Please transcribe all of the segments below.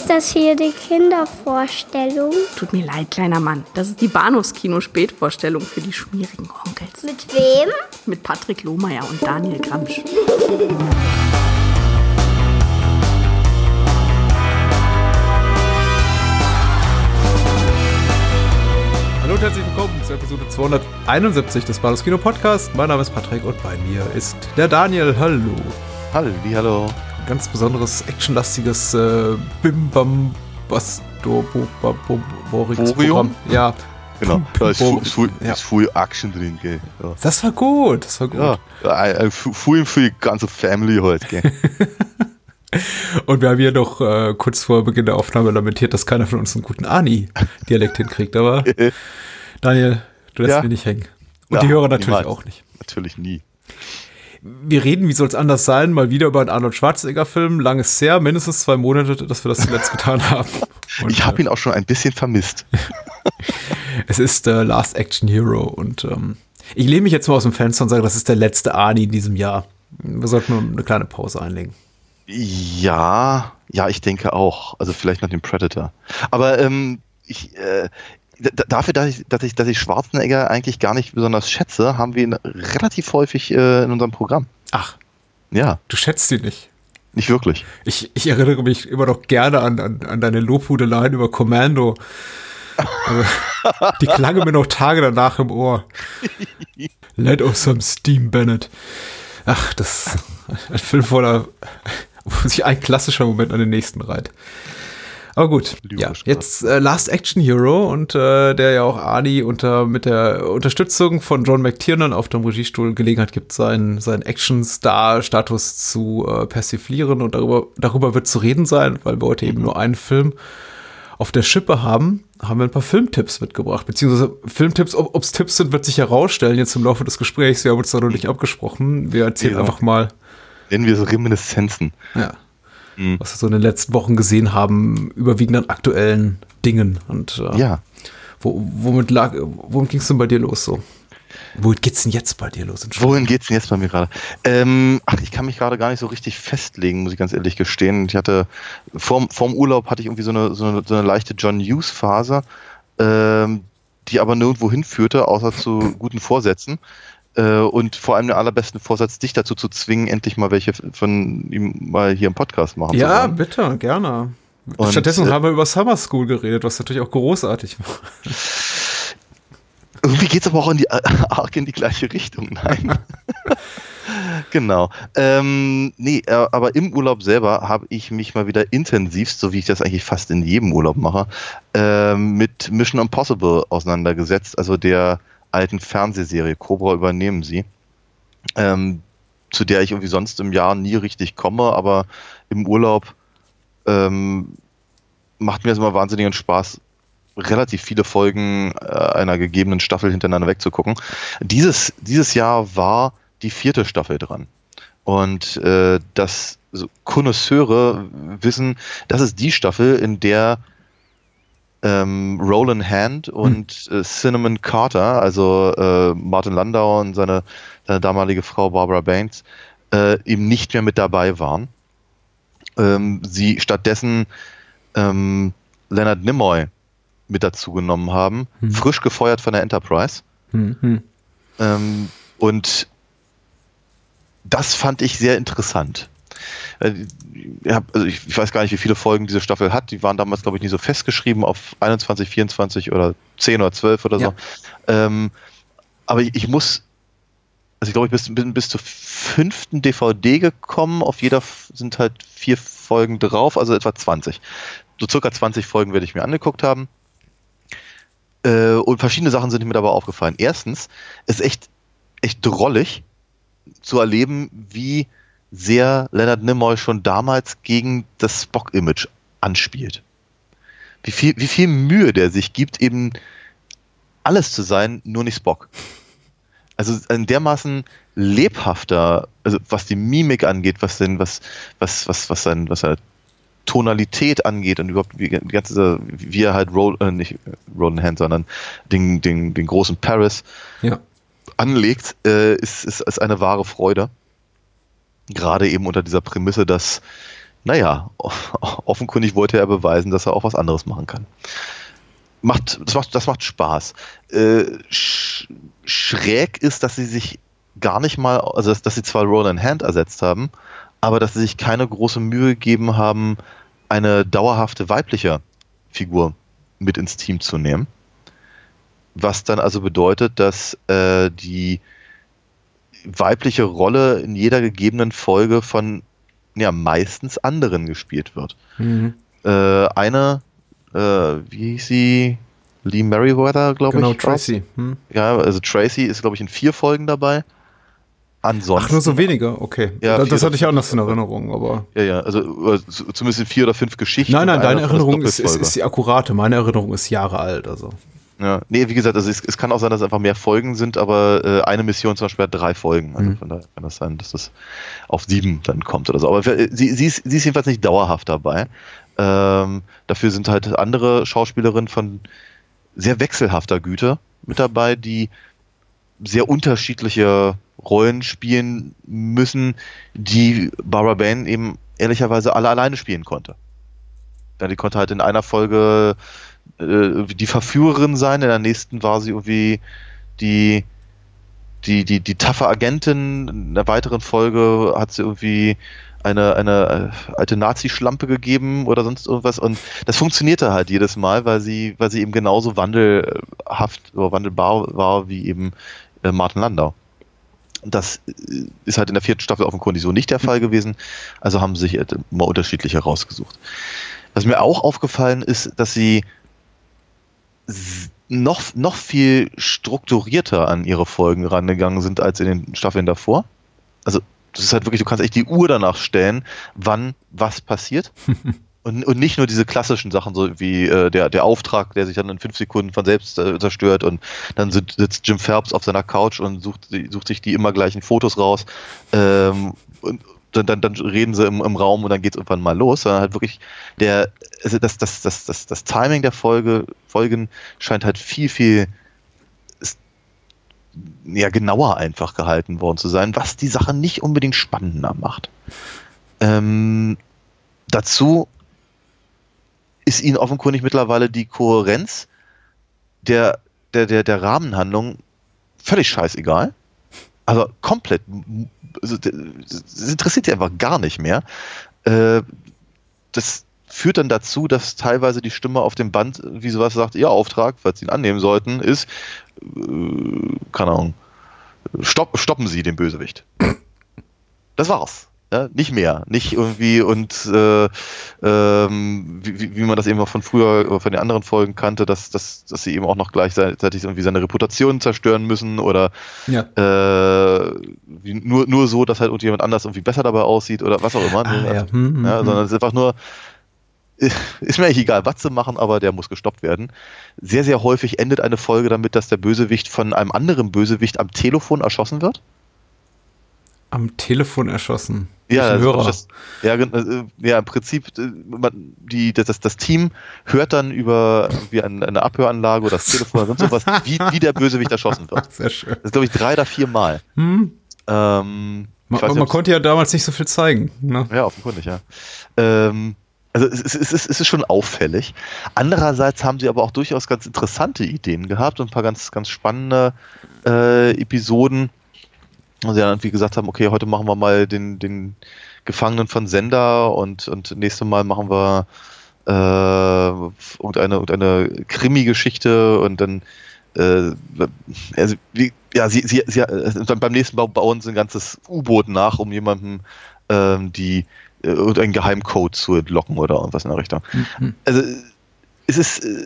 Ist das hier die Kindervorstellung? Tut mir leid, kleiner Mann. Das ist die Bahnhofskino-Spätvorstellung für die schmierigen Onkels. Mit wem? Mit Patrick Lohmeier und Daniel Gramsch. Hallo und herzlich willkommen zur Episode 271 des Bahnhofs Kino Podcast. Mein Name ist Patrick und bei mir ist der Daniel. Hallo. Hallo, hallo. Ein ganz besonderes actionlastiges äh, Bim Bam Basto Borium? Programm. Ja. Genau, da ist viel, viel, Ja. ist viel Action drin, gell. Ja, Das war gut, das war gut. ja äh, äh, viel für die ganze Family heute, gell. Und wir haben hier noch äh, kurz vor Beginn der Aufnahme lamentiert, dass keiner von uns einen guten Ani-Dialekt hinkriegt. Aber Daniel, du lässt Ja. mich nicht hängen. Und Ja, die Hörer natürlich niemals. auch nicht. Natürlich nie. Wir reden, wie soll es anders sein, mal wieder über einen Arnold Schwarzenegger-Film. Lang ist her, mindestens zwei Monate, dass wir das zuletzt getan haben. Und, ich habe ihn auch schon ein bisschen vermisst. äh, es ist äh, Last Action Hero und ähm, ich lehne mich jetzt mal aus dem Fenster und sage, das ist der letzte Ani in diesem Jahr. Wir sollten mal eine kleine Pause einlegen. Ja, ja, ich denke auch. Also vielleicht nach dem Predator. Aber ähm, ich, äh, dafür, dass ich, dass, ich, dass ich Schwarzenegger eigentlich gar nicht besonders schätze, haben wir ihn relativ häufig äh, in unserem Programm. Ach, Ja, du schätzt ihn nicht. nicht wirklich. Ich, ich erinnere mich immer noch gerne an, an, an deine Lobhudeleien über Commando. Also, die klangen mir noch Tage danach im Ohr. Let off some steam, Bennett. Ach, das ein Film voller, wo sich ein klassischer Moment an den nächsten reiht. Aber gut, ja, jetzt äh, Last Action Hero und äh, der ja auch Ani unter mit der Unterstützung von John McTiernan auf dem Regiestuhl Gelegenheit gibt, seinen, seinen Action-Star-Status zu äh, persiflieren und darüber, darüber wird zu reden sein, weil wir heute eben nur einen Film auf der Schippe haben, haben wir ein paar Filmtipps mitgebracht. Beziehungsweise Filmtipps, ob es Tipps sind, wird sich herausstellen jetzt im Laufe des Gesprächs. Wir haben uns da noch nicht abgesprochen. Wir erzählen Genau. einfach mal, Nennen wir es Reminiszenzen. ja, Mhm. was wir so in den letzten Wochen gesehen haben, überwiegend an aktuellen Dingen. Und äh, Ja. wo, womit lag, womit ging es denn bei dir los so? Womit geht's denn jetzt bei dir los? Wohin geht's denn jetzt bei mir gerade? Ähm, ach, ich kann mich gerade gar nicht so richtig festlegen, muss ich ganz ehrlich gestehen. Ich hatte vorm, vorm Urlaub hatte ich irgendwie so eine, so eine, so eine leichte John Hughes Phase, ähm, die aber nirgendwo hinführte, außer zu guten Vorsätzen. Äh, und vor allem den allerbesten Vorsatz, dich dazu zu zwingen, endlich mal welche von ihm mal hier im Podcast machen zu Ja, bitte, gerne. Und, Stattdessen äh, haben wir über Summer School geredet, was natürlich auch großartig war. Irgendwie geht's aber auch in die, arg in die gleiche Richtung. Nein. genau. Ähm, nee, äh, aber im Urlaub selber habe ich mich mal wieder intensivst, so wie ich das eigentlich fast in jedem Urlaub mache, ähm, mit Mission Impossible auseinandergesetzt, also der alten Fernsehserie Cobra übernehmen sie, ähm, zu der ich irgendwie sonst im Jahr nie richtig komme, aber im Urlaub ähm, macht mir das immer wahnsinnigen Spaß, relativ viele Folgen äh, einer gegebenen Staffel hintereinander wegzugucken. Dieses, dieses Jahr war die vierte Staffel dran. Und äh, das so Connoisseure wissen, das ist die Staffel, in der ähm, Roland Hand und äh, Cinnamon Carter, also äh, Martin Landau und seine, seine damalige Frau Barbara Baines, äh, eben nicht mehr mit dabei waren. Ähm, sie stattdessen ähm, Leonard Nimoy mit dazu genommen haben, Hm. frisch gefeuert von der Enterprise. Hm, hm. Ähm, und das fand ich sehr interessant. Äh, Ich, hab, also ich, ich weiß gar nicht, wie viele Folgen diese Staffel hat. Die waren damals, glaube ich, nicht so festgeschrieben auf 21, 24 oder 10 oder 12 oder so. Ja. Ähm, aber ich, ich muss, also ich glaube, ich bis, bin bis zur fünften DVD gekommen. Auf jeder sind halt vier Folgen drauf, also etwa 20. So circa 20 Folgen werde ich mir angeguckt haben. Äh, und verschiedene Sachen sind mir dabei aufgefallen. Erstens, es ist echt, echt drollig zu erleben, wie sehr Leonard Nimoy schon damals gegen das Spock-Image anspielt. Wie viel, wie viel Mühe der sich gibt, eben alles zu sein, nur nicht Spock. Also ein dermaßen lebhafter, also was die Mimik angeht, was denn, was, was, was, was sein, was er Tonalität angeht und überhaupt wie, die ganze, wie er halt Roll, äh, nicht Roland Hand, sondern den, den, den großen Paris Ja. anlegt, äh, ist, ist, ist eine wahre Freude. Gerade eben unter dieser Prämisse, dass naja, offenkundig wollte er beweisen, dass er auch was anderes machen kann. Macht, das, macht, das macht Spaß. Äh, sch schräg ist, dass sie sich gar nicht mal, also dass, dass sie zwar Roland Hand ersetzt haben, aber dass sie sich keine große Mühe gegeben haben, eine dauerhafte weibliche Figur mit ins Team zu nehmen. Was dann also bedeutet, dass äh, die weibliche Rolle in jeder gegebenen Folge von ja meistens anderen gespielt wird. Mhm. Äh, eine, äh, wie hieß sie? Lee Merriweather, glaube genau, ich. Genau, Tracy. Hm. Ja, also Tracy ist, glaube ich, in vier Folgen dabei. Ansonsten. Ach, nur so wenige, okay. Ja, das, das hatte ich auch noch in Erinnerung, aber. Ja, ja, also zumindest in vier oder fünf Geschichten. Nein, nein, deine Erinnerung ist, ist, ist die akkurate. Meine Erinnerung ist Jahre alt, also. Ja, nee, wie gesagt, also es, es, kann auch sein, dass es einfach mehr Folgen sind, aber äh, eine Mission zum Beispiel hat drei Folgen. Also mhm. von daher kann das sein, dass das auf sieben dann kommt oder so. Aber für, sie, sie, ist, sie ist jedenfalls nicht dauerhaft dabei. Ähm, dafür sind halt andere Schauspielerinnen von sehr wechselhafter Güte mit dabei, die sehr unterschiedliche Rollen spielen müssen, die Barbara Bain eben ehrlicherweise alle alleine spielen konnte. Ja, die konnte halt in einer Folge äh, die Verführerin sein, in der nächsten war sie irgendwie die die, die, die taffe Agentin, in der weiteren Folge hat sie irgendwie eine, eine äh, alte Nazi-Schlampe gegeben oder sonst irgendwas und das funktionierte halt jedes Mal, weil sie, weil sie eben genauso wandelhaft oder wandelbar war wie eben äh, Martin Landau. Das ist halt in der vierten Staffel offenkundig so nicht der Fall gewesen. Also haben sie sich halt immer unterschiedlich herausgesucht. Was mir auch aufgefallen ist, dass sie noch, noch viel strukturierter an ihre Folgen rangegangen sind als in den Staffeln davor. Also, das ist halt wirklich, du kannst echt die Uhr danach stellen, wann was passiert. Und, und nicht nur diese klassischen Sachen, so wie äh, der, der Auftrag, der sich dann in fünf Sekunden von selbst äh, zerstört und dann sitzt Jim Phelps auf seiner Couch und sucht, sucht sich die immer gleichen Fotos raus ähm, und dann, dann, dann reden sie im, im Raum und dann geht es irgendwann mal los, sondern halt wirklich der, also das, das, das, das, das Timing der Folge, Folgen scheint halt viel, viel ja, genauer einfach gehalten worden zu sein, was die Sache nicht unbedingt spannender macht. Ähm, dazu ist ihnen offenkundig mittlerweile die Kohärenz der, der, der, der Rahmenhandlung völlig scheißegal. Also komplett. Also, das interessiert sie einfach gar nicht mehr. Äh, das führt dann dazu, dass teilweise die Stimme auf dem Band wie sowas sagt, ihr Auftrag, falls sie ihn annehmen sollten, ist, äh, keine Ahnung, stopp, stoppen Sie den Bösewicht. Das war's. Ja, nicht mehr, nicht irgendwie und äh, ähm, wie, wie man das eben auch von früher, von den anderen Folgen kannte, dass, dass, dass sie eben auch noch gleichzeitig irgendwie seine Reputation zerstören müssen oder ja. äh, nur, nur so, dass halt jemand anders irgendwie besser dabei aussieht oder was auch immer. Ah, ja. Hm, hm, ja, hm. sondern es ist einfach nur, ist mir eigentlich egal, was sie machen, aber der muss gestoppt werden. Sehr, sehr häufig endet eine Folge damit, dass der Bösewicht von einem anderen Bösewicht am Telefon erschossen wird. Am Telefon erschossen. Ja. Das, ja, äh, ja, im Prinzip, äh, die, das, das Team hört dann über wie eine Abhöranlage oder das Telefon oder sowas, wie, wie der Bösewicht erschossen wird. Sehr schön. Das ist, glaube ich, drei oder vier Mal. Hm. Ähm, man, nicht, man konnte ja damals nicht so viel zeigen. Ne? Ja, offenkundig, ja. Ähm, also es, es, es, es ist schon auffällig. Andererseits haben sie aber auch durchaus ganz interessante Ideen gehabt und ein paar ganz, ganz spannende äh, Episoden und sie dann irgendwie gesagt haben, okay, heute machen wir mal den, den Gefangenen von Sender und, und nächstes Mal machen wir äh, und eine, und eine Krimi-Geschichte und dann äh, also wie, ja, sie, sie, sie äh, beim nächsten Mal bauen sie ein ganzes U-Boot nach, um jemandem ähm, die äh, irgendeinen Geheimcode zu entlocken oder irgendwas in der Richtung. Mhm. Also es ist äh,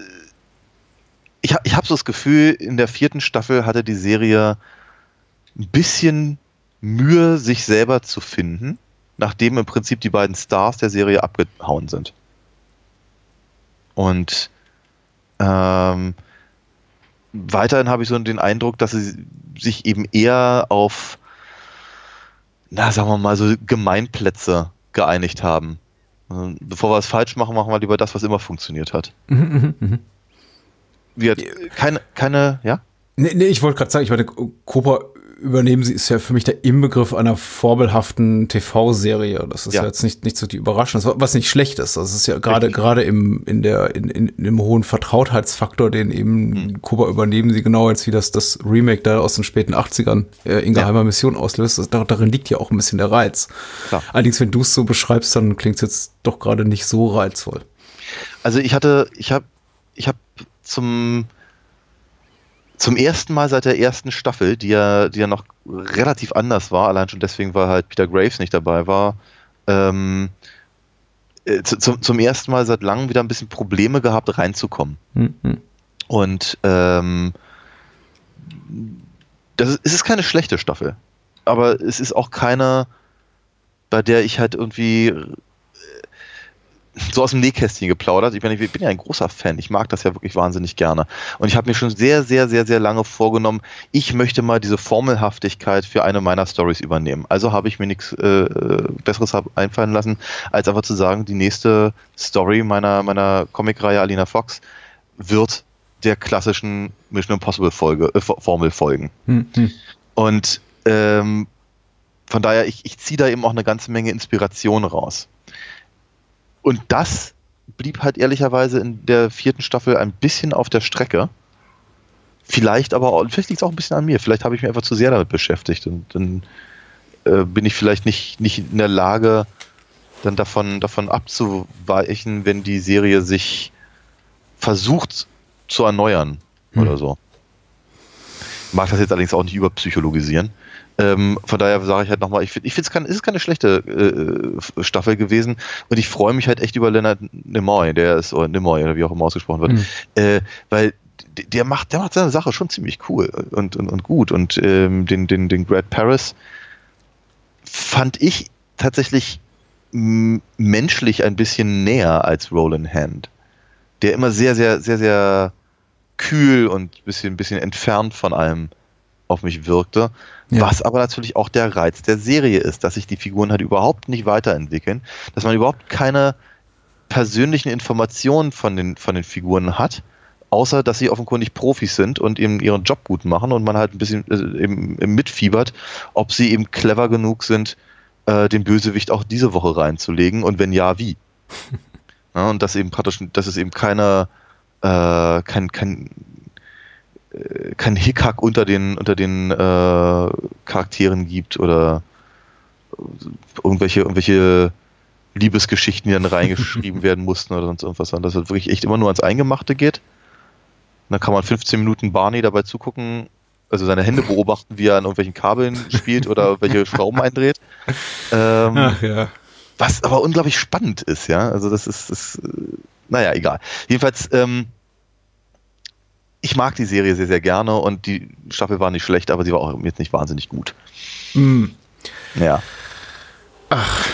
ich, ich habe so das Gefühl, in der vierten Staffel hatte die Serie ein bisschen Mühe, sich selber zu finden, nachdem im Prinzip die beiden Stars der Serie abgehauen sind. Und ähm, weiterhin habe ich so den Eindruck, dass sie sich eben eher auf, na, sagen wir mal, so Gemeinplätze geeinigt haben. Also, bevor wir es falsch machen, machen wir lieber das, was immer funktioniert hat. Mhm, mh, mh. Wir, keine, keine, ja? Nee, nee ich wollte gerade sagen, ich meine, Cobra übernehmen sie ist ja für mich der Inbegriff einer vorbelhaften TV-Serie. Das ist ja. ja, jetzt nicht, nicht so die Überraschung, was nicht schlecht ist. Das ist ja gerade gerade im in der in, in, in dem hohen Vertrautheitsfaktor, den eben mhm. Kuba übernehmen sie genau als wie das das Remake da aus den späten 80ern äh, in geheimer ja. Mission auslöst. Das, darin liegt ja auch ein bisschen der Reiz. Klar. Allerdings, wenn du es so beschreibst, dann klingt es jetzt doch gerade nicht so reizvoll. Also ich hatte, ich habe, ich habe zum zum ersten Mal seit der ersten Staffel, die ja, die ja noch relativ anders war, allein schon deswegen, weil halt Peter Graves nicht dabei war, ähm, äh, zu, zum, zum ersten Mal seit langem wieder ein bisschen Probleme gehabt, reinzukommen. Mhm. Und ähm, das ist, es ist keine schlechte Staffel, aber es ist auch keine, bei der ich halt irgendwie so aus dem Nähkästchen geplaudert. Ich, meine, ich bin ja ein großer Fan. Ich mag das ja wirklich wahnsinnig gerne. Und ich habe mir schon sehr, sehr, sehr, sehr lange vorgenommen, ich möchte mal diese Formelhaftigkeit für eine meiner Stories übernehmen. Also habe ich mir nichts äh, Besseres einfallen lassen, als einfach zu sagen, die nächste Story meiner, meiner Comicreihe Alina Fox wird der klassischen Mission Impossible Folge, äh, Formel folgen. Hm, hm. Und ähm, von daher, ich, ich ziehe da eben auch eine ganze Menge Inspiration raus. Und das blieb halt ehrlicherweise in der vierten Staffel ein bisschen auf der Strecke. Vielleicht aber auch, vielleicht liegt es auch ein bisschen an mir. Vielleicht habe ich mich einfach zu sehr damit beschäftigt und dann äh, bin ich vielleicht nicht, nicht in der Lage, dann davon, davon abzuweichen, wenn die Serie sich versucht zu erneuern hm. oder so. Ich mag das jetzt allerdings auch nicht überpsychologisieren. Ähm, von daher sage ich halt nochmal, ich finde es ist keine schlechte äh, Staffel gewesen und ich freue mich halt echt über Leonard Nimoy, der ist, oder Nimoy, oder wie auch immer ausgesprochen wird, mhm. äh, weil der macht, der macht seine Sache schon ziemlich cool und, und, und gut und ähm, den, den, den Brad Paris fand ich tatsächlich menschlich ein bisschen näher als Roland Hand, der immer sehr, sehr, sehr, sehr kühl und ein bisschen, bisschen entfernt von allem auf mich wirkte. Ja. Was aber natürlich auch der Reiz der Serie ist, dass sich die Figuren halt überhaupt nicht weiterentwickeln, dass man überhaupt keine persönlichen Informationen von den, von den Figuren hat, außer dass sie offenkundig Profis sind und eben ihren Job gut machen und man halt ein bisschen äh, eben, mitfiebert, ob sie eben clever genug sind, äh, den Bösewicht auch diese Woche reinzulegen und wenn ja, wie. ja, und dass eben praktisch, dass es eben keine, äh, kein, kein kein Hickhack unter den, unter den äh, Charakteren gibt oder irgendwelche, irgendwelche Liebesgeschichten, die dann reingeschrieben werden mussten oder sonst irgendwas, sondern dass es wirklich echt immer nur ans Eingemachte geht. Und dann kann man 15 Minuten Barney dabei zugucken, also seine Hände beobachten, wie er an irgendwelchen Kabeln spielt oder welche Schrauben eindreht. Ähm, Ach ja. Was aber unglaublich spannend ist, ja. Also das ist, das, äh, naja, egal. Jedenfalls, ähm, ich mag die Serie sehr, sehr gerne und die Staffel war nicht schlecht, aber sie war auch jetzt nicht wahnsinnig gut. Mm. Ja. Ach,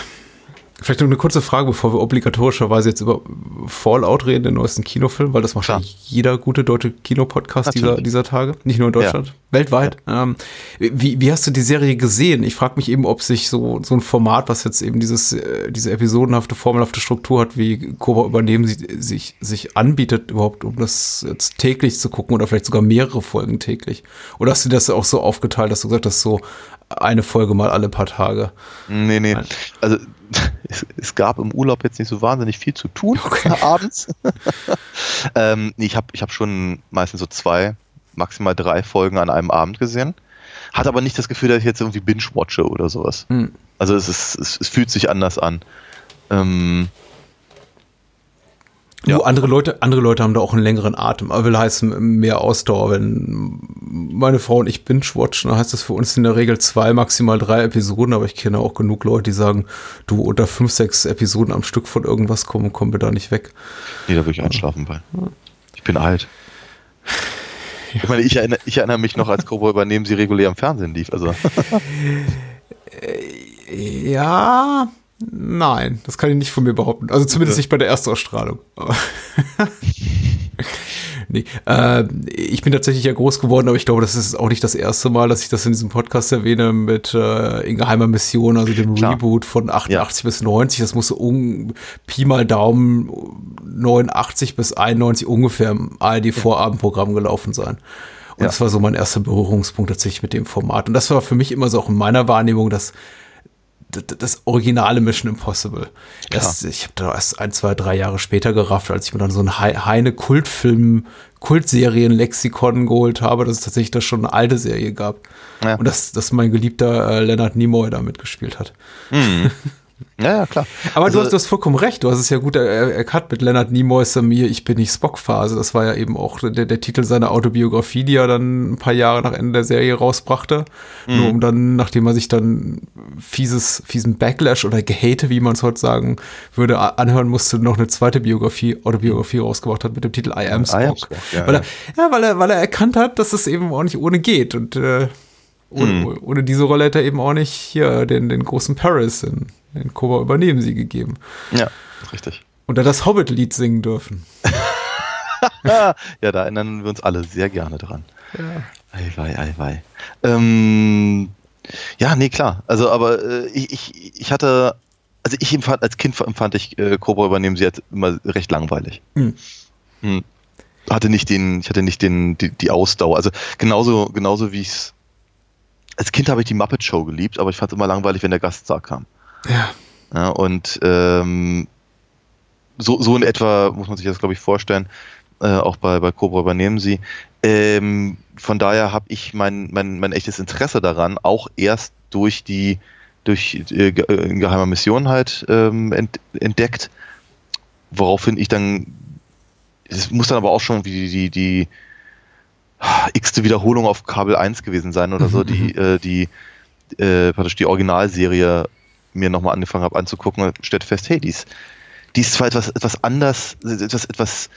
Vielleicht noch eine kurze Frage, bevor wir obligatorischerweise jetzt über Fallout reden, den neuesten Kinofilm, weil das macht Klar. jeder gute deutsche Kinopodcast dieser, dieser Tage, nicht nur in Deutschland, ja. weltweit. Ja. Ähm, wie, wie hast du die Serie gesehen? Ich frage mich eben, ob sich so, so ein Format, was jetzt eben dieses, äh, diese episodenhafte, formelhafte Struktur hat, wie Cobra übernehmen, sich, sich anbietet, überhaupt, um das jetzt täglich zu gucken oder vielleicht sogar mehrere Folgen täglich. Oder hast du das auch so aufgeteilt, dass du gesagt hast, so eine Folge mal alle paar Tage? Nee, nee. Also es, es, gab im Urlaub jetzt nicht so wahnsinnig viel zu tun okay. abends. ähm, ich habe ich hab schon meistens so zwei, maximal drei Folgen an einem Abend gesehen. Hatte aber nicht das Gefühl, dass ich jetzt irgendwie binge-watche oder sowas. Hm. Also es, ist, es, es, fühlt sich anders an. Ähm, ja. Nur andere Leute, andere Leute haben da auch einen längeren Atem. Aber will heißen mehr Ausdauer. Wenn meine Frau und ich binge-watchen, dann heißt das für uns in der Regel zwei, maximal drei Episoden. Aber ich kenne auch genug Leute, die sagen, du unter fünf, sechs Episoden am Stück von irgendwas kommen, kommen wir da nicht weg. Nee, da würde ich einschlafen bei. Ich bin alt. Ich meine, ich erinnere, ich erinnere mich noch, als Cobra übernehmen sie regulär im Fernsehen lief. Also. ja, Nein, das kann ich nicht von mir behaupten. Also zumindest nicht bei der Erstausstrahlung. nee, äh, ich bin tatsächlich ja groß geworden, aber ich glaube, das ist auch nicht das erste Mal, dass ich das in diesem Podcast erwähne mit äh, in geheimer Mission, also dem Klar. Reboot von 88 ja. bis 90. Das musste um Pi mal Daumen 89 bis 91 ungefähr im ARD-Vorabendprogramm gelaufen sein. Und Ja. das war so mein erster Berührungspunkt tatsächlich mit dem Format. Und das war für mich immer so auch in meiner Wahrnehmung das, das, originale Mission Impossible. Erst, ich habe da erst ein, zwei, drei Jahre später gerafft, als ich mir dann so ein Hei- Heine-Kultfilm, Kultserien-Lexikon geholt habe, dass es tatsächlich da schon eine alte Serie gab. Ja. Und dass, dass mein geliebter äh, Leonard Nimoy da mitgespielt hat. Ja, ja, klar. Aber Also- du, hast, du hast vollkommen recht. Du hast es ja gut er- erkannt mit Leonard Nimoy's Samir, ich bin nicht Spock-Phase. Das war ja eben auch der, der Titel seiner Autobiografie, die er dann ein paar Jahre nach Ende der Serie rausbrachte. Nur um dann, nachdem er sich dann fieses, fiesen Backlash oder Gehate, wie man es heute sagen würde, anhören musste, noch eine zweite Biografie, Autobiografie rausgebracht hat mit dem Titel I Am Spock. I Am Spock, ja, weil. Er, ja, weil, er, weil er erkannt hat, dass es eben auch nicht ohne geht. Und äh, ohne, Mhm. ohne diese Rolle hätte er eben auch nicht hier den, den großen Paris in, in Cobra übernehmen sie gegeben. Ja, richtig. Und er das Hobbit-Lied singen dürfen. ja, da erinnern wir uns alle sehr gerne dran. Ja. Ei, wei, ei, wei. Ähm, ja, nee, klar. Also, aber äh, ich, ich, ich hatte, also ich empfand, als Kind empfand ich äh, Cobra übernehmen sie jetzt immer recht langweilig. Hm. Hm. Hatte nicht den, ich hatte nicht den, die, die Ausdauer. Also genauso, genauso wie ich es. Als Kind habe ich die Muppet Show geliebt, aber ich fand es immer langweilig, wenn der Gaststar kam. Ja. Ja, und ähm, so, so in etwa muss man sich das, glaube ich, vorstellen. Äh, auch bei, bei Cobra übernehmen sie. Ähm, von daher habe ich mein, mein, mein echtes Interesse daran auch erst durch die durch äh, äh, geheimer Mission halt ähm, ent, entdeckt, woraufhin ich dann es muss dann aber auch schon wie die, die, die x-te Wiederholung auf Kabel 1 gewesen sein oder so, die, äh, die äh, praktisch die Originalserie mir nochmal angefangen habe anzugucken und stellt fest, hey, die ist, die ist zwar etwas, etwas anders, etwas, etwas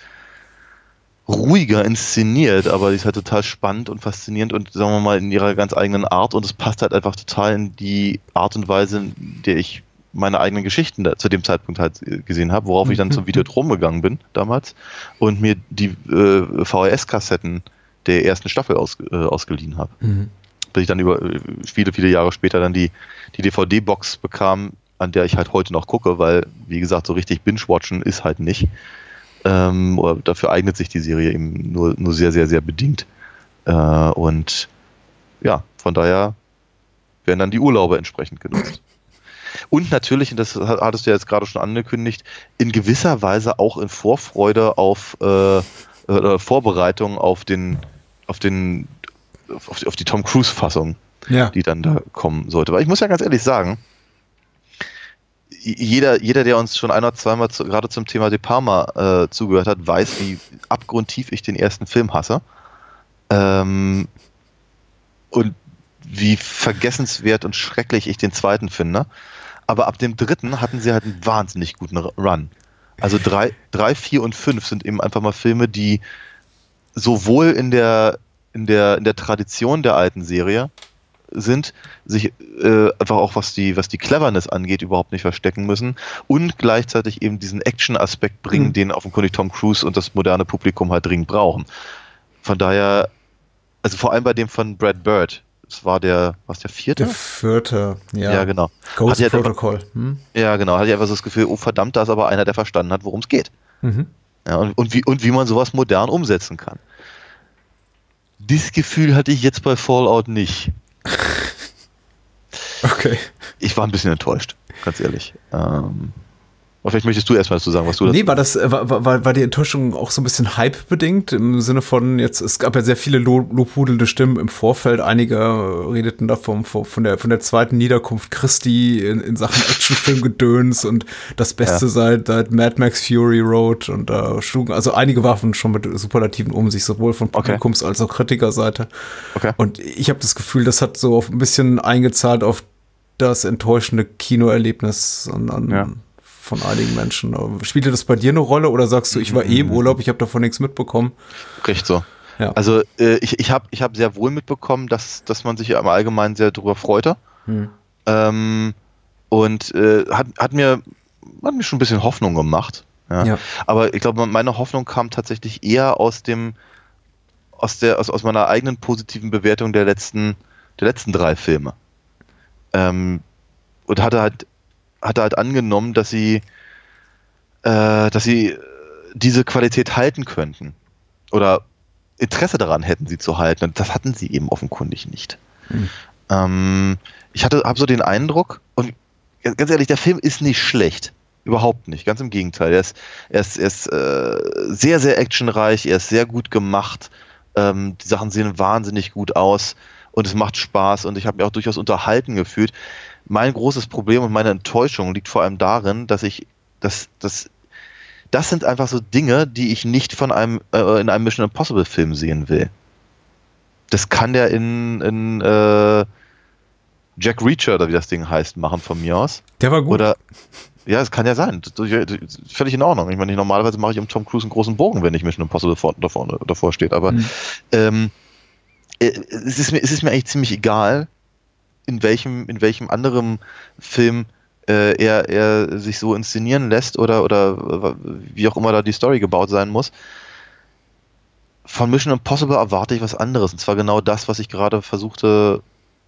ruhiger inszeniert, aber die ist halt total spannend und faszinierend und sagen wir mal in ihrer ganz eigenen Art und es passt halt einfach total in die Art und Weise, in der ich meine eigenen Geschichten da, zu dem Zeitpunkt halt äh, gesehen habe, worauf ich dann zum Videodrom gegangen bin damals und mir die äh, VHS-Kassetten der ersten Staffel aus, äh, ausgeliehen habe Mhm. bis ich dann über äh, viele, viele Jahre später dann die, die DVD-Box bekam, an der ich halt heute noch gucke, weil, wie gesagt, so richtig Binge-Watchen ist halt nicht. Ähm, oder dafür eignet sich die Serie eben nur, nur sehr, sehr, sehr bedingt. Äh, und ja, von daher werden dann die Urlaube entsprechend genutzt. Und natürlich, und das hattest du ja jetzt gerade schon angekündigt, in gewisser Weise auch in Vorfreude auf äh, äh, Vorbereitung auf den, auf den, auf die, auf die Tom Cruise-Fassung, Ja. die dann da kommen sollte. Weil ich muss ja ganz ehrlich sagen, jeder, jeder, der uns schon ein oder zweimal zu, gerade zum Thema De Palma äh, zugehört hat, weiß, wie abgrundtief ich den ersten Film hasse. Ähm, und wie vergessenswert und schrecklich ich den zweiten finde. Aber ab dem dritten hatten sie halt einen wahnsinnig guten Run. Also drei, drei, vier und fünf sind eben einfach mal Filme, die sowohl in der, in der, in der Tradition der alten Serie sind, sich äh, einfach auch was die, was die Cleverness angeht, überhaupt nicht verstecken müssen und gleichzeitig eben diesen Action-Aspekt bringen, Mhm. den offenkundig Tom Cruise und das moderne Publikum halt dringend brauchen. Von daher, also vor allem bei dem von Brad Bird, das war der, was der vierte? Der vierte, ja. ja, genau. Ghost Hat Protocol. Hm? Ja, genau. Hatte ich einfach so das Gefühl, oh verdammt, da ist aber einer, der verstanden hat, worum es geht. Mhm. Ja, und, und, wie, und wie man sowas modern umsetzen kann. Dieses Gefühl hatte ich jetzt bei Fallout nicht. Okay. Ich war ein bisschen enttäuscht, ganz ehrlich. Ähm, aber vielleicht möchtest du erstmal dazu sagen, was du dazu Nee, war das, äh, war, war, war die Enttäuschung auch so ein bisschen Hype-bedingt im Sinne von jetzt, es gab ja sehr viele lo- lobhudelnde Stimmen im Vorfeld. Einige äh, redeten da vom, vom, von, der, von der zweiten Niederkunft Christi in, in Sachen Actionfilm-Gedöns und das Beste Ja. seit, seit Mad Max Fury Road und da schlugen, also einige Waffen schon mit Superlativen um sich, sowohl von Okay. Publikums- als auch Kritikerseite. Okay. Und ich habe das Gefühl, das hat so auf ein bisschen eingezahlt auf das enttäuschende Kinoerlebnis an, an, Ja. Von einigen Menschen. Spielte das bei dir eine Rolle oder sagst du, ich war eh im Urlaub, ich habe davon nichts mitbekommen? Recht so. Ja. Also äh, ich, ich habe ich hab sehr wohl mitbekommen, dass, dass man sich im Allgemeinen sehr darüber freute. Hm. Ähm, und äh, hat, hat, mir, hat mir schon ein bisschen Hoffnung gemacht. Ja. Ja. Aber ich glaube, meine Hoffnung kam tatsächlich eher aus dem, aus der, aus, aus meiner eigenen positiven Bewertung der letzten, der letzten drei Filme. Ähm, und hatte halt, hatte halt angenommen, dass sie, äh, dass sie äh, diese Qualität halten könnten. Oder Interesse daran hätten, sie zu halten. Und das hatten sie eben offenkundig nicht. Ähm, ich hatte, habe so den Eindruck, und ganz ehrlich, der Film ist nicht schlecht. Überhaupt nicht, ganz im Gegenteil. Er ist, er ist, er ist äh, sehr, sehr actionreich, er ist sehr gut gemacht. Ähm, die Sachen sehen wahnsinnig gut aus und es macht Spaß und ich habe mich auch durchaus unterhalten gefühlt. Mein großes Problem und meine Enttäuschung liegt vor allem darin, dass ich, dass, dass das sind einfach so Dinge, die ich nicht von einem äh, in einem Mission Impossible Film sehen will. Das kann der in, in äh, Jack Reacher oder wie das Ding heißt machen von mir aus. Der war gut. Oder ja, es kann ja sein. Völlig in Ordnung. Ich meine, normalerweise mache ich um Tom Cruise einen großen Bogen, wenn ich Mission Impossible vor, davor, davor steht. Aber Mhm. ähm, äh, es, ist mir, es ist mir eigentlich ziemlich egal, in welchem, in welchem anderen Film äh, er, er sich so inszenieren lässt oder, oder wie auch immer da die Story gebaut sein muss. Von Mission Impossible erwarte ich was anderes. Und zwar genau das, was ich gerade versuchte,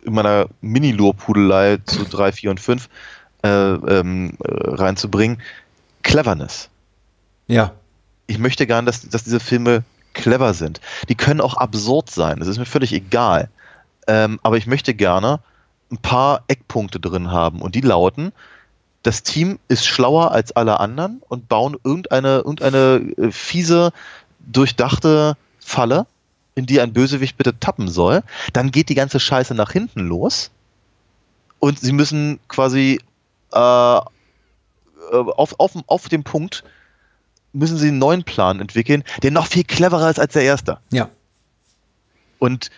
in meiner Mini-Lurpudelei zu 3, 4 und 5 äh, ähm, äh, reinzubringen. Cleverness. Ja. Ich möchte gern, dass, dass diese Filme clever sind. Die können auch absurd sein. Das ist mir völlig egal. Ähm, aber ich möchte gerne ein paar Eckpunkte drin haben. Und die lauten, das Team ist schlauer als alle anderen und bauen irgendeine, irgendeine äh, fiese, durchdachte Falle, in die ein Bösewicht bitte tappen soll. Dann geht die ganze Scheiße nach hinten los. Und sie müssen quasi äh, äh, auf, auf, auf dem Punkt müssen sie einen neuen Plan entwickeln, der noch viel cleverer ist als der erste. Ja. Und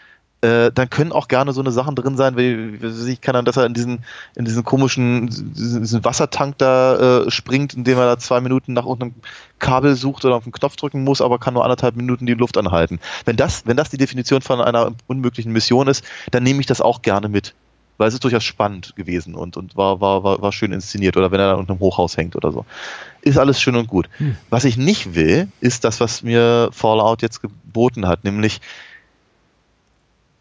äh, dann können auch gerne so eine Sachen drin sein, wie, wie ich kann dann, dass er in diesen, in diesen komischen, diesen, Wassertank da äh, springt, indem er da zwei Minuten nach irgendeinem Kabel sucht oder auf den Knopf drücken muss, aber kann nur anderthalb Minuten die Luft anhalten. Wenn das, wenn das die Definition von einer unmöglichen Mission ist, dann nehme ich das auch gerne mit. Weil es ist durchaus spannend gewesen und, und war, war, war, war schön inszeniert oder wenn er da unter einem Hochhaus hängt oder so. Ist alles schön und gut. Hm. Was ich nicht will, ist das, was mir Fallout jetzt geboten hat, nämlich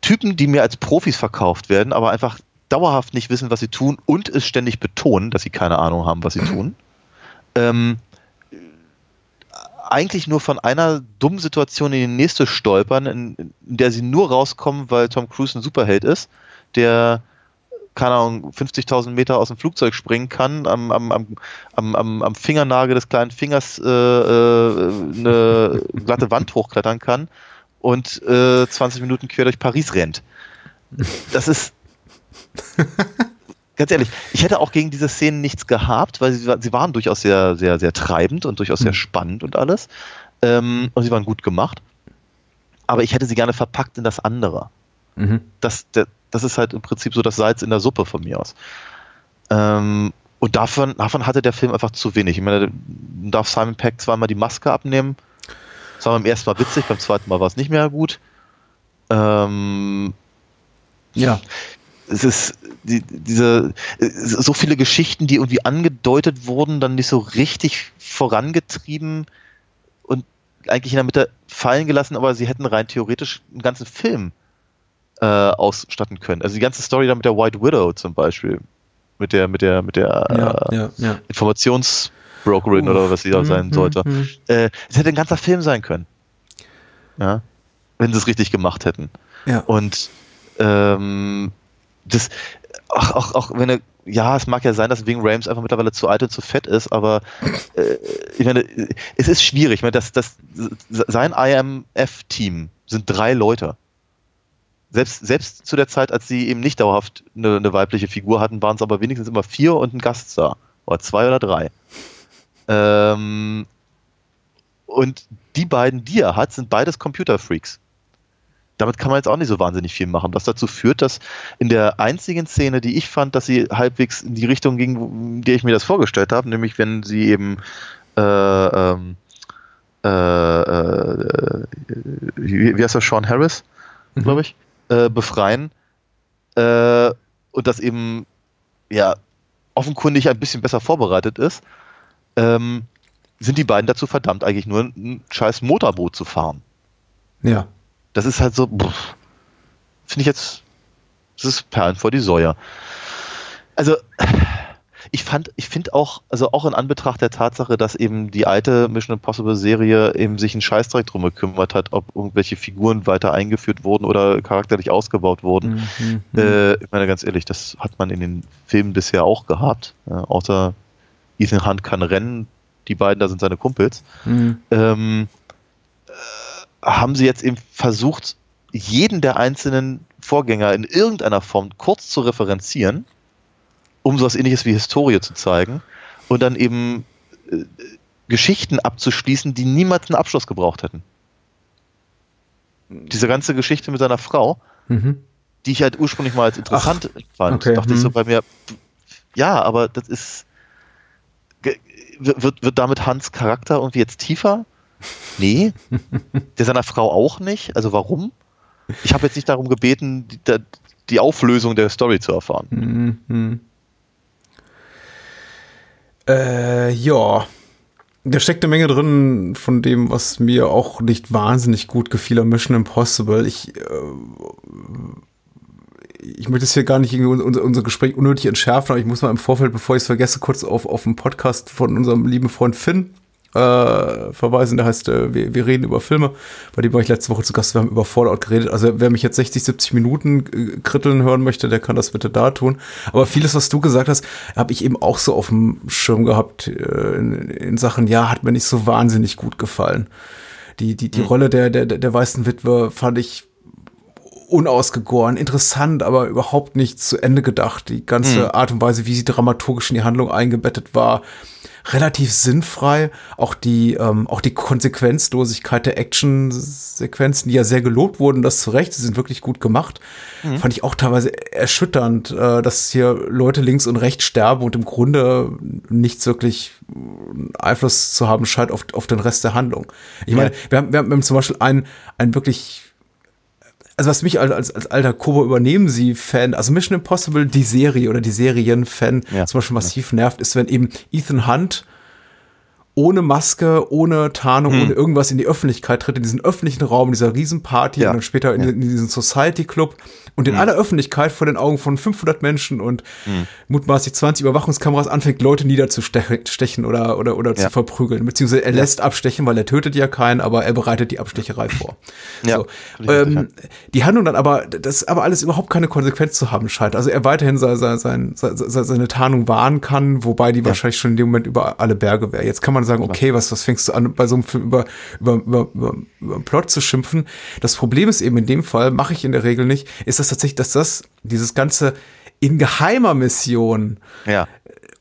Typen, die mir als Profis verkauft werden, aber einfach dauerhaft nicht wissen, was sie tun und es ständig betonen, dass sie keine Ahnung haben, was sie tun. Ähm, eigentlich nur von einer dummen Situation in die nächste stolpern, in, in der sie nur rauskommen, weil Tom Cruise ein Superheld ist, der keine Ahnung, 50.000 Meter aus dem Flugzeug springen kann, am, am, am, am, am, am Fingernagel des kleinen Fingers äh, äh, eine glatte Wand hochklettern kann und äh, 20 Minuten quer durch Paris rennt. Das ist ganz ehrlich, ich hätte auch gegen diese Szenen nichts gehabt, weil sie, sie waren durchaus sehr, sehr, sehr treibend und durchaus sehr Mhm. spannend und alles. Ähm, und sie waren gut gemacht. Aber ich hätte sie gerne verpackt in das andere. Mhm. Das, der, das ist halt im Prinzip so das Salz in der Suppe von mir aus. Ähm, und davon, davon hatte der Film einfach zu wenig. Ich meine, darf Simon Peck zweimal die Maske abnehmen. War beim ersten Mal witzig, beim zweiten Mal war es nicht mehr gut. Ähm, Ja. es ist die, diese so viele Geschichten, die irgendwie angedeutet wurden, dann nicht so richtig vorangetrieben und eigentlich in der Mitte fallen gelassen, aber sie hätten rein theoretisch einen ganzen Film äh, ausstatten können. Also die ganze Story da mit der White Widow zum Beispiel, mit der mit der mit der Ja, äh, ja, ja. Informationsbrokerin oder was sie da sein Mhm, sollte. mhm. Äh, es hätte ein ganzer Film sein können. Ja, wenn sie es richtig gemacht hätten. Ja. Und ähm, das, auch, auch, auch wenn er, ja, es mag ja sein, dass wegen Rames einfach mittlerweile zu alt und zu fett ist, aber äh, ich meine, es ist schwierig. Ich meine, das, das, sein IMF-Team sind drei Leute. Selbst, selbst zu der Zeit, als sie eben nicht dauerhaft eine, eine weibliche Figur hatten, waren es aber wenigstens immer vier und ein Gaststar. Oder zwei oder drei. Ähm, und die beiden, die er hat, sind beides Computerfreaks. Damit kann man jetzt auch nicht so wahnsinnig viel machen, was dazu führt, dass in der einzigen Szene, die ich fand, dass sie halbwegs in die Richtung ging, in der ich mir das vorgestellt habe, nämlich wenn sie eben äh, ähm, äh, äh, wie, wie heißt das, Sean Harris, Mhm. glaube ich, äh, befreien äh, und das eben ja offenkundig ein bisschen besser vorbereitet ist, ähm, sind die beiden dazu verdammt, eigentlich nur ein scheiß Motorboot zu fahren. Ja. Das ist halt so, finde ich jetzt, das ist Perlen vor die Säue. Also, ich fand, ich finde auch, also auch in Anbetracht der Tatsache, dass eben die alte Mission Impossible Serie eben sich einen Scheißdreck drum gekümmert hat, ob irgendwelche Figuren weiter eingeführt wurden oder charakterlich ausgebaut wurden. Mhm, Äh, ich meine ganz ehrlich, das hat man in den Filmen bisher auch gehabt. Äh, außer Ethan Hunt kann rennen, die beiden da sind seine Kumpels. mhm. Ähm, äh, haben sie jetzt eben versucht, jeden der einzelnen Vorgänger in irgendeiner Form kurz zu referenzieren, um sowas ähnliches wie Historie zu zeigen und dann eben äh, Geschichten abzuschließen, die niemals einen Abschluss gebraucht hätten. Diese ganze Geschichte mit seiner Frau, Mhm. die ich halt ursprünglich mal als interessant fand, okay, dachte ich so hm. bei mir, ja, aber das ist wird, wird damit Hans Charakter irgendwie jetzt tiefer? Nee. Der seiner Frau auch nicht. Also warum? Ich habe jetzt nicht darum gebeten, die, die Auflösung der Story zu erfahren. Mhm. Äh, ja. Da steckt eine Menge drin von dem, was mir auch nicht wahnsinnig gut gefiel an Mission Impossible. Ich, äh, ich möchte es hier gar nicht irgendwie unser, unser Gespräch unnötig entschärfen, aber ich muss mal im Vorfeld, bevor ich es vergesse, kurz auf, auf einen Podcast von unserem lieben Freund Finn äh, verweisen. Der heißt, äh, wir, wir reden über Filme. Bei dem war ich letzte Woche zu Gast. Wir haben über Fallout geredet. Also wer mich jetzt 60, 70 Minuten äh, kritteln hören möchte, der kann das bitte da tun. Aber vieles, was du gesagt hast, habe ich eben auch so auf dem Schirm gehabt äh, in, in Sachen, ja, hat mir nicht so wahnsinnig gut gefallen. Die, die, die Rolle der, der, der weißen Witwe fand ich unausgegoren, interessant, aber überhaupt nicht zu Ende gedacht. Die ganze Art und Weise, wie sie dramaturgisch in die Handlung eingebettet war, relativ sinnfrei. Auch die, ähm, auch die Konsequenzlosigkeit der Action-Sequenzen, die ja sehr gelobt wurden, das zu Recht, sie sind wirklich gut gemacht, fand ich auch teilweise erschütternd, äh, dass hier Leute links und rechts sterben und im Grunde nichts wirklich Einfluss zu haben scheint auf, auf den Rest der Handlung. Ich meine, wir haben, wir haben zum Beispiel einen, einen wirklich also was mich als, als, als alter Kobo übernehmen Sie Fan, also Mission Impossible, die Serie oder die Serien-Fan Ja. zum Beispiel massiv nervt, ist, wenn eben Ethan Hunt ohne Maske, ohne Tarnung, Hm. ohne irgendwas in die Öffentlichkeit tritt, in diesen öffentlichen Raum, in dieser Riesenparty Ja. und dann später in, Ja. In diesen Society Club und in aller Öffentlichkeit vor den Augen von 500 Menschen und mutmaßlich 20 Überwachungskameras anfängt, Leute niederzustechen stechen oder, oder, oder Ja. zu verprügeln. Beziehungsweise er lässt abstechen, weil er tötet ja keinen, aber er bereitet die Abstecherei vor. Ja, so. ähm, die Handlung dann aber, das aber alles überhaupt keine Konsequenz zu haben scheint. Also er weiterhin seine, seine, seine, seine, Tarnung wahren kann, wobei die wahrscheinlich schon in dem Moment über alle Berge wäre. Jetzt kann man sagen, okay, was, was fängst du an, bei so einem Film über, über, über, über, über einen Plot zu schimpfen? Das Problem ist eben in dem Fall, mache ich in der Regel nicht, ist das tatsächlich, dass das, dieses ganze in geheimer Mission, Ja.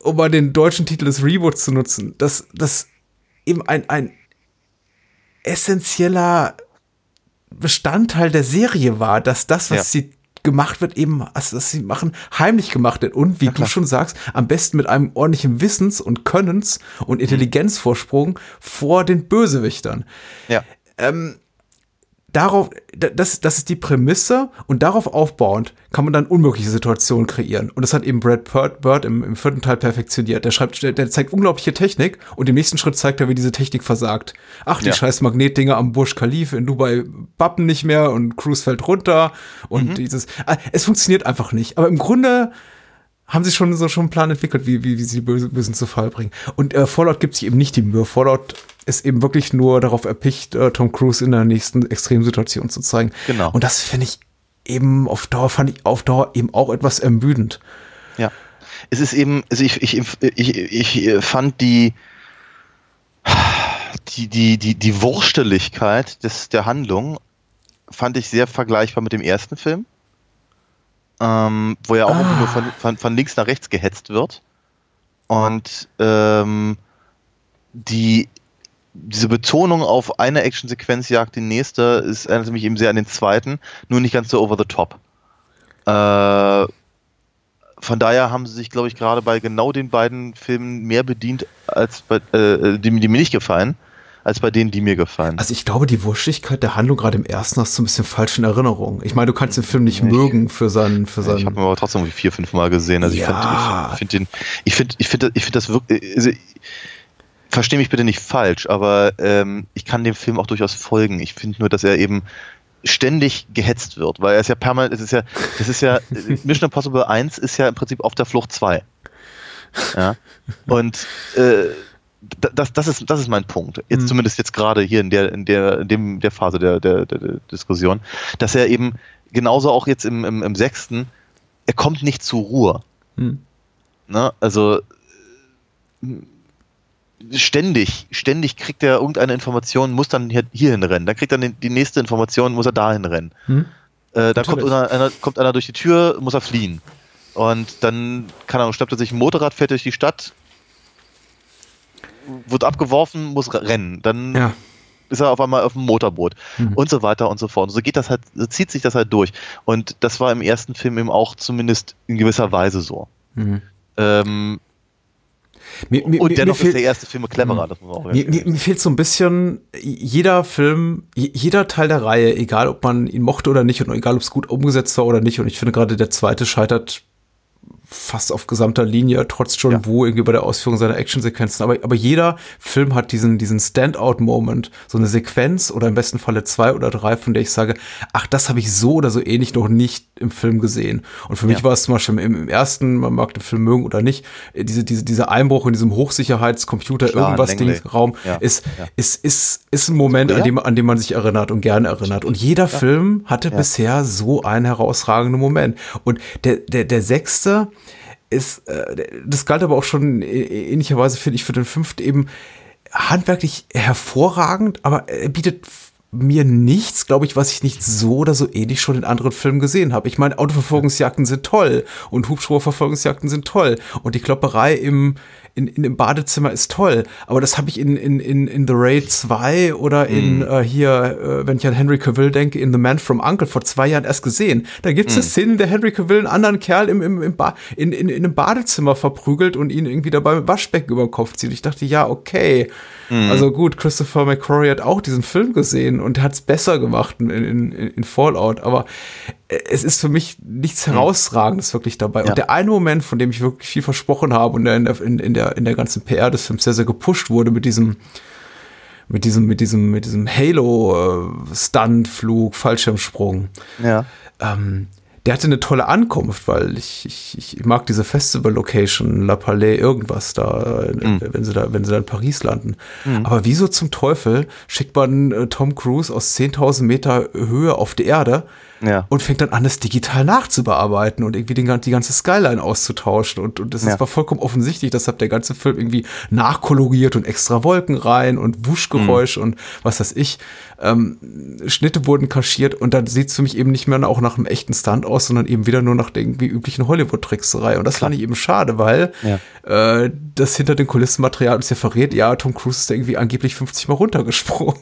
um mal den deutschen Titel des Reboots zu nutzen, dass das eben ein, ein essentieller Bestandteil der Serie war, dass das, was Ja. sie gemacht wird, eben, also was sie machen, heimlich gemacht wird. Und wie du schon sagst, am besten mit einem ordentlichen Wissens- und Könnens- und Intelligenzvorsprung vor den Bösewichtern Ja. Darauf, da- das, das ist die Prämisse und darauf aufbauend kann man dann unmögliche Situationen kreieren. Und das hat eben Brad Bird, im, im vierten Teil perfektioniert. Der schreibt, der, zeigt unglaubliche Technik und im nächsten Schritt zeigt er, wie diese Technik versagt. Ach, die Ja. scheiß Magnetdinger am Burj Khalifa in Dubai bappen nicht mehr und Cruise fällt runter und dieses, ah, es funktioniert einfach nicht. Aber im Grunde haben sie schon so schon einen Plan entwickelt, wie, wie, wie sie die Böse, Bösen zu Fall bringen. Und äh, Fallout gibt sich eben nicht die Mühe. Fallout ist eben wirklich nur darauf erpicht, äh, Tom Cruise in der nächsten Extremsituation zu zeigen. Genau. Und das finde ich eben auf Dauer, fand ich auf Dauer eben auch etwas ermüdend. Ja. Es ist eben, also ich, ich, ich, ich fand die, die, die, die, die Wursteligkeit des, der Handlung fand ich sehr vergleichbar mit dem ersten Film. Ähm, wo ja auch irgendwie nur von, von, von links nach rechts gehetzt wird. Und ähm, die, diese Betonung auf eine Actionsequenz jagt die nächste, ist erinnert mich eben sehr an den zweiten, nur nicht ganz so over the top. Äh, von daher haben sie sich, glaube ich, gerade bei genau den beiden Filmen mehr bedient, als bei, äh, die, die mir nicht gefallen, als bei denen, die mir gefallen. Also ich glaube, die Wurstigkeit der Handlung gerade im ersten hast du ein bisschen falsch in Erinnerung. Ich meine, du kannst den Film nicht Ich- mögen für seinen, für ich seinen. habe ihn aber trotzdem irgendwie vier, fünf Mal gesehen. Also Ja. ich finde ich ich finde, ich finde, ich finde das wirklich, also, verstehe mich bitte nicht falsch, aber ähm, ich kann dem Film auch durchaus folgen. Ich finde nur, dass er eben ständig gehetzt wird, weil er ist ja permanent, es ist ja, das ist ja, Mission Impossible 1 ist ja im Prinzip auf der Flucht 2. Ja. Und äh, das, das, ist, das ist mein Punkt. Jetzt Mhm. zumindest jetzt gerade hier in der, in der, in dem, der Phase der, der, der, Diskussion, dass er eben genauso auch jetzt im, im, im sechsten, er kommt nicht zur Ruhe. Hm. Ne? Also ständig, ständig kriegt er irgendeine Information, muss dann hier, hierhin rennen. Dann kriegt er die nächste Information, muss er dahin rennen. Hm. Äh, dann kommt einer, einer, kommt einer durch die Tür, muss er fliehen. Und dann, keine Ahnung, schnappt er sich ein Motorrad, fährt durch die Stadt, wird abgeworfen, muss re- rennen. Dann Ja. ist er auf einmal auf dem Motorboot Mhm. und so weiter und so fort. Und so geht das halt, so zieht sich das halt durch. Und das war im ersten Film eben auch zumindest in gewisser Weise so. Mhm. Ähm, Mir, mir, und dennoch mir fehlt, ist der erste Film cleverer, Mhm. das muss man auch Mir, mir, mir fehlt so ein bisschen jeder Film, jeder Teil der Reihe, egal ob man ihn mochte oder nicht und egal ob es gut umgesetzt war oder nicht. Und ich finde gerade der zweite scheitert fast auf gesamter Linie, trotz John Ja. Woo irgendwie bei der Ausführung seiner Actionsequenzen. Aber, aber jeder Film hat diesen, diesen Standout-Moment, so eine Sequenz oder im besten Falle zwei oder drei, von der ich sage, ach, das habe ich so oder so ähnlich noch nicht im Film gesehen. Und für mich Ja. war es zum Beispiel im, im ersten, man mag den Film mögen oder nicht, äh, diese, diese, dieser Einbruch in diesem Hochsicherheitscomputer, irgendwas. Ding, Raum, Ja, ist, ist, ist, ist ein Moment, an dem, an dem man sich erinnert und gerne erinnert. Und jeder Film hatte bisher so einen herausragenden Moment. Und der, der, der sechste ist, äh, das galt aber auch schon äh, ähnlicherweise, finde ich, für den fünften eben handwerklich hervorragend, aber er bietet mir nichts, glaube ich, was ich nicht so oder so ähnlich schon in anderen Filmen gesehen habe. Ich meine, Autoverfolgungsjagden sind toll und Hubschrauberverfolgungsjagden sind toll und die Klopperei im, in, in dem Badezimmer ist toll, aber das habe ich in, in, in, in The Raid 2 oder in äh, hier, äh, wenn ich an Henry Cavill denke, in The Man from Uncle vor zwei Jahren erst gesehen. Da gibt es eine Szene, in der Henry Cavill einen anderen Kerl im, im, im ba in, in, in einem Badezimmer verprügelt und ihn irgendwie dabei mit Waschbecken über den Kopf zieht. Ich dachte, ja, okay. Also gut, Christopher McQuarrie hat auch diesen Film gesehen und hat es besser gemacht in, in, in Fallout, aber es ist für mich nichts Herausragendes wirklich dabei. Ja. Und der eine Moment, von dem ich wirklich viel versprochen habe und der in der, in, in der, in der ganzen PR des Films sehr, sehr gepusht wurde mit diesem, mit diesem, mit diesem, mit diesem Halo-Stunt-Flug, Fallschirmsprung. Ja. Ähm, der hatte eine tolle Ankunft, weil ich, ich, ich mag diese Festival-Location, La Palais, irgendwas da, Mhm. wenn sie da, wenn sie da in Paris landen. Aber wieso zum Teufel schickt man äh, Tom Cruise aus 10.000 Meter Höhe auf die Erde Ja. und fängt dann an, das digital nachzubearbeiten und irgendwie den, die ganze Skyline auszutauschen. Und, und das ist, Ja. war vollkommen offensichtlich, deshalb der ganze Film irgendwie nachkoloriert und extra Wolken rein und Wuschgeräusch und was weiß ich. Ähm, Schnitte wurden kaschiert und dann sieht es für mich eben nicht mehr auch nach einem echten Stunt aus, sondern eben wieder nur nach der irgendwie üblichen Hollywood-Trickserei. Und das fand ich eben schade, weil Ja. äh, das hinter den Kulissenmaterial uns ja verrät, ja, Tom Cruise ist irgendwie angeblich 50 Mal runtergesprungen.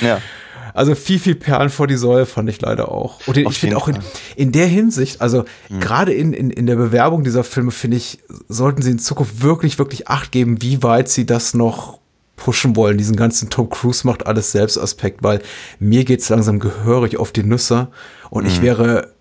Ja. Also viel, viel Perlen vor die Säule fand ich leider auch. Und ich finde auch in, in der Hinsicht, also gerade in, in, in der Bewerbung dieser Filme, finde ich, sollten sie in Zukunft wirklich, wirklich Acht geben, wie weit sie das noch pushen wollen, diesen ganzen Tom Cruise macht alles selbst Aspekt, weil mir geht's langsam gehörig auf die Nüsse. Und ich wäre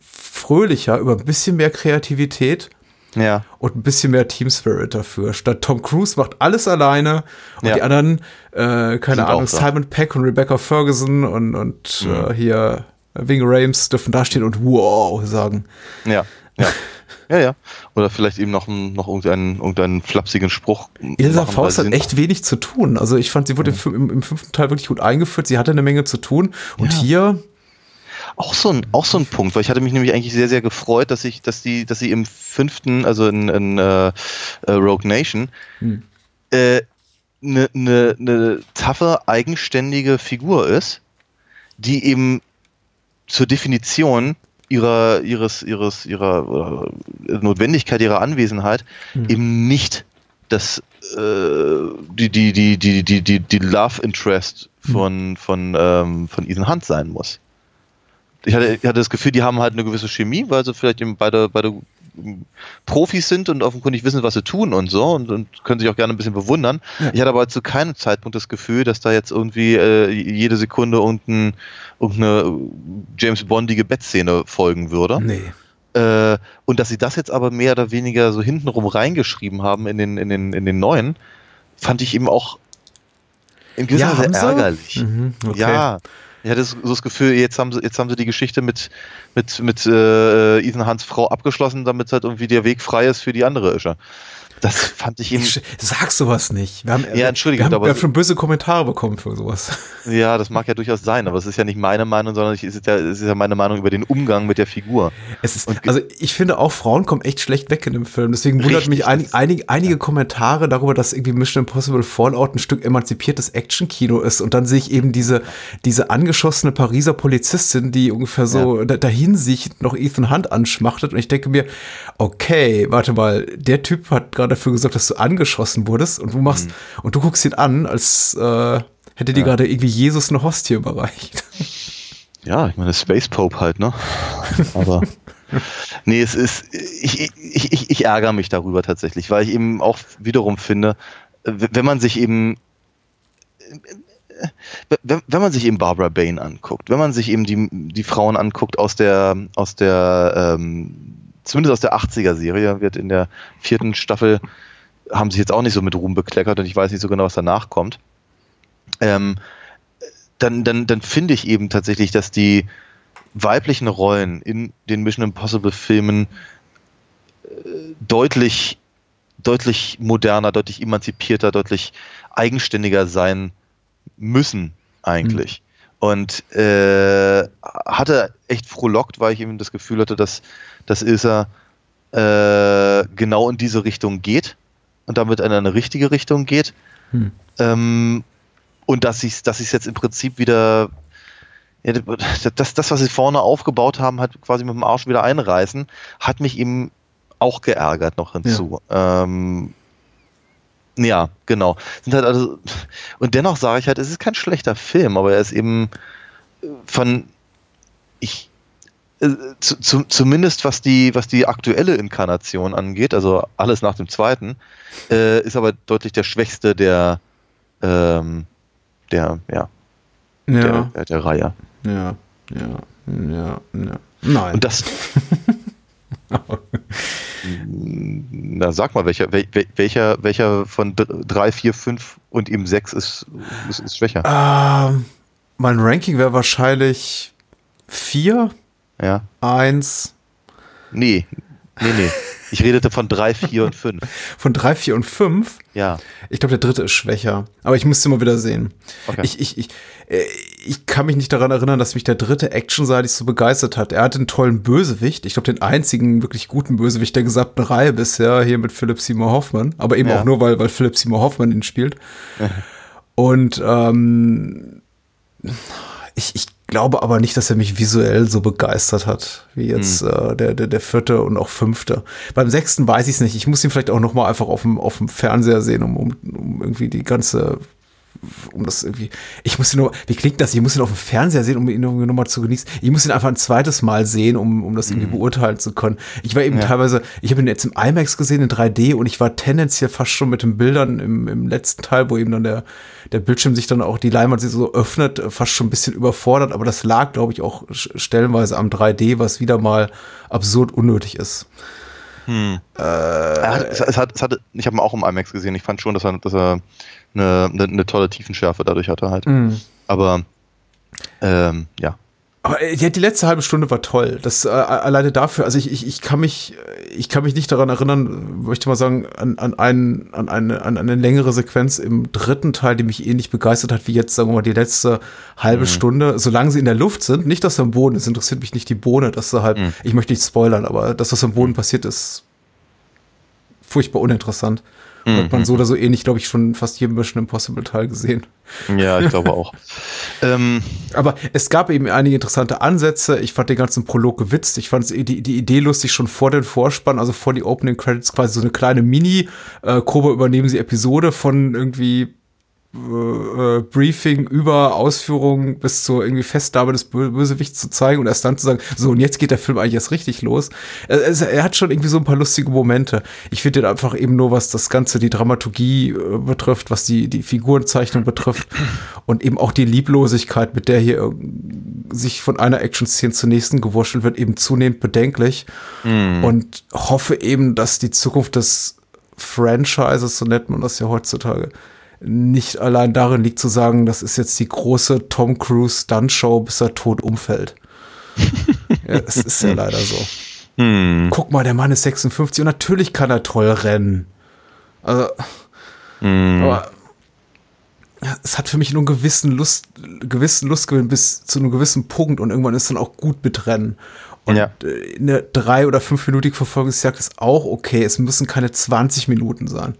fröhlicher über ein bisschen mehr Kreativität Ja. und ein bisschen mehr Team Spirit dafür. Statt Tom Cruise macht alles alleine und Ja. die anderen, äh, keine Sind Ahnung. Simon Peck und Rebecca Ferguson und, und äh, hier Wing Rames dürfen dastehen und wow sagen. Ja. Ja. Ja, ja. Oder vielleicht eben noch, noch irgendeinen, irgendeinen flapsigen Spruch. Ilsa machen, Faust hat echt wenig zu tun. Also ich fand, sie wurde im Fü- im, im fünften Teil wirklich gut eingeführt. Sie hatte eine Menge zu tun. Und Ja. hier, Auch so, ein, auch so ein Punkt, weil ich hatte mich nämlich eigentlich sehr, sehr gefreut, dass ich, dass die, dass sie im fünften, also in, in äh, Rogue Nation, Hm. äh, eine ne, ne taffe, eigenständige Figur ist, die eben zur Definition ihrer, ihres, ihres, ihrer äh, Notwendigkeit ihrer Anwesenheit Hm. eben nicht das äh, die, die, die, die, die, die, die Love Interest von, von, ähm, von Ethan Hunt sein muss. Ich hatte, ich hatte das Gefühl, die haben halt eine gewisse Chemie, weil sie vielleicht eben beide, beide Profis sind und offenkundig wissen, was sie tun und so und, und können sich auch gerne ein bisschen bewundern. Ja. Ich hatte aber zu keinem Zeitpunkt das Gefühl, dass da jetzt irgendwie äh, jede Sekunde irgendein, irgendeine James Bondige Bettszene folgen würde. nee. Äh, und dass sie das jetzt aber mehr oder weniger so hintenrum reingeschrieben haben in den, in den, in den neuen, fand ich eben auch in gewisser Ja, Weise ärgerlich. Mhm, okay. Ja, Ich hatte so das Gefühl, jetzt haben sie, jetzt haben sie die Geschichte mit, mit, mit äh, Ethan Hans Frau abgeschlossen, damit halt irgendwie der Weg frei ist für die andere Ische. Das fand ich eben. Sag sowas nicht. Wir haben, ja, Entschuldigung, wir haben, wir haben schon böse Kommentare bekommen für sowas. Ja, das mag ja durchaus sein, aber es ist ja nicht meine Meinung, sondern es ist ja, es ist ja meine Meinung über den Umgang mit der Figur. Es ist, also ich finde auch Frauen kommen echt schlecht weg in dem Film. Deswegen wundert mich ein, einige, einige Kommentare darüber, dass irgendwie Mission Impossible Fallout ein Stück emanzipiertes Action-Kino ist. Und dann sehe ich eben diese, diese angeschossene Pariser Polizistin, die ungefähr so ja. dahin sich noch Ethan Hunt anschmachtet. Und ich denke mir, okay, warte mal, der Typ hat gerade dafür gesorgt, dass du angeschossen wurdest und du machst mhm. und du guckst ihn an, als äh, hätte dir ja. gerade irgendwie Jesus eine Hostie überreicht. Ja, ich meine, Space Pope halt, ne? Aber nee, es ist, ich, ich, ich, ich ärgere mich darüber tatsächlich, weil ich eben auch wiederum finde, wenn man sich eben wenn, man sich eben Barbara Bain anguckt, wenn man sich eben die, die Frauen anguckt aus der, aus der ähm, zumindest aus der 80er-Serie, wird in der vierten Staffel, haben sich jetzt auch nicht so mit Ruhm bekleckert und ich weiß nicht so genau, was danach kommt. Ähm, dann, dann, dann finde ich eben tatsächlich, dass die weiblichen Rollen in den Mission Impossible Filmen äh, deutlich, deutlich moderner, deutlich emanzipierter, deutlich eigenständiger sein müssen eigentlich. Und äh, hatte echt frohlockt, weil ich eben das Gefühl hatte, dass dass Ilsa äh, genau in diese Richtung geht und damit in eine richtige Richtung geht. Hm. Ähm, und dass dass es jetzt im Prinzip wieder ja, das, das, was sie vorne aufgebaut haben, hat quasi mit dem Arsch wieder einreißen, hat mich eben auch geärgert noch hinzu. Ja, ähm, ja genau. Sind halt also, und dennoch sage ich halt, es ist kein schlechter Film, aber er ist eben von ich äh, zu, zu, zumindest was die, was die aktuelle Inkarnation angeht, also alles nach dem zweiten, äh, ist aber deutlich der schwächste der, ähm, der, ja, ja. Der, der, der, Reihe. Ja, ja, ja, ja. Nein. Und das. Na, sag mal, welcher, welcher, welcher von 3, 4, 5 und eben 6 ist, ist, ist schwächer? Uh, mein Ranking wäre wahrscheinlich 4 ja. Eins. Nee, nee, nee. Ich redete von drei, vier und fünf. Von drei, vier und fünf? Ja. Ich glaube, der dritte ist schwächer. Aber ich muss ihn mal wieder sehen. Okay. Ich, ich, ich, äh, ich kann mich nicht daran erinnern, dass mich der dritte actionseitig so begeistert hat. Er hat einen tollen Bösewicht. Ich glaube, den einzigen wirklich guten Bösewicht der gesamten Reihe bisher, hier mit Philip Seymour Hoffman. Aber eben ja. auch nur, weil, weil Philip Seymour Hoffman ihn spielt. Und ähm, ich, ich glaube aber nicht, dass er mich visuell so begeistert hat, wie jetzt hm. äh, der, der, der vierte und auch fünfte. Beim sechsten weiß ich es nicht. Ich muss ihn vielleicht auch noch mal einfach auf dem, auf dem Fernseher sehen, um, um, um irgendwie die ganze um das irgendwie, ich muss ihn nur, wie klingt das? Ich muss ihn auf dem Fernseher sehen, um ihn irgendwie nochmal zu genießen. Ich muss ihn einfach ein zweites Mal sehen, um, um das irgendwie mhm. beurteilen zu können. Ich war eben ja. teilweise, ich habe ihn jetzt im IMAX gesehen in 3D und ich war tendenziell fast schon mit den Bildern im, im letzten Teil, wo eben dann der, der Bildschirm sich dann auch die Leinwand sich so öffnet, fast schon ein bisschen überfordert, aber das lag, glaube ich, auch stellenweise am 3D, was wieder mal absurd unnötig ist. Hm. Äh, es, hat, es hat, ich habe ihn auch im IMAX gesehen. Ich fand schon, dass er, dass er eine, eine, eine tolle Tiefenschärfe dadurch hatte halt. Mhm. Aber ähm, ja. Aber äh, die, die letzte halbe Stunde war toll. Das äh, alleine dafür, also ich, ich, ich kann mich, ich kann mich nicht daran erinnern, möchte mal sagen, an, an, einen, an, eine, an eine längere Sequenz im dritten Teil, die mich ähnlich begeistert hat, wie jetzt, sagen wir mal, die letzte halbe mhm. Stunde, solange sie in der Luft sind, nicht, dass sie am Boden ist, interessiert mich nicht die Bohne, dass sie halt, mhm. ich möchte nicht spoilern, aber das, was am Boden passiert, ist furchtbar uninteressant. Mhm. Hat man so oder so ähnlich, glaube ich, schon fast jeden Mission Impossible Teil gesehen. Ja, ich glaube auch. ähm, Aber es gab eben einige interessante Ansätze. Ich fand den ganzen Prolog gewitzt. Ich fand die, die Idee lustig schon vor den Vorspann, also vor die Opening Credits, quasi so eine kleine Mini-Kurve übernehmen sie Episode von irgendwie äh, Briefing über Ausführungen bis zur irgendwie Festnahme des Bösewichts zu zeigen und erst dann zu sagen, so und jetzt geht der Film eigentlich erst richtig los. Er, er hat schon irgendwie so ein paar lustige Momente. Ich finde den einfach eben nur, was das Ganze, die Dramaturgie äh, betrifft, was die, die Figurenzeichnung betrifft und eben auch die Lieblosigkeit, mit der hier sich von einer Action-Szene zur nächsten gewurschtelt wird, eben zunehmend bedenklich mm. und hoffe eben, dass die Zukunft des Franchises, so nennt man das ja heutzutage, nicht allein darin liegt zu sagen, das ist jetzt die große Tom Cruise Stunt-Show, bis er tot umfällt. ja, es ist ja leider so. Hm. Guck mal, der Mann ist 56 und natürlich kann er toll rennen. Also, Hm. aber es hat für mich nur einen gewissen Lust, gewissen Lustgewinn bis zu einem gewissen Punkt und irgendwann ist dann auch gut mit Rennen. Und Ja. eine drei- oder fünfminütige Verfolgungsjagd ist auch okay. Es müssen keine 20 Minuten sein.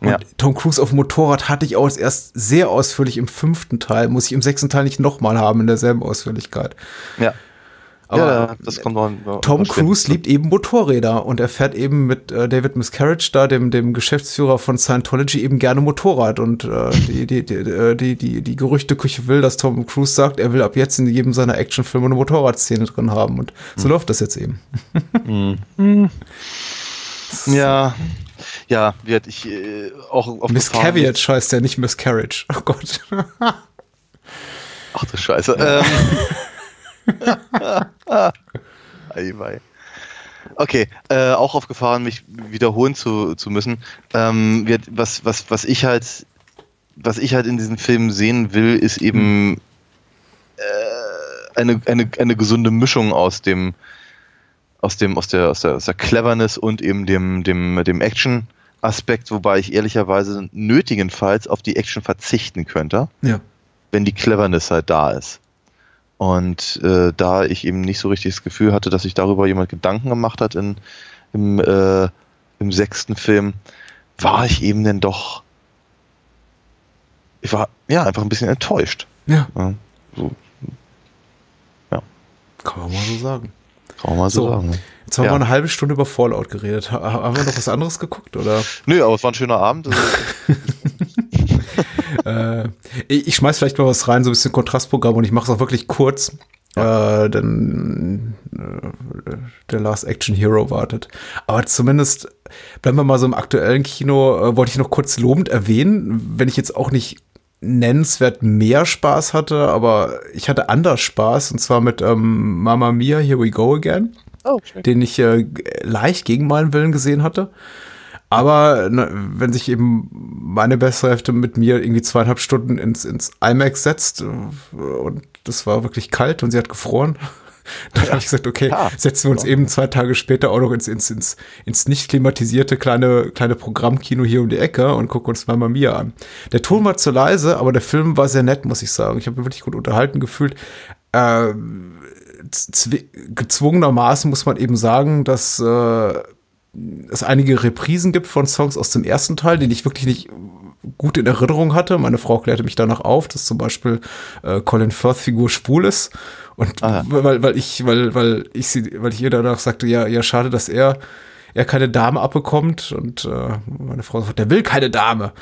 Und Ja. Tom Cruise auf dem Motorrad hatte ich auch erst sehr ausführlich im fünften Teil. Muss ich im sechsten Teil nicht nochmal haben in derselben Ausführlichkeit. Ja. Aber ja, das kommt noch. Tom Cruise liebt eben Motorräder und er fährt eben mit äh, David Miscarriage da, dem, dem Geschäftsführer von Scientology, eben gerne Motorrad. Und äh, die, die, die, äh, die, die, die Gerüchteküche will, dass Tom Cruise sagt, er will ab jetzt in jedem seiner Actionfilme eine Motorradszene drin haben. Und so läuft das jetzt eben. Ja. Ja, wird ich äh, auch auf Miscarriage heißt ja nicht Miscarriage. Oh Gott. Ach du Scheiße. Ähm. Okay, äh, auch auf Gefahren, mich wiederholen zu, zu müssen. Ähm, wird, was, was, was ich halt, was ich halt in diesen Filmen sehen will, ist eben äh, eine, eine, eine gesunde Mischung aus dem, aus dem, aus der, aus der, aus der Cleverness und eben dem, dem, dem Action-Aspekt, wobei ich ehrlicherweise nötigenfalls auf die Action verzichten könnte Ja. wenn die Cleverness halt da ist. Und äh, da ich eben nicht so richtig das Gefühl hatte, dass sich darüber jemand Gedanken gemacht hat in, im, äh, im sechsten Film, war ich eben dann doch, ich war ja einfach ein bisschen enttäuscht. Ja, Ja, so kann man mal so sagen. Kann man mal so, So. sagen. ne? Jetzt haben Ja. wir eine halbe Stunde über Fallout geredet. Ha- Haben wir noch was anderes geguckt? Oder? Nö, aber es war ein schöner Abend. äh, ich schmeiß vielleicht mal was rein, so ein bisschen Kontrastprogramm und ich mache es auch wirklich kurz. Äh, denn äh, der Last Action Hero wartet. Aber zumindest bleiben wir mal so im aktuellen Kino, äh, wollte ich noch kurz lobend erwähnen, wenn ich jetzt auch nicht nennenswert mehr Spaß hatte, aber ich hatte anders Spaß und zwar mit ähm, Mama Mia, Here We Go Again oh, den ich äh, leicht gegen meinen Willen gesehen hatte. Aber ne, wenn sich eben meine bessere Hälfte mit mir irgendwie zweieinhalb Stunden ins, ins IMAX setzt äh, und das war wirklich kalt und sie hat gefroren, dann habe ich gesagt, okay, klar. setzen wir uns eben zwei Tage später auch noch ins, ins, ins, ins nicht klimatisierte kleine, kleine Programmkino hier um die Ecke und gucken uns Mama Mia an. Der Ton war zu leise, aber der Film war sehr nett, muss ich sagen. Ich habe mich wirklich gut unterhalten gefühlt. Äh, zw- gezwungenermaßen muss man eben sagen, dass äh, es einige Reprisen gibt von Songs aus dem ersten Teil, den ich wirklich nicht gut in Erinnerung hatte. Meine Frau klärte mich danach auf, dass zum Beispiel äh, Colin Firth Figur schwul ist. Und Ah. weil, weil ich, weil, weil ich sie, weil ich ihr danach sagte, ja, ja, schade, dass er, er keine Dame abbekommt. Und äh, meine Frau sagt, der will keine Dame.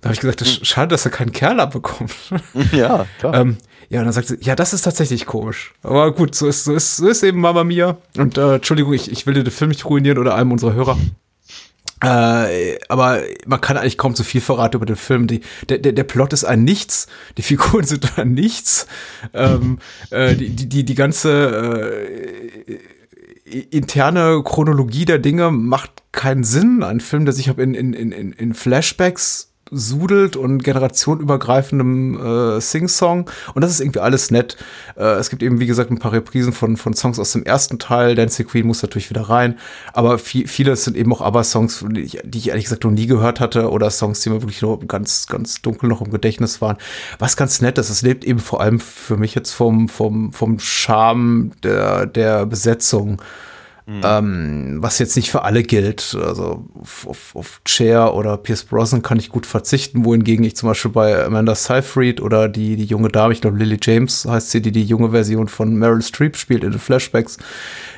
Da habe ich gesagt, das ist schade, dass er keinen Kerl abbekommt. Ja, klar. Ähm, ja, und dann sagt sie, ja, das ist tatsächlich komisch. Aber gut, so ist, so ist, so ist eben Mama Mia. Und äh, Entschuldigung, ich, ich will dir den Film nicht ruinieren oder einem unserer Hörer. Äh, aber man kann eigentlich kaum zu viel verraten über den Film. Die, der, der, der Plot ist ein Nichts, die Figuren sind ein Nichts. Ähm, äh, die, die, die, die ganze äh, interne Chronologie der Dinge macht keinen Sinn. Ein Film, der sich in, in, in, in Flashbacks sudelt und generationenübergreifendem äh, Sing-Song. Und das ist irgendwie alles nett. Äh, es gibt eben, wie gesagt, ein paar Reprisen von, von Songs aus dem ersten Teil. Dancing Queen muss natürlich wieder rein. Aber viel, viele sind eben auch ABBA-Songs, die ich, die ich ehrlich gesagt noch nie gehört hatte. Oder Songs, die mir wirklich noch ganz, ganz dunkel noch im Gedächtnis waren. Was ganz nett ist, es lebt eben vor allem für mich jetzt vom, vom, vom Charme der, der Besetzung. Ähm, was jetzt nicht für alle gilt. Also auf, auf, auf Cher oder Pierce Brosnan kann ich gut verzichten, wohingegen ich zum Beispiel bei Amanda Seyfried oder die, die junge Dame, ich glaube Lily James heißt sie, die die junge Version von Meryl Streep spielt in den Flashbacks,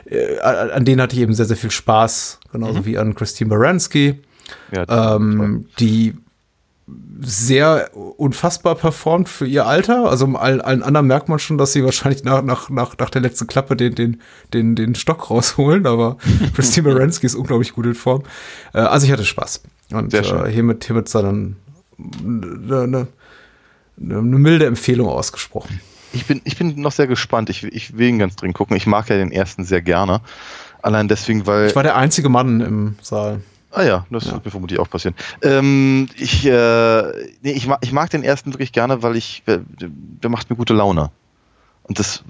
äh, an, denen hatte ich eben sehr, sehr viel Spaß, genauso wie an Christine Baranski, ja, ähm, die sehr unfassbar performt für ihr Alter. Also allen, allen anderen merkt man schon, dass sie wahrscheinlich nach, nach, nach, nach der letzten Klappe den, den, den, den Stock rausholen. Aber Christine Baranski ist unglaublich gut in Form. Äh, also ich hatte Spaß. Und äh, hiermit, hiermit sei dann eine, eine, eine milde Empfehlung ausgesprochen. Ich bin, ich bin noch sehr gespannt. Ich, ich will ihn ganz dringend gucken. Ich mag ja den ersten sehr gerne. Allein deswegen, weil. Ich war der einzige Mann im Saal. Ah ja, das Ja. wird mir vermutlich auch passieren. Ähm, ich, äh, nee, ich, mag, ich mag den ersten wirklich gerne, weil ich, der, macht mir gute Laune. Und das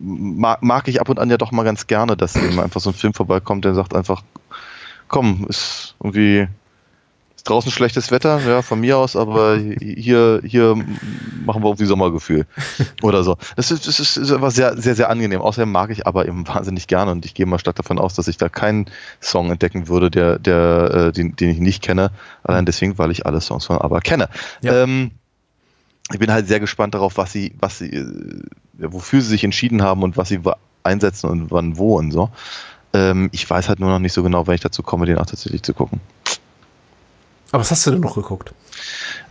mag, mag ich ab und an ja doch mal ganz gerne, dass eben einfach so ein Film vorbeikommt, der sagt einfach, komm, ist irgendwie draußen schlechtes Wetter, ja, von mir aus, aber hier, hier machen wir irgendwie Sommergefühl oder so. Das ist, das ist, ist einfach sehr, sehr, sehr angenehm. Außerdem mag ich aber eben wahnsinnig gerne und ich gehe mal stark davon aus, dass ich da keinen Song entdecken würde, der, der, äh, den, den ich nicht kenne. Allein deswegen, weil ich alle Songs von ABBA kenne. Ja. Ähm, ich bin halt sehr gespannt darauf, was sie, was sie, äh, wofür sie sich entschieden haben und was sie einsetzen und wann wo und so. Ähm, ich weiß halt nur noch nicht so genau, wenn ich dazu komme, den auch tatsächlich zu gucken. Aber was hast du denn noch geguckt?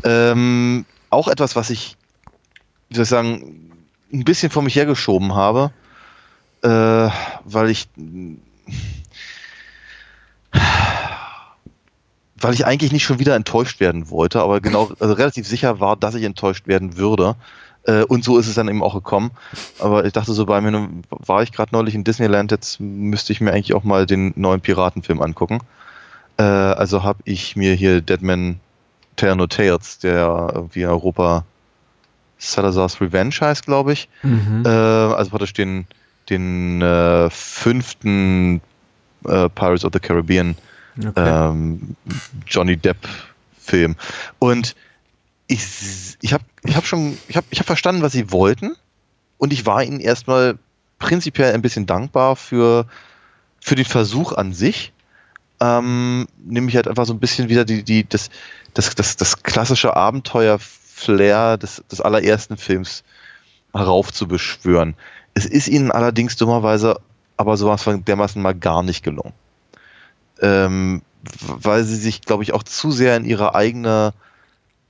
Ähm, auch etwas, was ich, wie soll ich sagen, ein bisschen vor mich hergeschoben habe, äh, weil ich, weil ich eigentlich nicht schon wieder enttäuscht werden wollte, aber genau, also relativ sicher war, dass ich enttäuscht werden würde. Äh, und so ist es dann eben auch gekommen. Aber ich dachte so bei mir, war ich gerade neulich in Disneyland, jetzt müsste ich mir eigentlich auch mal den neuen Piratenfilm angucken. Äh, also habe ich mir hier Deadman No Tales, der irgendwie in Europa Salazar's Revenge heißt, glaube ich. Mhm. Äh, also praktisch den, den äh, fünften äh, Pirates of the Caribbean Okay. ähm, Johnny Depp Film. Und ich, ich habe ich hab schon, ich habe ich hab verstanden, was sie wollten. Und ich war ihnen erstmal prinzipiell ein bisschen dankbar für, für den Versuch an sich. Ähm, nämlich halt einfach so ein bisschen wieder die, die, das, das, das, das klassische Abenteuer-Flair des, des allerersten Films heraufzubeschwören. Es ist ihnen allerdings dummerweise aber sowas von dermaßen mal gar nicht gelungen. Ähm, weil sie sich, glaube ich, auch zu sehr in ihre eigene,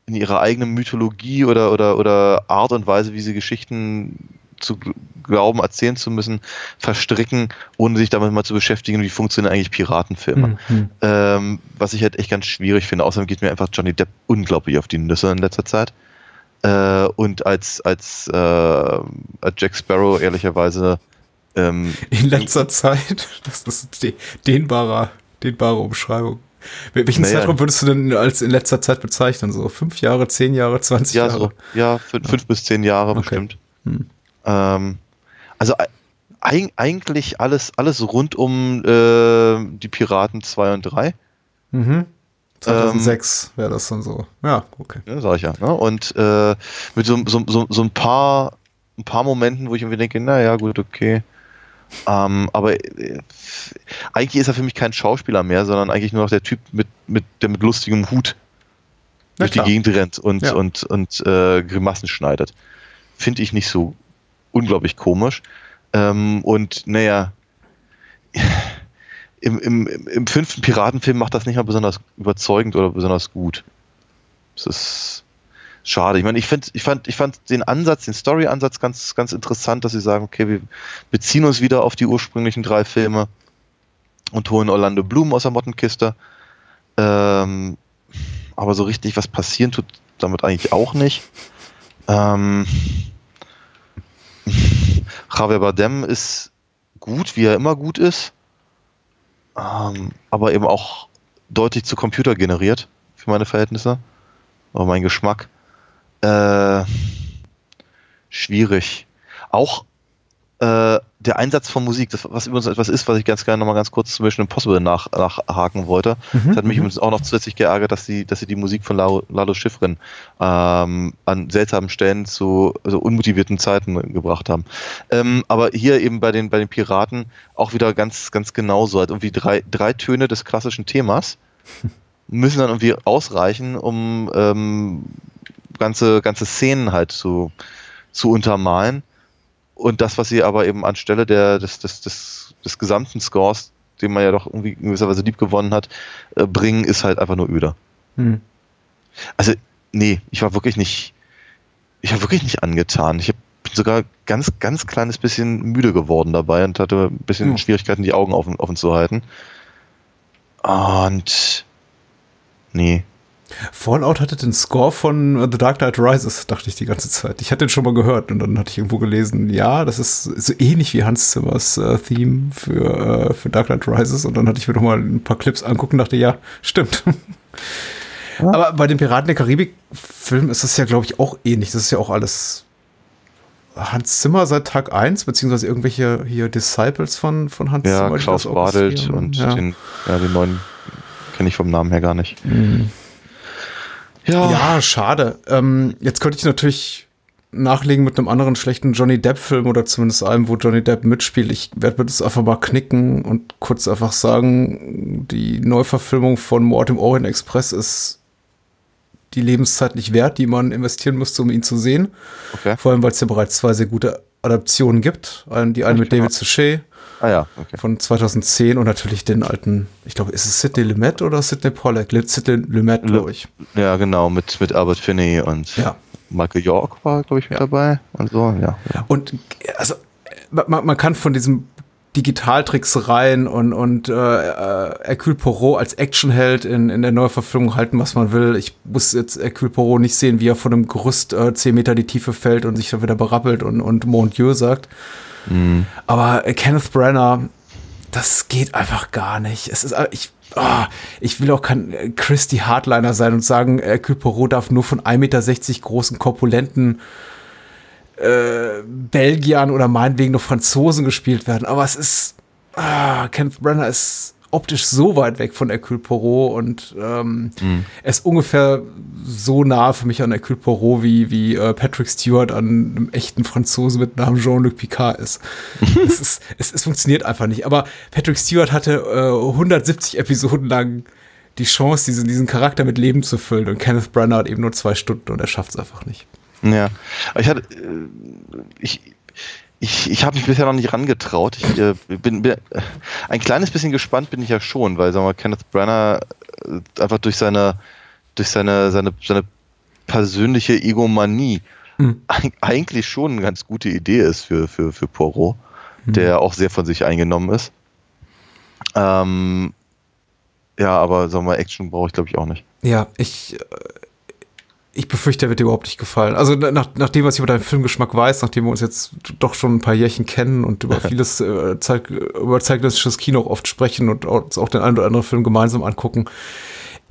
in ihre eigene Mythologie oder, oder, oder Art und Weise, wie sie Geschichten zu gl- glauben, erzählen zu müssen, verstricken, ohne sich damit mal zu beschäftigen, wie funktionieren eigentlich Piratenfilme. Mhm. Ähm, was ich halt echt ganz schwierig finde. Außerdem geht mir einfach Johnny Depp unglaublich auf die Nüsse in letzter Zeit. Äh, und als, als, äh, als Jack Sparrow ehrlicherweise ähm, In letzter Zeit, das ist de dehnbarer, dehnbare Umschreibung. Wel- Welchen Naja. Zeitraum würdest du denn als in letzter Zeit bezeichnen? So fünf Jahre, zehn Jahre, 20 ja, Jahre? so, ja, fün- fünf bis zehn Jahre Okay. bestimmt. Hm. Ähm, also eig eigentlich alles, alles rund um äh, die Piraten 2 und 3. Mhm. 2006 wäre das dann so. Ja, okay. Ja, sag ich ja. Ne? Und äh, mit so, so, so, so ein paar ein paar Momenten, wo ich irgendwie denke, naja, gut, okay. Ähm, aber äh, eigentlich ist er für mich kein Schauspieler mehr, sondern eigentlich nur noch der Typ mit, mit, der mit lustigem Hut Na durch die klar. Gegend rennt und, Ja. und, und äh, Grimassen schneidet. Finde ich nicht so unglaublich komisch. Ähm, und naja, im, im, im- fünften Piratenfilm macht das nicht mal besonders überzeugend oder besonders gut. Das ist schade. Ich meine, ich, find, ich, fand, ich fand den Ansatz, den Story-Ansatz ganz, ganz interessant, dass sie sagen, okay, wir beziehen uns wieder auf die ursprünglichen drei Filme und holen Orlando Bloom aus der Mottenkiste. Ähm, aber so richtig was passieren tut damit eigentlich auch nicht. Ähm, Javier Bardem ist gut, wie er immer gut ist, ähm, aber eben auch deutlich zu Computer generiert für meine Verhältnisse, aber mein Geschmack. Äh, schwierig. Auch äh, der Einsatz von Musik, das, was übrigens etwas ist, was ich ganz gerne nochmal ganz kurz zum Mission Impossible nach, nachhaken wollte. Mhm. Das hat mich übrigens auch noch zusätzlich geärgert, dass sie, dass sie die Musik von Lalo, Lalo Schifrin ähm, an seltsamen Stellen zu also unmotivierten Zeiten gebracht haben. Ähm, aber hier eben bei den, bei den Piraten auch wieder ganz, ganz genauso. Halt irgendwie drei, drei Töne des klassischen Themas müssen dann irgendwie ausreichen, um ähm, ganze, ganze Szenen halt zu, zu untermalen. Und das, was sie aber eben anstelle der, des, des, des, des gesamten Scores, den man ja doch irgendwie in gewisser Weise lieb gewonnen hat, äh, bringen, ist halt einfach nur öder. Hm. Also, nee, ich war wirklich nicht, ich war wirklich nicht angetan. Ich hab, bin sogar ganz, ganz kleines bisschen müde geworden dabei und hatte ein bisschen Ja. Schwierigkeiten, die Augen offen, offen zu halten. Und nee, Fallout hatte den Score von The Dark Knight Rises, dachte ich die ganze Zeit. Ich hatte den schon mal gehört und dann hatte ich irgendwo gelesen, ja, das ist so ähnlich wie Hans Zimmers äh, Theme für, äh, für Dark Knight Rises und dann hatte ich mir noch mal ein paar Clips angucken und dachte, ja, stimmt. Ja. Aber bei den Piraten der Karibik-Filmen ist das ja, glaube ich, auch ähnlich. Das ist ja auch alles Hans Zimmer seit Tag 1, beziehungsweise irgendwelche hier Disciples von, von Hans ja, Zimmer. Klaus Badelt und ja. Den, ja, den neuen kenne ich vom Namen her gar nicht. Mhm. Ja. ja, schade. Ähm, jetzt könnte ich natürlich nachlegen mit einem anderen schlechten Johnny Depp-Film oder zumindest einem, wo Johnny Depp mitspielt. Ich werde mir das einfach mal knicken und kurz einfach sagen, die Neuverfilmung von Mord im Orient Express ist die Lebenszeit nicht wert, die man investieren müsste, um ihn zu sehen. Okay. Vor allem, weil es ja bereits zwei sehr gute Adaptionen gibt. Die eine mit David Suchet ah, ja. okay. von 2010 und natürlich den alten, ich glaube, ist es Sidney Lumet oder Sidney Pollack? Sidney Lumet, glaube ich. Ja, genau, mit, mit Albert Finney und ja. Michael York war, glaube ich, mit ja. dabei und so, ja. ja. Und also man, man kann von diesem Digitaltricksereien und, und äh, äh, Hercule Poirot als Actionheld in, in der Neuverfilmung halten, was man will. Ich muss jetzt Hercule Poirot nicht sehen, wie er von einem Gerüst äh, 10 Meter die Tiefe fällt und sich dann wieder berappelt und, und Mon Dieu sagt. Mhm. Aber äh, Kenneth Brenner, das geht einfach gar nicht. Es ist, äh, ich, oh, ich will auch kein äh, Christy Hardliner sein und sagen, Hercule Poirot darf nur von 1,60 Meter großen Korpulenten äh, Belgiern oder meinetwegen noch Franzosen gespielt werden. Aber es ist, ah, Kenneth Brenner ist optisch so weit weg von Hercule Poirot und ähm, mhm. er ist ungefähr so nah für mich an Hercule Poirot wie, wie äh, Patrick Stewart an einem echten Franzosen mit Namen Jean-Luc Picard ist. es ist es, es funktioniert einfach nicht. Aber Patrick Stewart hatte äh, 170 Episoden lang die Chance, diesen, diesen Charakter mit Leben zu füllen und Kenneth Branagh hat eben nur zwei Stunden und er schafft es einfach nicht. Ja, ich hatte, äh, ich, ich, ich habe mich bisher noch nicht rangetraut. Ich äh, bin, bin, ein kleines bisschen gespannt bin ich ja schon, weil sagen wir, Kenneth Branagh äh, einfach durch seine durch seine seine seine persönliche Egomanie mhm. eigentlich schon eine ganz gute Idee ist für für für Poirot, mhm. der auch sehr von sich eingenommen ist. Ähm, ja, aber sagen wir, Action brauche ich glaube ich auch nicht. Ja, ich ich befürchte, er wird dir überhaupt nicht gefallen. Also nach, nach dem, was ich über deinen Filmgeschmack weiß, nachdem wir uns jetzt doch schon ein paar Jährchen kennen und über vieles äh, Zeit, über zeitgenössisches Kino auch oft sprechen und uns auch den einen oder anderen Film gemeinsam angucken,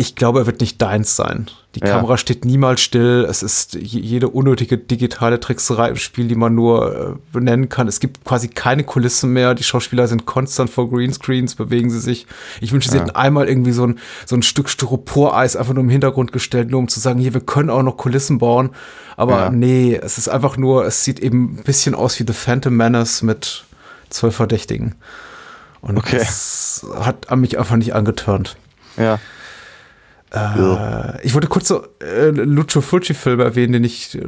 ich glaube, er wird nicht deins sein. Die ja. Kamera steht niemals still. Es ist jede unnötige digitale Trickserei im Spiel, die man nur äh, benennen kann. Es gibt quasi keine Kulissen mehr. Die Schauspieler sind konstant vor Greenscreens, bewegen sie sich. Ich wünsche, sie ja. hätten einmal irgendwie so ein, so ein Stück Styroporeis einfach nur im Hintergrund gestellt, nur um zu sagen, hier, wir können auch noch Kulissen bauen. Aber ja. nee, es ist einfach nur, es sieht eben ein bisschen aus wie The Phantom Menace mit zwölf Verdächtigen. Und okay. das hat mich einfach nicht angeturnt. Ja. Äh, ich wollte kurz so äh, Lucio Fulci-Film erwähnen, den ich,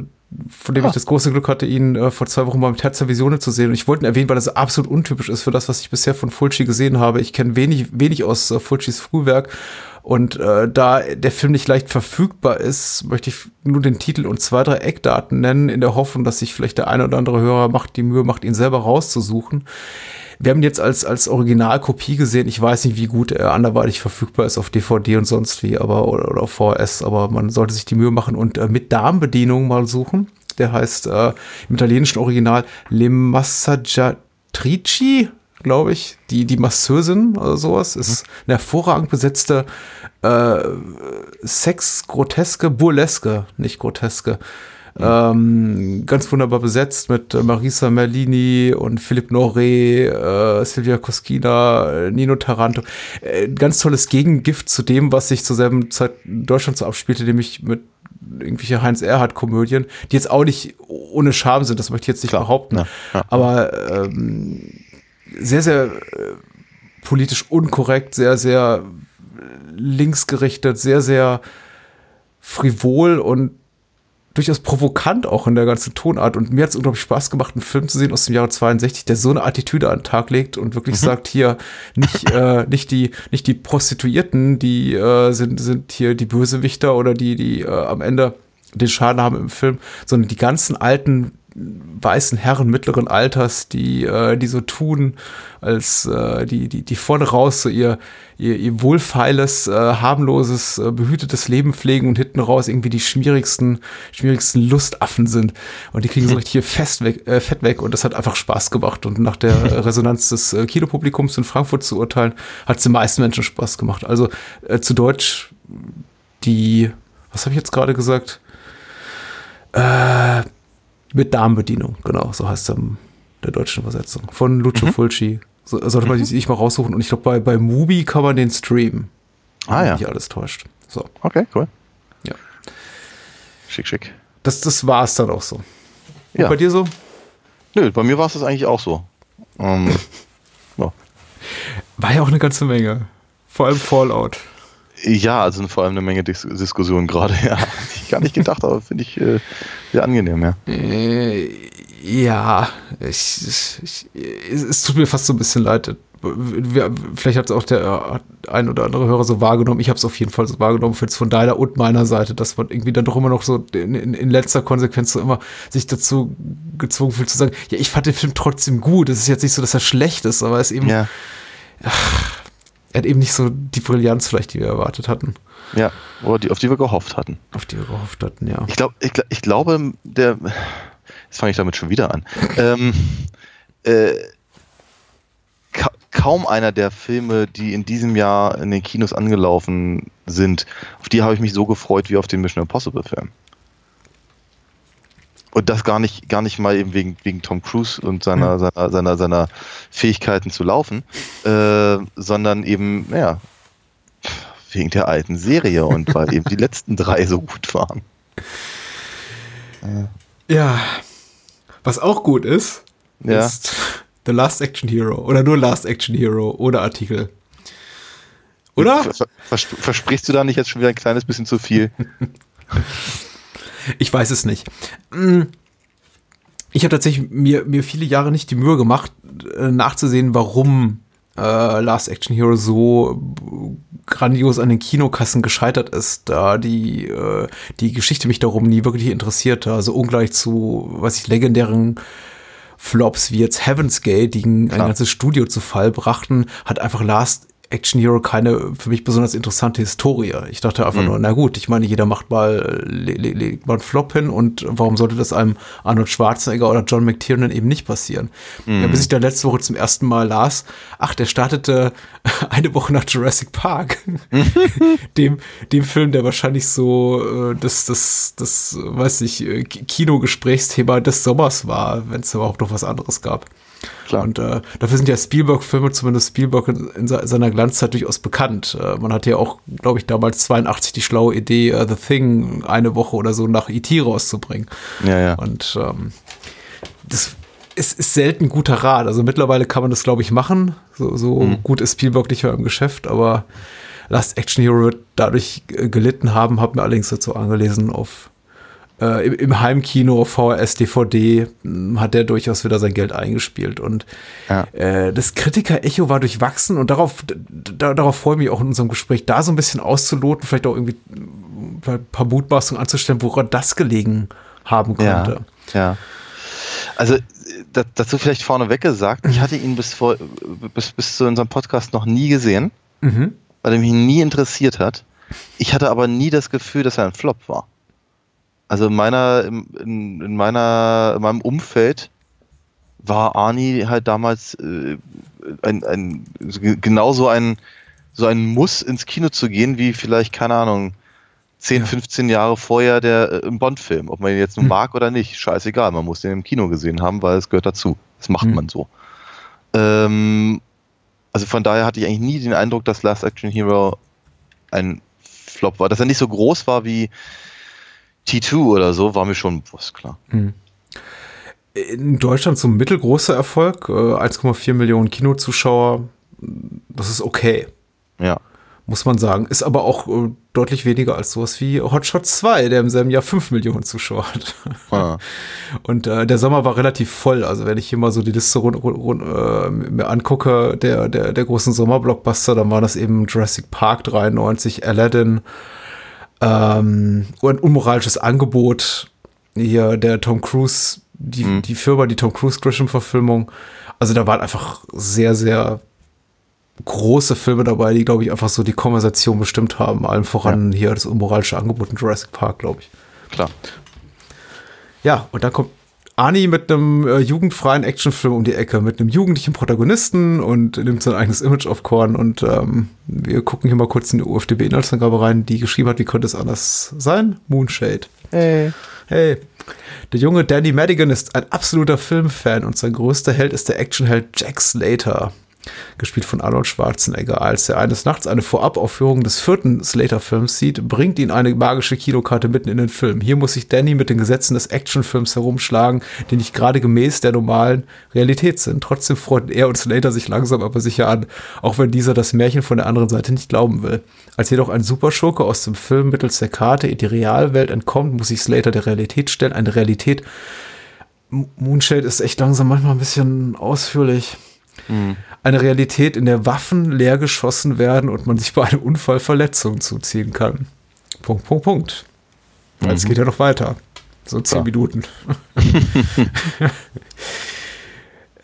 von dem ah. ich das große Glück hatte, ihn äh, vor zwei Wochen mal mit Terza Visione zu sehen. Und ich wollte ihn erwähnen, weil das absolut untypisch ist für das, was ich bisher von Fulci gesehen habe. Ich kenne wenig, wenig aus äh, Fulcis Frühwerk. Und äh, da der Film nicht leicht verfügbar ist, möchte ich nur den Titel und zwei, drei Eckdaten nennen, in der Hoffnung, dass sich vielleicht der eine oder andere Hörer macht die Mühe, macht ihn selber rauszusuchen. Wir haben ihn jetzt als, als Originalkopie gesehen. Ich weiß nicht, wie gut er anderweitig verfügbar ist auf DVD und sonst wie, aber oder, oder auf VS, aber man sollte sich die Mühe machen und äh, mit Darmbedienung mal suchen. Der heißt äh, im italienischen Original Le Massaggiatrici, glaube ich, die, die Masseusin oder sowas. Mhm. Ist eine hervorragend besetzte äh, Sex-Groteske, Burleske, nicht Groteske. Ähm, ganz wunderbar besetzt mit äh, Marisa Merlini und Philipp Noré, äh, Silvia Koskina, äh, Nino Taranto. Äh, ganz tolles Gegengift zu dem, was sich zur selben Zeit in Deutschland so abspielte, nämlich mit irgendwelche Heinz Erhardt-Komödien, die jetzt auch nicht ohne Scham sind, das möchte ich jetzt nicht Klar. behaupten. Ja, ja. Aber ähm, sehr, sehr äh, politisch unkorrekt, sehr, sehr linksgerichtet, sehr, sehr frivol und durchaus provokant auch in der ganzen Tonart. Und mir hat es unglaublich Spaß gemacht, einen Film zu sehen aus dem Jahre 62, der so eine Attitüde an den Tag legt und wirklich mhm. sagt, hier nicht, äh, nicht, die, nicht die Prostituierten, die äh, sind, sind hier die Bösewichter oder die, die äh, am Ende den Schaden haben im Film, sondern die ganzen alten weißen Herren mittleren Alters, die, äh, die so tun, als äh, die, die, die vorne raus so ihr, ihr, ihr wohlfeiles, äh, harmloses, äh, behütetes Leben pflegen und hinten raus irgendwie die schmierigsten, schmierigsten Lustaffen sind. Und die kriegen so richtig hier fest weg, äh, fett weg und das hat einfach Spaß gemacht. Und nach der Resonanz des äh, Kinopublikums in Frankfurt zu urteilen, hat es den meisten Menschen Spaß gemacht. Also äh, zu Deutsch die, was habe ich jetzt gerade gesagt? Äh, mit Darmbedienung, genau, so heißt es in der deutschen Übersetzung. Von Lucio mhm. Fulci. So, sollte man mhm. sich mal raussuchen. Und ich glaube, bei, bei Mubi kann man den streamen. Ah ja. Nicht alles täuscht. So. Okay, cool. Ja. Schick, schick. Das, das war es dann auch so. Und ja. bei dir so? Nö, bei mir war es das eigentlich auch so. Um, ja. War ja auch eine ganze Menge. Vor allem Fallout. Ja, also vor allem eine Menge Dis Diskussionen gerade, ja. Gar nicht gedacht, aber finde ich äh, sehr angenehm, ja. Äh, ja, ich, ich, es tut mir fast so ein bisschen leid. Vielleicht hat es auch der ein oder andere Hörer so wahrgenommen. Ich habe es auf jeden Fall so wahrgenommen, von deiner und meiner Seite, dass man irgendwie dann doch immer noch so in, in, in, letzter Konsequenz so immer sich dazu gezwungen fühlt zu sagen, ja, ich fand den Film trotzdem gut. Es ist jetzt nicht so, dass er schlecht ist, aber es ist eben. Ja. Ach, er hat eben nicht so die Brillanz vielleicht, die wir erwartet hatten. Ja, oder die, auf die wir gehofft hatten. Auf die wir gehofft hatten, ja. Ich, glaub, ich, ich glaube, der, jetzt fange ich damit schon wieder an. ähm, äh, ka kaum einer der Filme, die in diesem Jahr in den Kinos angelaufen sind, auf die habe ich mich so gefreut wie auf den Mission Impossible Film. Und das gar nicht, gar nicht mal eben wegen, wegen Tom Cruise und seiner, mhm. seiner, seiner, seiner Fähigkeiten zu laufen, äh, sondern eben, ja, wegen der alten Serie und weil eben die letzten drei so gut waren. Ja. Was auch gut ist, ja. ist The Last Action Hero. Oder nur Last Action Hero ohne Artikel. Oder? Vers versprichst du da nicht jetzt schon wieder ein kleines bisschen zu viel? Ich weiß es nicht. Mm. Ich habe tatsächlich mir, mir viele Jahre nicht die Mühe gemacht, äh, nachzusehen, warum äh, Last Action Hero so grandios an den Kinokassen gescheitert ist, da die, äh, die Geschichte mich darum nie wirklich interessierte. Also ungleich zu, was ich, legendären Flops wie jetzt Heaven's Gate, die ein, ein ganzes Studio zu Fall brachten, hat einfach Last Action Hero keine für mich besonders interessante Historie. Ich dachte einfach mhm. nur, na gut, ich meine, jeder macht mal, le, le, le, mal einen Flop hin und warum sollte das einem Arnold Schwarzenegger oder John McTiernan eben nicht passieren? Mhm. Ja, bis ich da letzte Woche zum ersten Mal las, ach, der startete eine Woche nach Jurassic Park. dem, dem Film, der wahrscheinlich so äh, das, das, das, weiß ich, äh, Kinogesprächsthema des Sommers war, wenn es überhaupt noch was anderes gab. Klar. Und äh, dafür sind ja Spielberg-Filme, zumindest Spielberg in, in, seiner Glanzzeit durchaus bekannt. Äh, man hatte ja auch, glaube ich, damals 82 die schlaue Idee, uh, The Thing eine Woche oder so nach E.T. rauszubringen. Ja, ja. Und ähm, das ist, ist selten guter Rat. Also mittlerweile kann man das, glaube ich, machen. So, so mhm. gut ist Spielberg nicht mehr im Geschäft, aber Last Action Hero wird dadurch gelitten haben, habe mir allerdings dazu angelesen auf äh, im, im, Heimkino, VHS, DVD, hm, hat der durchaus wieder sein Geld eingespielt. Und ja. äh, das Kritiker-Echo war durchwachsen und darauf, da, darauf freue ich mich auch in unserem Gespräch, da so ein bisschen auszuloten, vielleicht auch irgendwie ein paar Mutmaßungen anzustellen, woran das gelegen haben könnte. Ja, ja. Also dazu vielleicht vorneweg gesagt, ich hatte ihn bis, vor, bis, bis zu unserem Podcast noch nie gesehen, mhm. weil er mich nie interessiert hat. Ich hatte aber nie das Gefühl, dass er ein Flop war. Also in meiner, in, in meiner, in meinem Umfeld war Arnie halt damals äh, ein, ein, genauso ein, so ein Muss ins Kino zu gehen, wie vielleicht, keine Ahnung, 10, ja. 15 Jahre vorher der äh, im Bond-Film. Ob man ihn jetzt nun hm. mag oder nicht, scheißegal, man muss den im Kino gesehen haben, weil es gehört dazu. Das macht hm. man so. Ähm, also von daher hatte ich eigentlich nie den Eindruck, dass Last Action Hero ein Flop war. Dass er nicht so groß war wie, T2 oder so war mir schon bewusst, klar. Mhm. In Deutschland so ein mittelgroßer Erfolg, 1,4 äh, Millionen Kinozuschauer, das ist okay. Ja. Muss man sagen. Ist aber auch äh, deutlich weniger als sowas wie Hotshot 2, der im selben Jahr 5 Millionen Zuschauer hat. Ah. Und äh, der Sommer war relativ voll. Also wenn ich hier mal so die Liste rund, rund, äh, mir angucke, der, der, der großen Sommerblockbuster, dann war das eben Jurassic Park 93, Aladdin, ähm, ein unmoralisches Angebot. Hier der Tom Cruise die, mhm. die Firma, die Tom Cruise Grisham-Verfilmung. Also da waren einfach sehr, sehr große Filme dabei, die, glaube ich, einfach so die Konversation bestimmt haben. Allem voran ja. hier das unmoralische Angebot in Jurassic Park, glaube ich. Klar. Ja, und dann kommt Ani mit einem äh, jugendfreien Actionfilm um die Ecke, mit einem jugendlichen Protagonisten und nimmt sein eigenes Image auf Korn. Und ähm, wir gucken hier mal kurz in die UFDB-Inhaltsangabe rein, die geschrieben hat, wie könnte es anders sein? Moonshade. Hey. Hey. Der junge Danny Madigan ist ein absoluter Filmfan und sein größter Held ist der Actionheld Jack Slater gespielt von Arnold Schwarzenegger. Als er eines Nachts eine Vorabaufführung des vierten Slater-Films sieht, bringt ihn eine magische Kinokarte mitten in den Film. Hier muss sich Danny mit den Gesetzen des Actionfilms herumschlagen, die nicht gerade gemäß der normalen Realität sind. Trotzdem freunden er und Slater sich langsam aber sicher an, auch wenn dieser das Märchen von der anderen Seite nicht glauben will. Als jedoch ein Superschurke aus dem Film mittels der Karte in die Realwelt entkommt, muss sich Slater der Realität stellen. Eine Realität. Moonshade ist echt langsam manchmal ein bisschen ausführlich. Mhm. Eine Realität, in der Waffen leer geschossen werden und man sich bei einem Unfall Verletzungen zuziehen kann. Punkt, Punkt, Punkt. Mhm. Es geht ja noch weiter. So zehn ja. Minuten.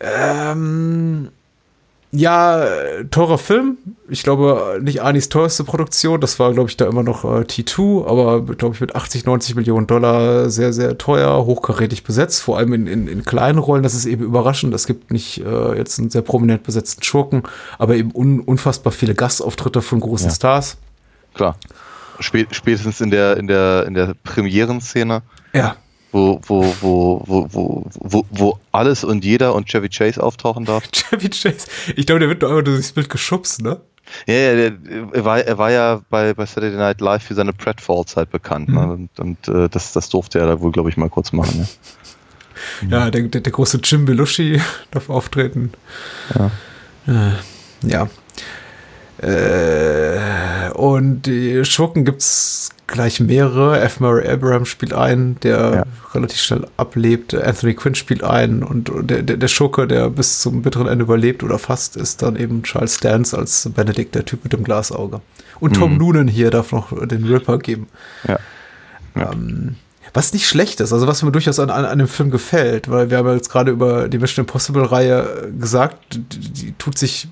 ähm, ja, teurer Film. Ich glaube, nicht Anis teuerste Produktion. Das war, glaube ich, da immer noch äh, T2, aber glaube ich mit 80, 90 Millionen Dollar sehr, sehr teuer, hochkarätig besetzt, vor allem in, in, in kleinen Rollen. Das ist eben überraschend. Es gibt nicht äh, jetzt einen sehr prominent besetzten Schurken, aber eben un, unfassbar viele Gastauftritte von großen ja. Stars. Klar. Spätestens in der, in der, in der Premierenszene. Ja wo, wo, wo, wo, wo, wo, wo alles und jeder und Chevy Chase auftauchen darf. Chevy Chase, ich glaube, der wird doch einfach durch das Bild geschubst, ne? Ja, ja der, er, war, er war ja bei, bei Saturday Night Live für seine Pratfall-Zeit bekannt. Ne? Mhm. Ne? Und, und äh, das, das durfte er da wohl, glaube ich, mal kurz machen. Ja, ja der, der, der, große Jim Belushi darf auftreten. Ja. Äh, ja. Äh, und die Schurken gibt es gleich mehrere. F. Murray Abraham spielt ein, der ja. relativ schnell ablebt. Anthony Quinn spielt ein und der, der, der Schurke, der bis zum bitteren Ende überlebt oder fast, ist dann eben Charles Dance als Benedict, der Typ mit dem Glasauge. Und Tom mhm. Noonan hier darf noch den Ripper geben. Ja. ja. Ähm, was nicht schlecht ist, also was mir durchaus an, an, an dem Film gefällt, weil wir haben ja jetzt gerade über die Mission Impossible-Reihe gesagt, die, die tut sich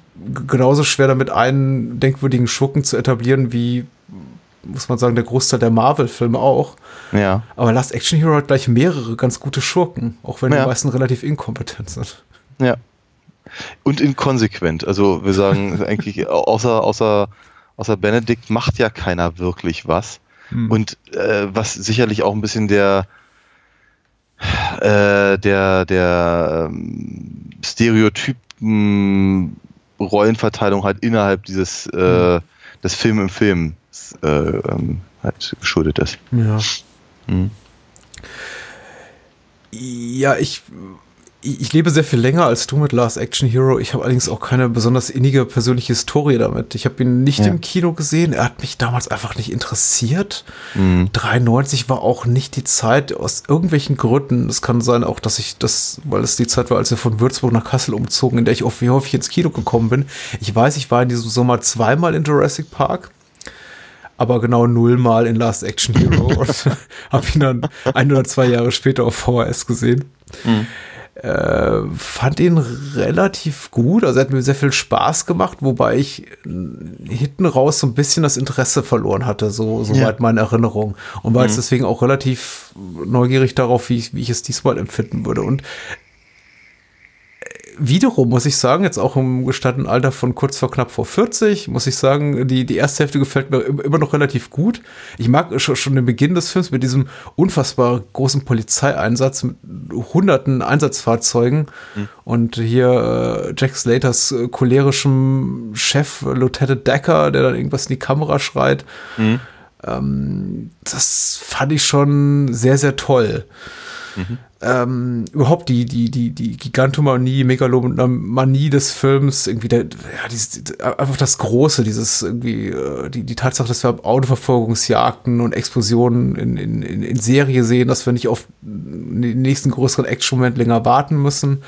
genauso schwer damit, einen denkwürdigen Schurken zu etablieren wie muss man sagen, der Großteil der Marvel-Filme auch. Ja. Aber Last Action Hero hat gleich mehrere ganz gute Schurken, auch wenn ja. die meisten relativ inkompetent sind. Ja. Und inkonsequent. Also wir sagen eigentlich, außer, außer, außer Benedict macht ja keiner wirklich was. Hm. Und äh, was sicherlich auch ein bisschen der äh, der der ähm, Stereotypen Rollenverteilung halt innerhalb dieses äh, hm. des Film im Film äh, ähm, halt geschuldet ist. Ja. Mhm. Ja, ich, ich lebe sehr viel länger als du mit Last Action Hero. Ich habe allerdings auch keine besonders innige persönliche Historie damit. Ich habe ihn nicht ja. im Kino gesehen. Er hat mich damals einfach nicht interessiert. Mhm. 93 war auch nicht die Zeit aus irgendwelchen Gründen. Es kann sein auch, dass ich das, weil es die Zeit war, als wir von Würzburg nach Kassel umzogen, in der ich oft wie häufig ins Kino gekommen bin. Ich weiß, ich war in diesem Sommer zweimal in Jurassic Park aber genau nullmal in Last Action Hero und habe ihn dann ein oder zwei Jahre später auf VHS gesehen. Mhm. Äh, fand ihn relativ gut, also er hat mir sehr viel Spaß gemacht, wobei ich hinten raus so ein bisschen das Interesse verloren hatte, so soweit ja. meine Erinnerung. Und war mhm. jetzt deswegen auch relativ neugierig darauf, wie ich, wie ich es diesmal empfinden würde. Und wiederum muss ich sagen, jetzt auch im gestandenen Alter von kurz vor knapp vor 40, muss ich sagen, die, die erste Hälfte gefällt mir immer noch relativ gut. Ich mag schon, schon den Beginn des Films mit diesem unfassbar großen Polizeieinsatz mit hunderten Einsatzfahrzeugen mhm. und hier äh, Jack Slaters äh, cholerischem Chef, Lieutenant Decker, der dann irgendwas in die Kamera schreit. Mhm. Ähm, das fand ich schon sehr, sehr toll. Mhm ähm, überhaupt die, die, die, die Gigantomanie, Megalomanie des Films, irgendwie der, ja, dieses, einfach das Große, dieses irgendwie, äh, die, die Tatsache, dass wir Autoverfolgungsjagden und Explosionen in, in, in Serie sehen, dass wir nicht auf den nächsten größeren Action-Moment länger warten müssen.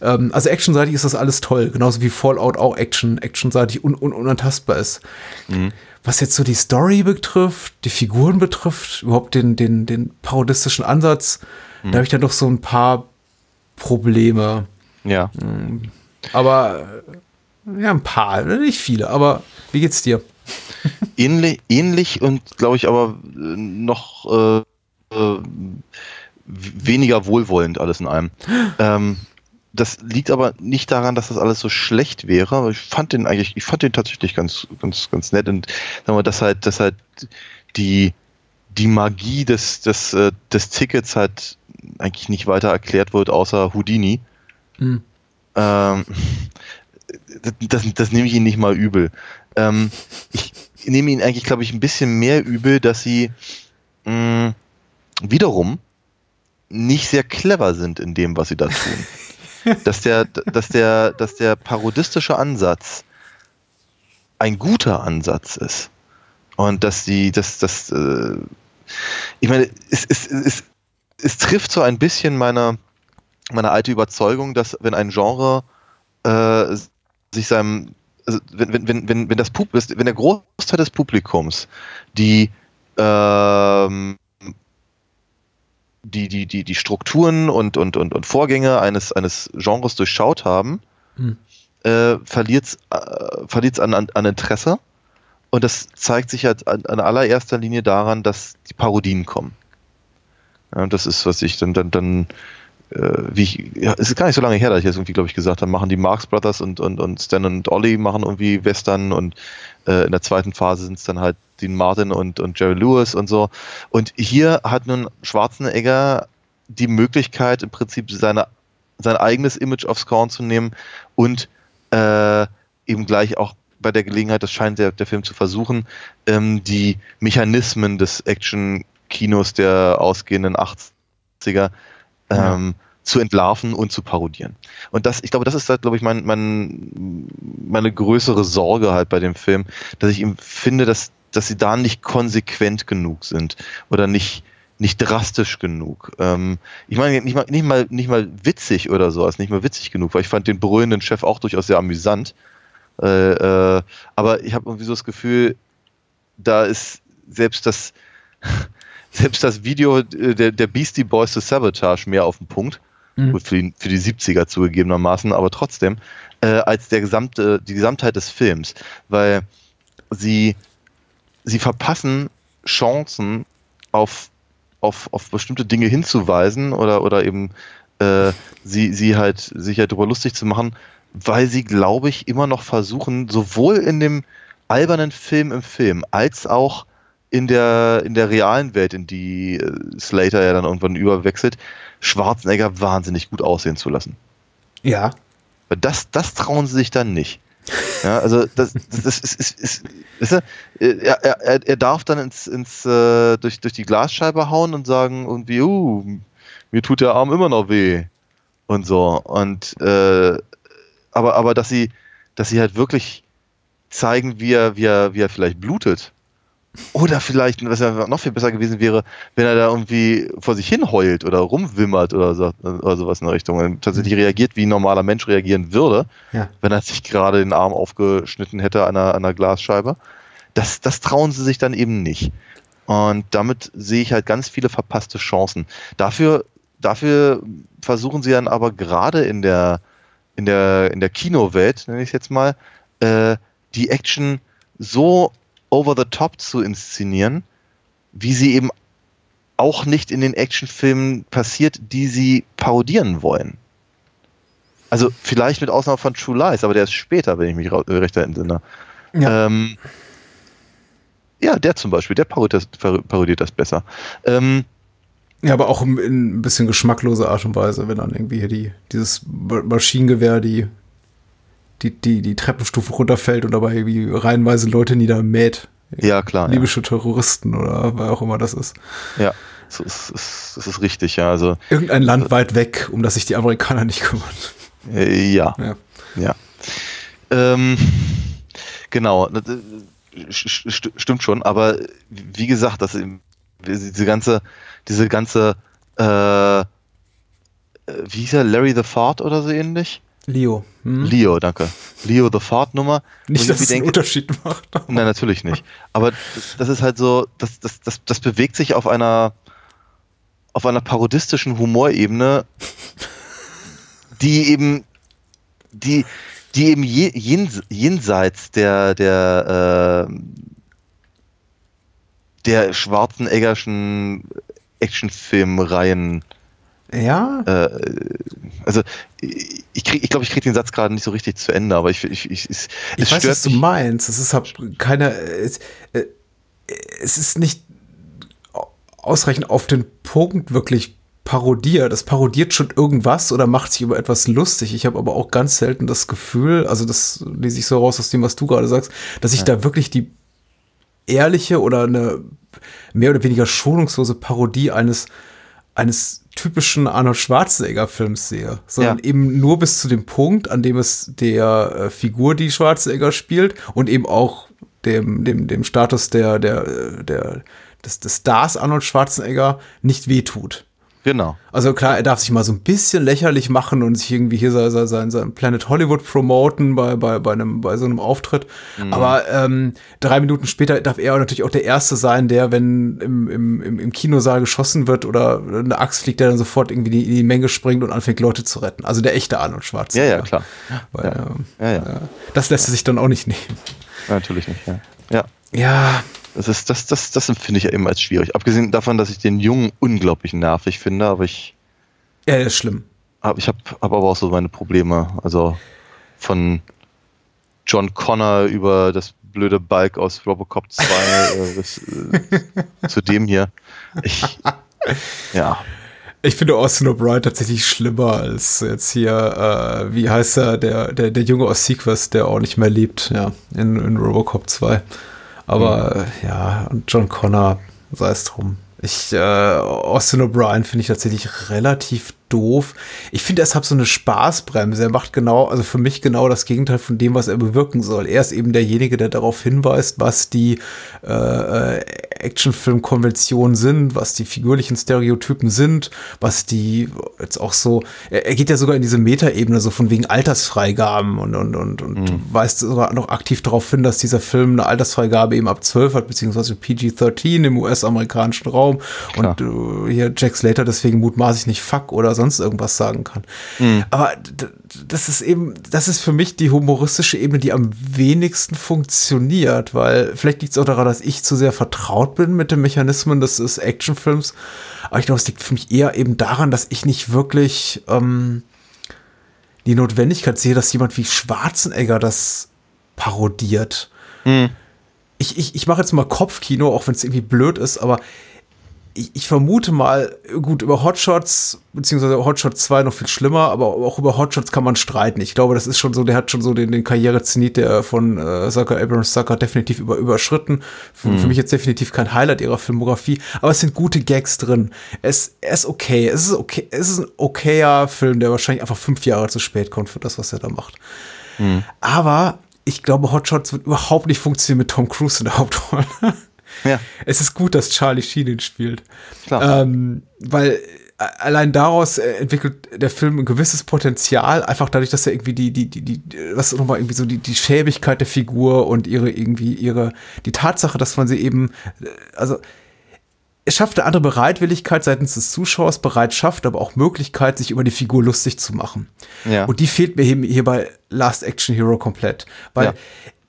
Ähm, also actionseitig ist das alles toll, genauso wie Fallout auch Action, actionseitig un, un, unantastbar ist. Mhm. Was jetzt so die Story betrifft, die Figuren betrifft, überhaupt den, den, den parodistischen Ansatz, da habe ich dann doch so ein paar Probleme. Ja. Aber äh, ja, ein paar, nicht viele, aber wie geht's dir? Ähnlich, ähnlich und glaube ich aber äh, noch äh, äh, weniger wohlwollend alles in einem. Ähm, das liegt aber nicht daran, dass das alles so schlecht wäre. Aber ich fand den eigentlich, ich fand den tatsächlich ganz, ganz, ganz nett und sagen wir, dass halt, dass halt die, die Magie des, des, des Tickets halt eigentlich nicht weiter erklärt wird, außer Houdini. Hm. Ähm, das, das nehme ich ihnen nicht mal übel. Ähm, ich nehme ihnen eigentlich, glaube ich, ein bisschen mehr übel, dass sie mh, wiederum nicht sehr clever sind in dem, was sie da tun. dass der, dass der, dass der parodistische Ansatz ein guter Ansatz ist. Und dass die, dass, das, äh, ich meine, es, es, es, es trifft so ein bisschen meine, meine alte Überzeugung, dass wenn ein Genre äh, sich seinem, also wenn, wenn, wenn, wenn, wenn das Pub wenn der Großteil des Publikums die ähm, die, die, die, die Strukturen und, und, und, und Vorgänge eines, eines Genres durchschaut haben, Hm. äh, verliert es äh, an, an, an Interesse. Und das zeigt sich halt an, an allererster Linie daran, dass die Parodien kommen. Das ist, was ich dann, dann, dann äh, wie ich, ja, es ist gar nicht so lange her, dass ich das irgendwie, glaube ich, gesagt habe, machen die Marx Brothers und, und, und Stan und Ollie machen irgendwie Western und äh, in der zweiten Phase sind es dann halt Dean Martin und, und Jerry Lewis und so. Und hier hat nun Schwarzenegger die Möglichkeit, im Prinzip seine, sein eigenes Image aufs Korn zu nehmen und äh, eben gleich auch bei der Gelegenheit, das scheint der, der Film zu versuchen, ähm, die Mechanismen des Action-Kinos der ausgehenden 80er ähm, zu entlarven und zu parodieren. Und das, ich glaube, das ist halt, glaube ich, mein, mein, meine größere Sorge halt bei dem Film, dass ich ihm finde, dass, dass sie da nicht konsequent genug sind oder nicht, nicht drastisch genug. Ähm, ich meine, nicht mal, nicht, mal, nicht mal witzig oder so, ist nicht mal witzig genug, weil ich fand den brüllenden Chef auch durchaus sehr amüsant. Äh, äh, aber ich habe irgendwie so das Gefühl, da ist selbst das, selbst das Video äh, der, der Beastie Boys to Sabotage mehr auf den Punkt. Mhm. Gut, für die, für die 70er zugegebenermaßen, aber trotzdem, äh, als der gesamte, die Gesamtheit des Films. Weil sie, sie verpassen Chancen auf, auf, auf bestimmte Dinge hinzuweisen oder, oder eben äh, sie, sie halt sich halt darüber lustig zu machen, weil sie, glaube ich, immer noch versuchen, sowohl in dem albernen Film im Film als auch in der, in der realen Welt, in die äh, Slater ja dann irgendwann überwechselt, Schwarzenegger wahnsinnig gut aussehen zu lassen. Ja. Das, das trauen sie sich dann nicht. Ja, also das, das, ist, ist, ist, ist er, er, er, er darf dann ins, ins äh, durch, durch die Glasscheibe hauen und sagen irgendwie, uh, mir tut der Arm immer noch weh und so und äh, aber aber dass sie dass sie halt wirklich zeigen, wie er wie er wie er vielleicht blutet oder vielleicht, was ja noch viel besser gewesen wäre, wenn er da irgendwie vor sich hin heult oder rumwimmert oder, so, oder sowas in der Richtung. Und tatsächlich reagiert, wie ein normaler Mensch reagieren würde, Ja. wenn er sich gerade den Arm aufgeschnitten hätte an einer, an einer Glasscheibe. Das, das trauen sie sich dann eben nicht. Und damit sehe ich halt ganz viele verpasste Chancen. Dafür, dafür versuchen sie dann aber gerade in der, in der, in der Kinowelt, nenne ich es jetzt mal, äh, die Action so over the top zu inszenieren, wie sie eben auch nicht in den Actionfilmen passiert, die sie parodieren wollen. Also vielleicht mit Ausnahme von True Lies, aber der ist später, wenn ich mich äh, recht entsinne. Ja. Ähm, ja, der zum Beispiel, der parodiert das, parodiert das besser. Ähm, Ja, aber auch in in ein bisschen geschmacklose Art und Weise, wenn dann irgendwie hier die, dieses Ma- Maschinengewehr, die, die, die, die Treppenstufe runterfällt und dabei irgendwie reihenweise Leute niedermäht. ja, klar. Ja. Libysche Terroristen oder wer auch immer das ist. ja. Das, ist, das ist richtig, ja. Also, Irgendein Land weit weg, um das sich die Amerikaner nicht kümmern. äh, ja. Ja. Ja. Ähm, genau, das, äh, st- st- stimmt schon, aber wie gesagt, das, diese ganze, diese ganze, äh, wie hieß er, Larry the Fart oder so ähnlich? Leo. Hm? Leo, danke. Leo the Fart Nummer. Nicht, ich dass es einen Unterschied macht. Nein, natürlich nicht. Aber das, das ist halt so, das, das, das, das bewegt sich auf einer, auf einer parodistischen Humorebene, die eben, die, die eben je, jens, jenseits der, der, äh, der Schwarzeneggerschen Actionfilmreihen Ja, äh, also ich krieg, ich glaube, ich kriege den Satz gerade nicht so richtig zu Ende, aber ich, ich, ich, es, ich es weiß, stört was du meinst. Es ist halt keine, es, äh, es ist nicht ausreichend auf den Punkt wirklich parodiert. Es parodiert schon irgendwas oder macht sich über etwas lustig. Ich habe aber auch ganz selten das Gefühl, also das lese ich so raus aus dem, was du gerade sagst, dass ich da wirklich die ehrliche oder eine mehr oder weniger schonungslose Parodie eines, eines typischen Arnold Schwarzenegger-Films sehe, sondern Ja. eben nur bis zu dem Punkt, an dem es der äh, Figur, die Schwarzenegger spielt und eben auch dem, dem, dem Status der, der, äh, der, des, des Stars Arnold Schwarzenegger nicht wehtut. Genau. Also klar, er darf sich mal so ein bisschen lächerlich machen und sich irgendwie hier sein, sein, sein Planet Hollywood promoten bei, bei, bei, einem, bei so einem Auftritt. Aber ähm, drei Minuten später darf er natürlich auch der Erste sein, der, wenn im, im, im, Kinosaal geschossen wird oder eine Axt fliegt, der dann sofort irgendwie in die, in die Menge springt und anfängt, Leute zu retten. Also der echte Arnold Ja, Schwarzenegger. ja, klar. Weil, Ja. ähm, Ja, ja. äh, das lässt er sich dann auch nicht nehmen. Natürlich nicht, ja. Ja. Ja, Das ist, das, das, das empfinde ich ja eben als schwierig. Abgesehen davon, dass ich den Jungen unglaublich nervig finde, aber ich ja, ist schlimm. habe ich hab, hab aber auch so meine Probleme. Also von John Connor über das blöde Balk aus Robocop 2 äh, bis, äh, zu dem hier. Ich, ja, Ich finde Austin O'Brien tatsächlich schlimmer als jetzt hier, äh, wie heißt er, der, der, der Junge aus Sequest, der auch nicht mehr lebt, ja, in, in Robocop 2. Aber äh, ja, und John Connor, sei es drum. Ich, äh, Austin O'Brien finde ich tatsächlich relativ doof. Ich finde, er hat so eine Spaßbremse. Er macht genau, also für mich genau das Gegenteil von dem, was er bewirken soll. Er ist eben derjenige, der darauf hinweist, was die äh, äh, Actionfilm-Konventionen sind, was die figürlichen Stereotypen sind, was die jetzt auch so, er, er geht ja sogar in diese Metaebene, so von wegen Altersfreigaben und, und, und, und weist sogar noch aktiv darauf hin, dass dieser Film eine Altersfreigabe eben ab 12 hat, beziehungsweise PG-13 im US-amerikanischen Raum und äh, hier Jack Slater deswegen mutmaßlich nicht fuck oder sonst irgendwas sagen kann. Aber d- das ist eben, das ist für mich die humoristische Ebene, die am wenigsten funktioniert, weil vielleicht liegt es auch daran, dass ich zu sehr vertraut bin mit den Mechanismen des, des Actionfilms. Aber ich glaube, es liegt für mich eher eben daran, dass ich nicht wirklich ähm, die Notwendigkeit sehe, dass jemand wie Schwarzenegger das parodiert. Ich, ich, ich mache jetzt mal Kopfkino, auch wenn es irgendwie blöd ist, aber ich, ich vermute mal, gut, über Hotshots, beziehungsweise Hotshot 2 noch viel schlimmer, aber auch über Hotshots kann man streiten. Ich glaube, das ist schon so, der hat schon so den, den Karrierezenit der von äh, Sucker Abrams Sucker definitiv über, überschritten. Für, für mich jetzt definitiv kein Highlight ihrer Filmografie, aber es sind gute Gags drin. Es, er ist okay. Es ist okay. Es ist ein okayer Film, der wahrscheinlich einfach fünf Jahre zu spät kommt für das, was er da macht. Aber ich glaube, Hotshots wird überhaupt nicht funktionieren mit Tom Cruise in der Hauptrolle. ja, Es ist gut, dass Charlie Sheen ihn spielt. klar. Ähm, weil äh, allein daraus entwickelt der Film ein gewisses Potenzial, einfach dadurch, dass er irgendwie die, die, die, die, was nochmal irgendwie so die, die Schäbigkeit der Figur und ihre irgendwie ihre, die Tatsache, dass man sie eben, äh, also es schafft eine andere Bereitwilligkeit seitens des Zuschauers, bereit schafft, aber auch Möglichkeit, sich über die Figur lustig zu machen. Ja. Und die fehlt mir hier, hier bei Last Action Hero komplett. Weil Ja.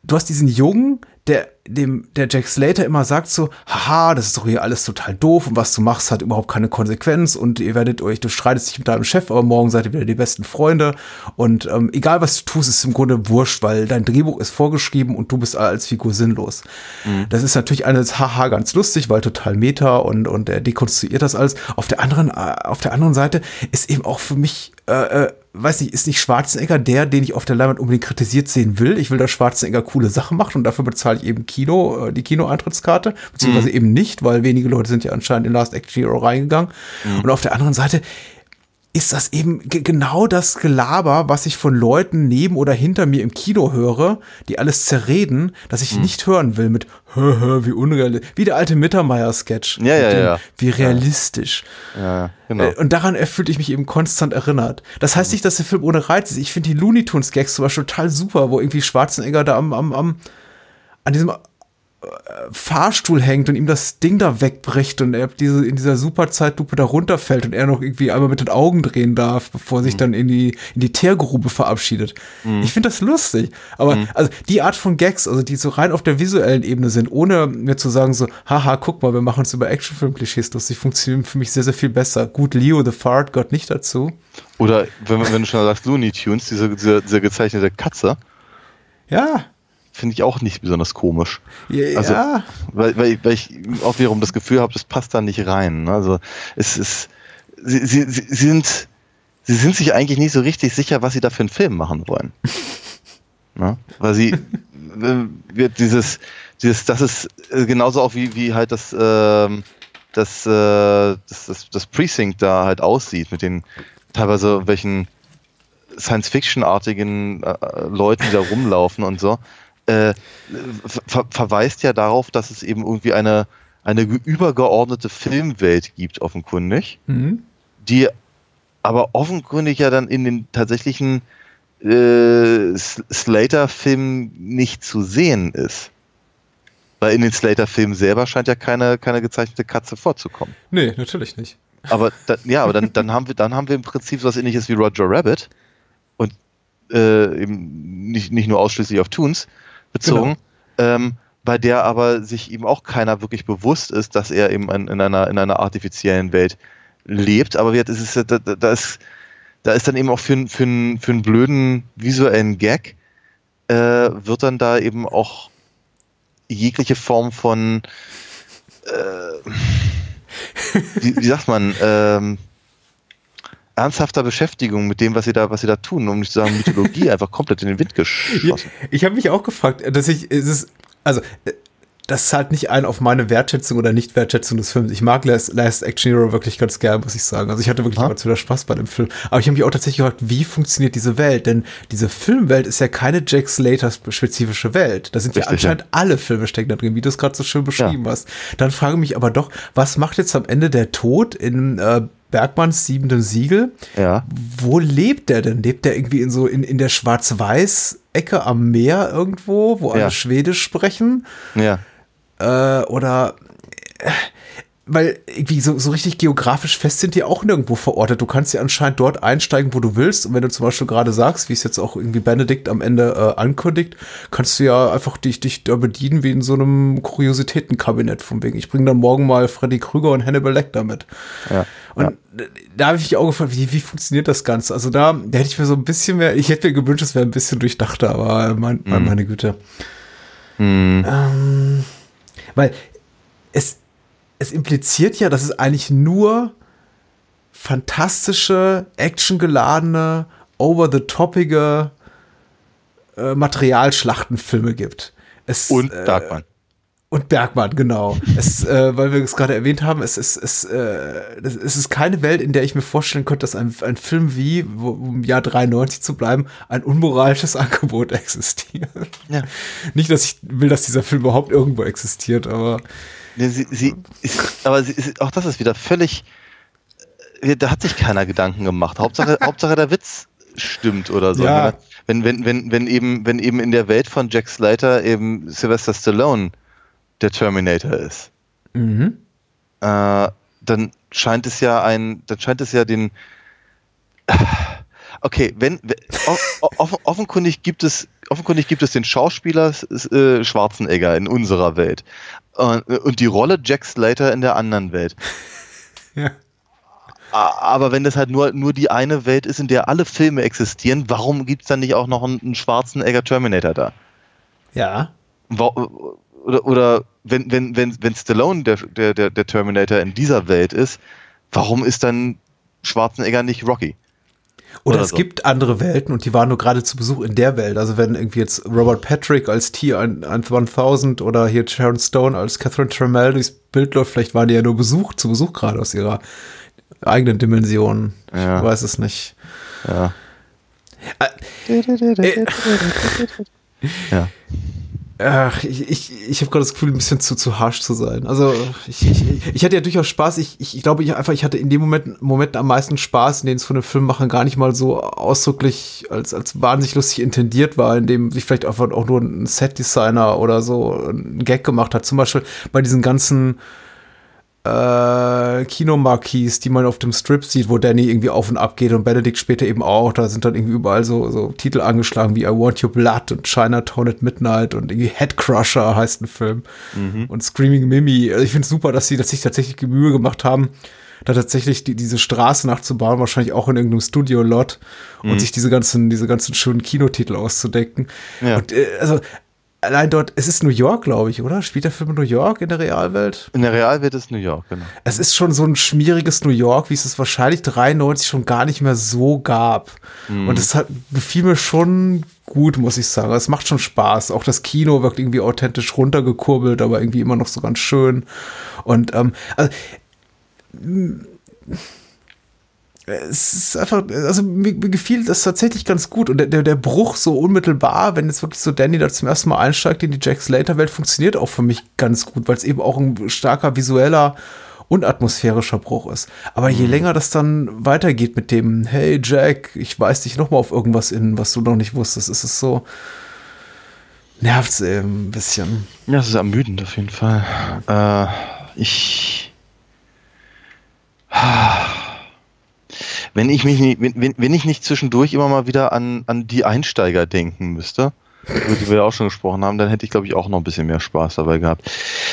du hast diesen Jungen, der dem der Jack Slater immer sagt so, haha, das ist doch hier alles total doof und was du machst hat überhaupt keine Konsequenz und ihr werdet euch, du streitest dich mit deinem Chef, aber morgen seid ihr wieder die besten Freunde und ähm, egal was du tust, ist im Grunde wurscht, weil dein Drehbuch ist vorgeschrieben und du bist als Figur sinnlos. Das ist natürlich einerseits haha ganz lustig, weil total meta und und er dekonstruiert das alles. Auf der anderen äh, auf der anderen Seite ist eben auch für mich äh, äh, weiß nicht, ist nicht Schwarzenegger der, den ich auf der Leinwand unbedingt kritisiert sehen will. Ich will, dass Schwarzenegger coole Sachen macht und dafür bezahle ich eben Kino, äh, die Kinoeintrittskarte, beziehungsweise eben nicht, weil wenige Leute sind ja anscheinend in Last Action Hero reingegangen. Und auf der anderen Seite ist das eben ge- genau das Gelaber, was ich von Leuten neben oder hinter mir im Kino höre, die alles zerreden, das ich nicht hören will mit hö, hö, wie unrealistisch, wie der alte Mittermeier-Sketch. Ja, ja, dem, ja. Wie realistisch. ja, genau. Äh, Und daran fühlte ich mich eben konstant erinnert. Das heißt nicht, dass der Film ohne Reiz ist. Ich finde die Looney Tunes Gags zum Beispiel total super, wo irgendwie Schwarzenegger da am, am, am an diesem Fahrstuhl hängt und ihm das Ding da wegbricht und er diese, in dieser Superzeitlupe da runterfällt und er noch irgendwie einmal mit den Augen drehen darf, bevor er sich dann in die, in die Teergrube verabschiedet. Ich finde das lustig. Aber also die Art von Gags, also die so rein auf der visuellen Ebene sind, ohne mir zu sagen so, haha, guck mal, wir machen uns über Actionfilm-Klischees lustig, funktionieren für mich sehr, sehr viel besser. Gut, Leo the Fart gehört nicht dazu. Oder wenn, wenn du schon sagst, Looney Tunes, diese, diese, diese gezeichnete Katze, Ja, finde ich auch nicht besonders komisch. ja, Also, ja. Weil, weil, ich- weil ich auch wiederum das Gefühl habe, das passt da nicht rein. ne? Also es ist, sie, sie, sie sind, sie sind sich eigentlich nicht so richtig sicher, was sie da für einen Film machen wollen. ne? Weil sie äh, wird dieses, dieses, das ist äh, genauso auch wie, wie halt das, ähm, das, äh, das, das, das Precinct da halt aussieht mit den teilweise welchen Science-Fiction-artigen äh, äh, Leuten, die da rumlaufen und so, äh, ver verweist ja darauf, dass es eben irgendwie eine, eine ge- übergeordnete Filmwelt gibt, offenkundig, Mhm. die aber offenkundig ja dann in den tatsächlichen äh, Slater-Filmen nicht zu sehen ist. Weil in den Slater-Filmen selber scheint ja keine, keine gezeichnete Katze vorzukommen. Nee, natürlich nicht. Aber da, ja, aber dann, dann haben wir, dann haben wir im Prinzip so was ähnliches wie Roger Rabbit und äh, eben nicht, nicht nur ausschließlich auf Toons bezogen, ähm, bei der aber sich eben auch keiner wirklich bewusst ist, dass er eben in, in einer in einer artifiziellen Welt lebt. Aber es ist, ja- da, da, ist da ist dann eben auch für, einen- für, einen- für einen blöden visuellen Gag äh, wird dann da eben auch jegliche Form von äh, wie, wie sagt man, ähm, ernsthafter Beschäftigung mit dem, was sie da, was sie da tun, um nicht zu sagen Mythologie, einfach komplett in den Wind geschossen. ich habe mich auch gefragt, dass ich, es ist, also, das zahlt nicht ein auf meine Wertschätzung oder Nicht-Wertschätzung des Films. Ich mag Last, Last Action Hero wirklich ganz gern, muss ich sagen. Also ich hatte wirklich immer zu der Spaß bei dem Film. Aber ich habe mich auch tatsächlich gefragt, wie funktioniert diese Welt? Denn diese Filmwelt ist ja keine Jack Slater-spezifische Welt. Da sind ja Richtig, anscheinend alle Filme stecken da drin, wie du es gerade so schön beschrieben hast. Dann frage ich mich aber doch, was macht jetzt am Ende der Tod in äh, Bergmanns siebendem Siegel? Ja. Wo lebt der denn? Lebt der irgendwie in so in, in der Schwarz-Weiß-Ecke am Meer irgendwo, wo alle Ja. Schwedisch sprechen? Ja. Äh, oder äh, weil irgendwie so, so richtig geografisch fest sind die auch nirgendwo verortet. Du kannst ja anscheinend dort einsteigen, wo du willst. Und wenn du zum Beispiel gerade sagst, wie es jetzt auch irgendwie Benedikt am Ende äh, ankündigt, kannst du ja einfach dich, dich da bedienen wie in so einem Kuriositätenkabinett von wegen. Ich bringe dann morgen mal Freddy Krüger und Hannibal Lecter mit. Ja. Und da habe ich mich auch gefragt, wie, wie funktioniert das Ganze? Also da, da hätte ich mir so ein bisschen mehr, ich hätte mir gewünscht, es wäre ein bisschen durchdachter, aber mein, mein, meine Güte. Hm. Ähm, weil es, es impliziert ja, dass es eigentlich nur fantastische, actiongeladene, over-the-topige äh, Materialschlachtenfilme gibt. Es, Und äh, Darkman. Und Bergmann, genau. Es, äh, weil wir es gerade erwähnt haben, es ist, es, äh, es ist keine Welt, in der ich mir vorstellen könnte, dass ein, ein Film wie, wo, um im Jahr 93 zu bleiben, ein unmoralisches Angebot existiert. Ja. Nicht, dass ich will, dass dieser Film überhaupt irgendwo existiert, aber Nee, sie, sie ist, aber sie ist, auch das ist wieder völlig, äh, da hat sich keiner Gedanken gemacht. Hauptsache, Hauptsache der Witz stimmt oder so. Ja. Wenn, wenn, wenn, wenn eben, wenn eben in der Welt von Jack Slater eben Sylvester Stallone der Terminator ist, mhm. äh, dann scheint es ja ein, dann scheint es ja den, okay, wenn, wenn off, off, offenkundig gibt es, offenkundig gibt es den Schauspieler äh, Schwarzenegger in unserer Welt und, und die Rolle Jack Slater in der anderen Welt. ja. Aber wenn das halt nur, nur die eine Welt ist, in der alle Filme existieren, warum gibt es dann nicht auch noch einen, einen Schwarzenegger Terminator da? Ja. Wa- Oder, oder wenn, wenn, wenn, wenn Stallone der, der, der, Terminator in dieser Welt ist, warum ist dann Schwarzenegger nicht Rocky? Oder, Oder es so. gibt andere Welten und die waren nur gerade zu Besuch in der Welt. Also wenn irgendwie jetzt Robert Patrick als T-1000 oder hier Sharon Stone als Catherine Trammell durchs Bild läuft, vielleicht waren die ja nur Besuch, zu Besuch gerade aus ihrer eigenen Dimension. Ja. Ich weiß es nicht. Ja. Äh, Ja. Ach, ich, ich, ich habe gerade das Gefühl, ein bisschen zu, zu harsh zu sein. Also ich, ich, ich hatte ja durchaus Spaß. Ich, ich, ich glaube, ich einfach, ich hatte in dem Moment, Moment am meisten Spaß, in denen es von den Filmemachern gar nicht mal so ausdrücklich als, als wahnsinnig lustig intendiert war, in dem sich vielleicht einfach auch nur ein Setdesigner oder so ein Gag gemacht hat. Zum Beispiel bei diesen ganzen äh, Kinomarquis, die man auf dem Strip sieht, wo Danny irgendwie auf und ab geht und Benedict später eben auch. Da sind dann irgendwie überall so, so Titel angeschlagen wie I Want Your Blood und Chinatown at Midnight und irgendwie Headcrusher heißt ein Film mhm. und Screaming Mimi. Also ich finde es super, dass sie dass sich tatsächlich Mühe gemacht haben, da tatsächlich die, diese Straße nachzubauen, wahrscheinlich auch in irgendeinem Studio-Lot mhm. und sich diese ganzen, diese ganzen schönen Kinotitel auszudenken. Ja. Und, äh, also allein dort, es ist New York, glaube ich, oder? Spielt der Film in New York in der Realwelt? In der Realwelt ist New York, genau. Es ist schon so ein schmieriges New York, wie es es wahrscheinlich 93 schon gar nicht mehr so gab. Mhm. Und es hat, gefiel mir schon gut, muss ich sagen. Es macht schon Spaß. Auch das Kino wirkt irgendwie authentisch runtergekurbelt, aber irgendwie immer noch so ganz schön. Und ähm, also, es ist einfach, also mir, mir gefiel das tatsächlich ganz gut. Und der, der Bruch so unmittelbar, wenn jetzt wirklich so Danny da zum ersten Mal einsteigt in die Jack Slater-Welt, funktioniert auch für mich ganz gut, weil es eben auch ein starker visueller und atmosphärischer Bruch ist. Aber je mhm. länger das dann weitergeht mit dem, hey Jack, ich weiß dich noch mal auf irgendwas in, was du noch nicht wusstest, ist es so, nervt es eben ein bisschen. Ja, es ist ermüdend auf jeden Fall. Äh, ich wenn ich mich nicht, wenn, wenn ich nicht zwischendurch immer mal wieder an, an die Einsteiger denken müsste, über die wir ja auch schon gesprochen haben, dann hätte ich, glaube ich, auch noch ein bisschen mehr Spaß dabei gehabt.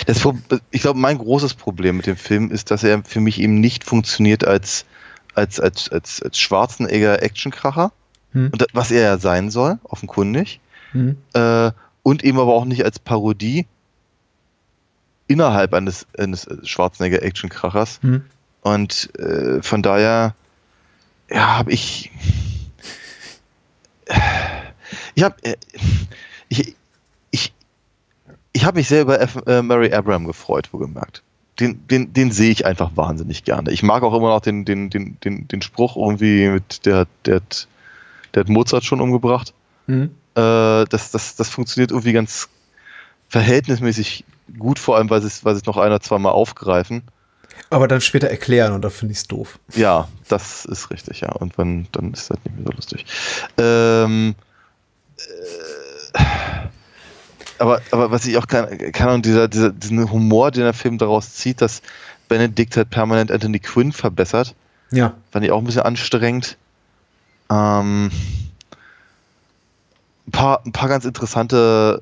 Das, ich glaube, mein großes Problem mit dem Film ist, dass er für mich eben nicht funktioniert als, als, als, als, als Schwarzenegger Actionkracher, hm. und was er ja sein soll, offenkundig, hm. äh, und eben aber auch nicht als Parodie innerhalb eines, eines Schwarzenegger Actionkrachers. Hm. Und äh, von daher ja, habe ich. Ich habe. Äh, ich, ich, ich habe mich sehr über F, äh, Mary Abraham gefreut, wo gemerkt. Den, den, den sehe ich einfach wahnsinnig gerne. Ich mag auch immer noch den, den, den, den, den Spruch irgendwie mit der, der, der hat Mozart schon umgebracht. Mhm. Äh, das, das, das funktioniert irgendwie ganz verhältnismäßig gut, vor allem, weil sie es, weil sie es noch einer, zweimal aufgreifen. Aber dann später erklären und da finde ich es doof. Ja, das ist richtig, ja. Und wenn, dann ist das nicht mehr so lustig. Ähm, äh, aber, aber was ich auch kann, kann und dieser, dieser, diesen Humor, den der Film daraus zieht, dass Benedict halt permanent Anthony Quinn verbessert. Ja. Fand ich auch ein bisschen anstrengend. Ähm, ein paar, ein paar ganz interessante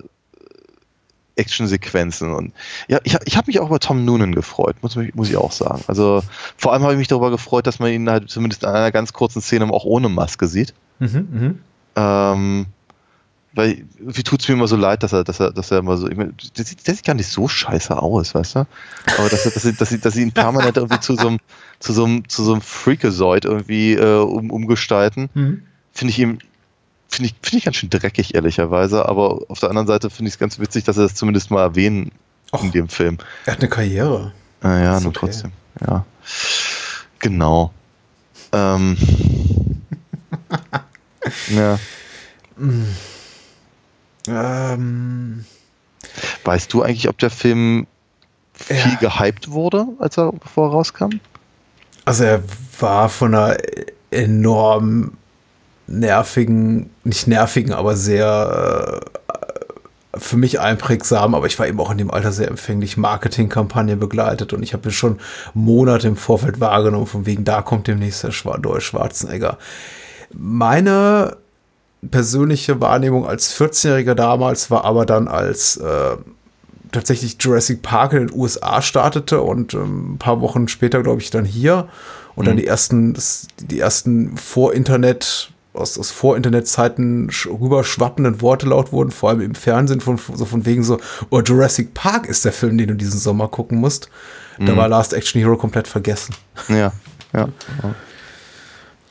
Actionsequenzen. Und ja, ich, ich habe mich auch über Tom Noonan gefreut, muss, muss ich auch sagen. Also vor allem habe ich mich darüber gefreut, dass man ihn halt zumindest in einer ganz kurzen Szene auch ohne Maske sieht. Mhm, mh. ähm, weil, wie tut es mir immer so leid, dass er, dass er, dass er immer so, ich meine, der, sieht, der sieht gar nicht so scheiße aus, weißt du? Aber dass, dass, dass, dass, dass sie ihn permanent irgendwie zu so einem, zu so einem, zu so einem Freakazoid irgendwie äh, um, umgestalten, mhm. finde ich ihm finde ich, find ich ganz schön dreckig, ehrlicherweise. Aber auf der anderen Seite finde ich es ganz witzig, dass er das zumindest mal erwähnen Och, in dem Film. Er hat eine Karriere. Ah, ja, nur okay. trotzdem. Ja. Genau. Ähm. ja. Ähm. Weißt du eigentlich, ob der Film viel ja. gehypt wurde, als er bevor er rauskam? Also er war von einer enorm nervigen, nicht nervigen, aber sehr äh, für mich einprägsam, aber ich war eben auch in dem Alter sehr empfänglich, Marketingkampagne begleitet und ich habe schon Monate im Vorfeld wahrgenommen, von wegen, da kommt demnächst der Deutsch Schwarzenegger. Meine persönliche Wahrnehmung als 14-Jähriger damals war aber dann als äh, tatsächlich Jurassic Park in den USA startete und ähm, ein paar Wochen später, glaube ich, dann hier und mhm. dann die ersten, die ersten Vor-Internet aus, aus Vor-Internet-Zeiten rüberschwappenden Worte laut wurden, vor allem im Fernsehen, von, so von wegen so, oh, Jurassic Park ist der Film, den du diesen Sommer gucken musst. Mhm. Da war Last Action Hero komplett vergessen. Ja, ja.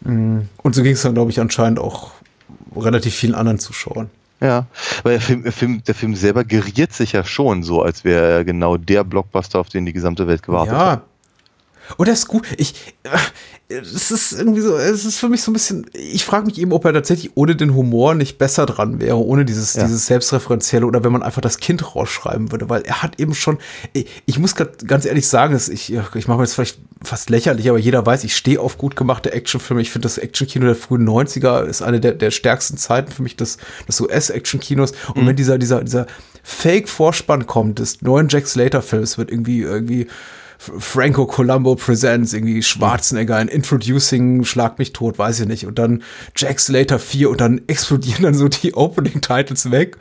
Mhm. Und so ging es dann, glaube ich, anscheinend auch relativ vielen anderen Zuschauern. Ja, weil der Film, der Film, der Film selber geriert sich ja schon so, als wäre er genau der Blockbuster, auf den die gesamte Welt gewartet ja. hat. Und er ist gut. Ich, äh, es ist irgendwie so, es ist für mich so ein bisschen, ich frage mich eben, ob er tatsächlich ohne den Humor nicht besser dran wäre, ohne dieses, Ja. dieses Selbstreferenzielle oder wenn man einfach das Kind rausschreiben würde, weil er hat eben schon, ich, ich muss grad ganz ehrlich sagen, dass ich, ich mache mir jetzt vielleicht fast lächerlich, aber jeder weiß, ich stehe auf gut gemachte Actionfilme. Ich finde das Actionkino der frühen 90er ist eine der, der stärksten Zeiten für mich des, des US-Actionkinos. Und wenn dieser, dieser, dieser Fake-Vorspann kommt des neuen Jack Slater-Films, wird irgendwie, irgendwie Franco Colombo Presents, irgendwie Schwarzenegger in Introducing, Schlag mich tot, weiß ich nicht. Und dann Jack Slater 4 und dann explodieren dann so die Opening-Titles weg.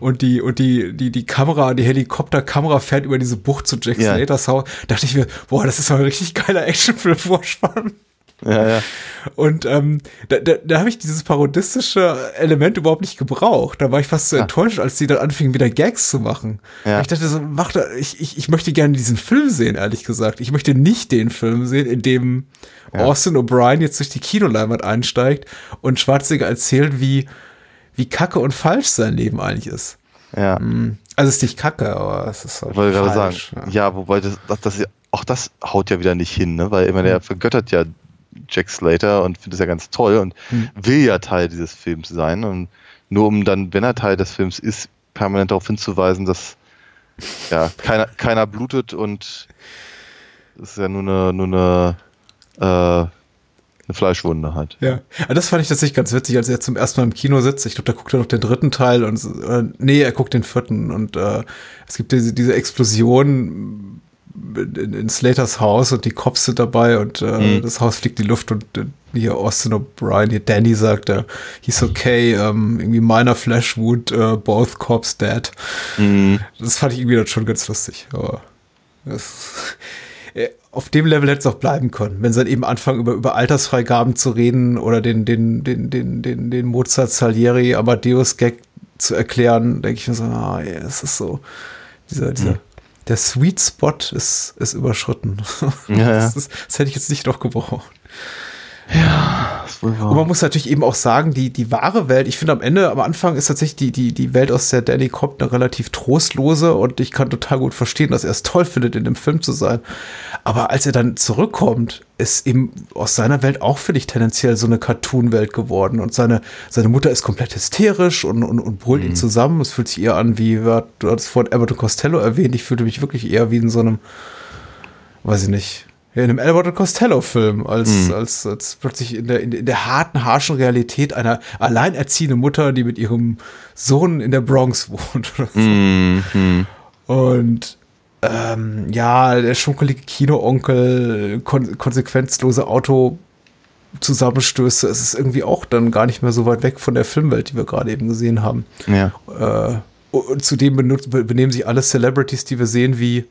Und die, und die, die, die Kamera, die Helikopterkamera fährt über diese Bucht zu Jack Ja. Slaters Haus. Dachte ich mir, boah, das ist mal ein richtig geiler Actionfilm-Vorspann. Ja, ja. Und ähm, da, da, da habe ich dieses parodistische Element überhaupt nicht gebraucht. Da war ich fast so Ja. enttäuscht, als die dann anfingen, wieder Gags zu machen. Ja. Ich dachte so, mach da, ich, ich, ich möchte gerne diesen Film sehen, ehrlich gesagt. Ich möchte nicht den Film sehen, in dem Ja. Austin O'Brien jetzt durch die Kinoleinwand einsteigt und Schwarzenegger erzählt, wie, wie kacke und falsch sein Leben eigentlich ist. ja. Also es ist nicht kacke, aber es ist halt wollte gerade sagen, falsch. ja. wobei das, das, das, auch das haut ja wieder nicht hin, ne? weil immer der vergöttert ja Jack Slater und findet es ja ganz toll und Mhm. will ja Teil dieses Films sein und nur um dann, wenn er Teil des Films ist, permanent darauf hinzuweisen, dass ja keiner, keiner blutet und es ist ja nur eine, nur eine, äh, eine Fleischwunde halt. Ja, Aber das fand ich tatsächlich ganz witzig, als er zum ersten Mal im Kino sitzt. Ich glaube, da guckt er noch den dritten Teil und äh, nee, er guckt den vierten und äh, es gibt diese, diese Explosion in, in Slaters Haus und die Cops sind dabei und äh, Mhm. das Haus fliegt in die Luft und äh, hier Austin O'Brien, hier Danny sagt, äh, he's okay, ähm, irgendwie minor flash wound, äh, both cops dead. Mhm. Das fand ich irgendwie dann schon ganz lustig, aber das, auf dem Level hätte es auch bleiben können, wenn sie dann eben anfangen, über, über Altersfreigaben zu reden oder den, den, den, den, den, den Mozart Salieri Amadeus Gag zu erklären, denke ich mir so, ah, ja, es ist so, dieser, dieser, der Sweet Spot ist, ist überschritten. Ja, ja. Das, ist, das hätte ich jetzt nicht noch gebraucht. Das ist wohl wahr. Und man muss natürlich eben auch sagen, die, die wahre Welt, ich finde am Ende, am Anfang ist tatsächlich die, die, die Welt, aus der Danny kommt, eine relativ trostlose und ich kann total gut verstehen, dass er es toll findet, in dem Film zu sein. Aber als er dann zurückkommt, ist eben aus seiner Welt auch, finde ich, tendenziell so eine Cartoon-Welt geworden. Und seine, seine Mutter ist komplett hysterisch und, und, und brüllt ihn zusammen. Es fühlt sich eher an, wie, du hattest vorhin Abbott und Costello erwähnt, ich fühlte mich wirklich eher wie in so einem, weiß ich nicht, ja, in einem Albert Costello-Film, als, als, als plötzlich in der, in, in der harten, harschen Realität einer alleinerziehende Mutter, die mit ihrem Sohn in der Bronx wohnt. Oder so. Mhm. Und ähm, ja, der schunkelige Kino-Onkel, kon konsequenzlose Auto-Zusammenstöße, es ist irgendwie auch dann gar nicht mehr so weit weg von der Filmwelt, die wir gerade eben gesehen haben. Ja. Äh, und zudem benehmen sich alle Celebrities, die wir sehen, wie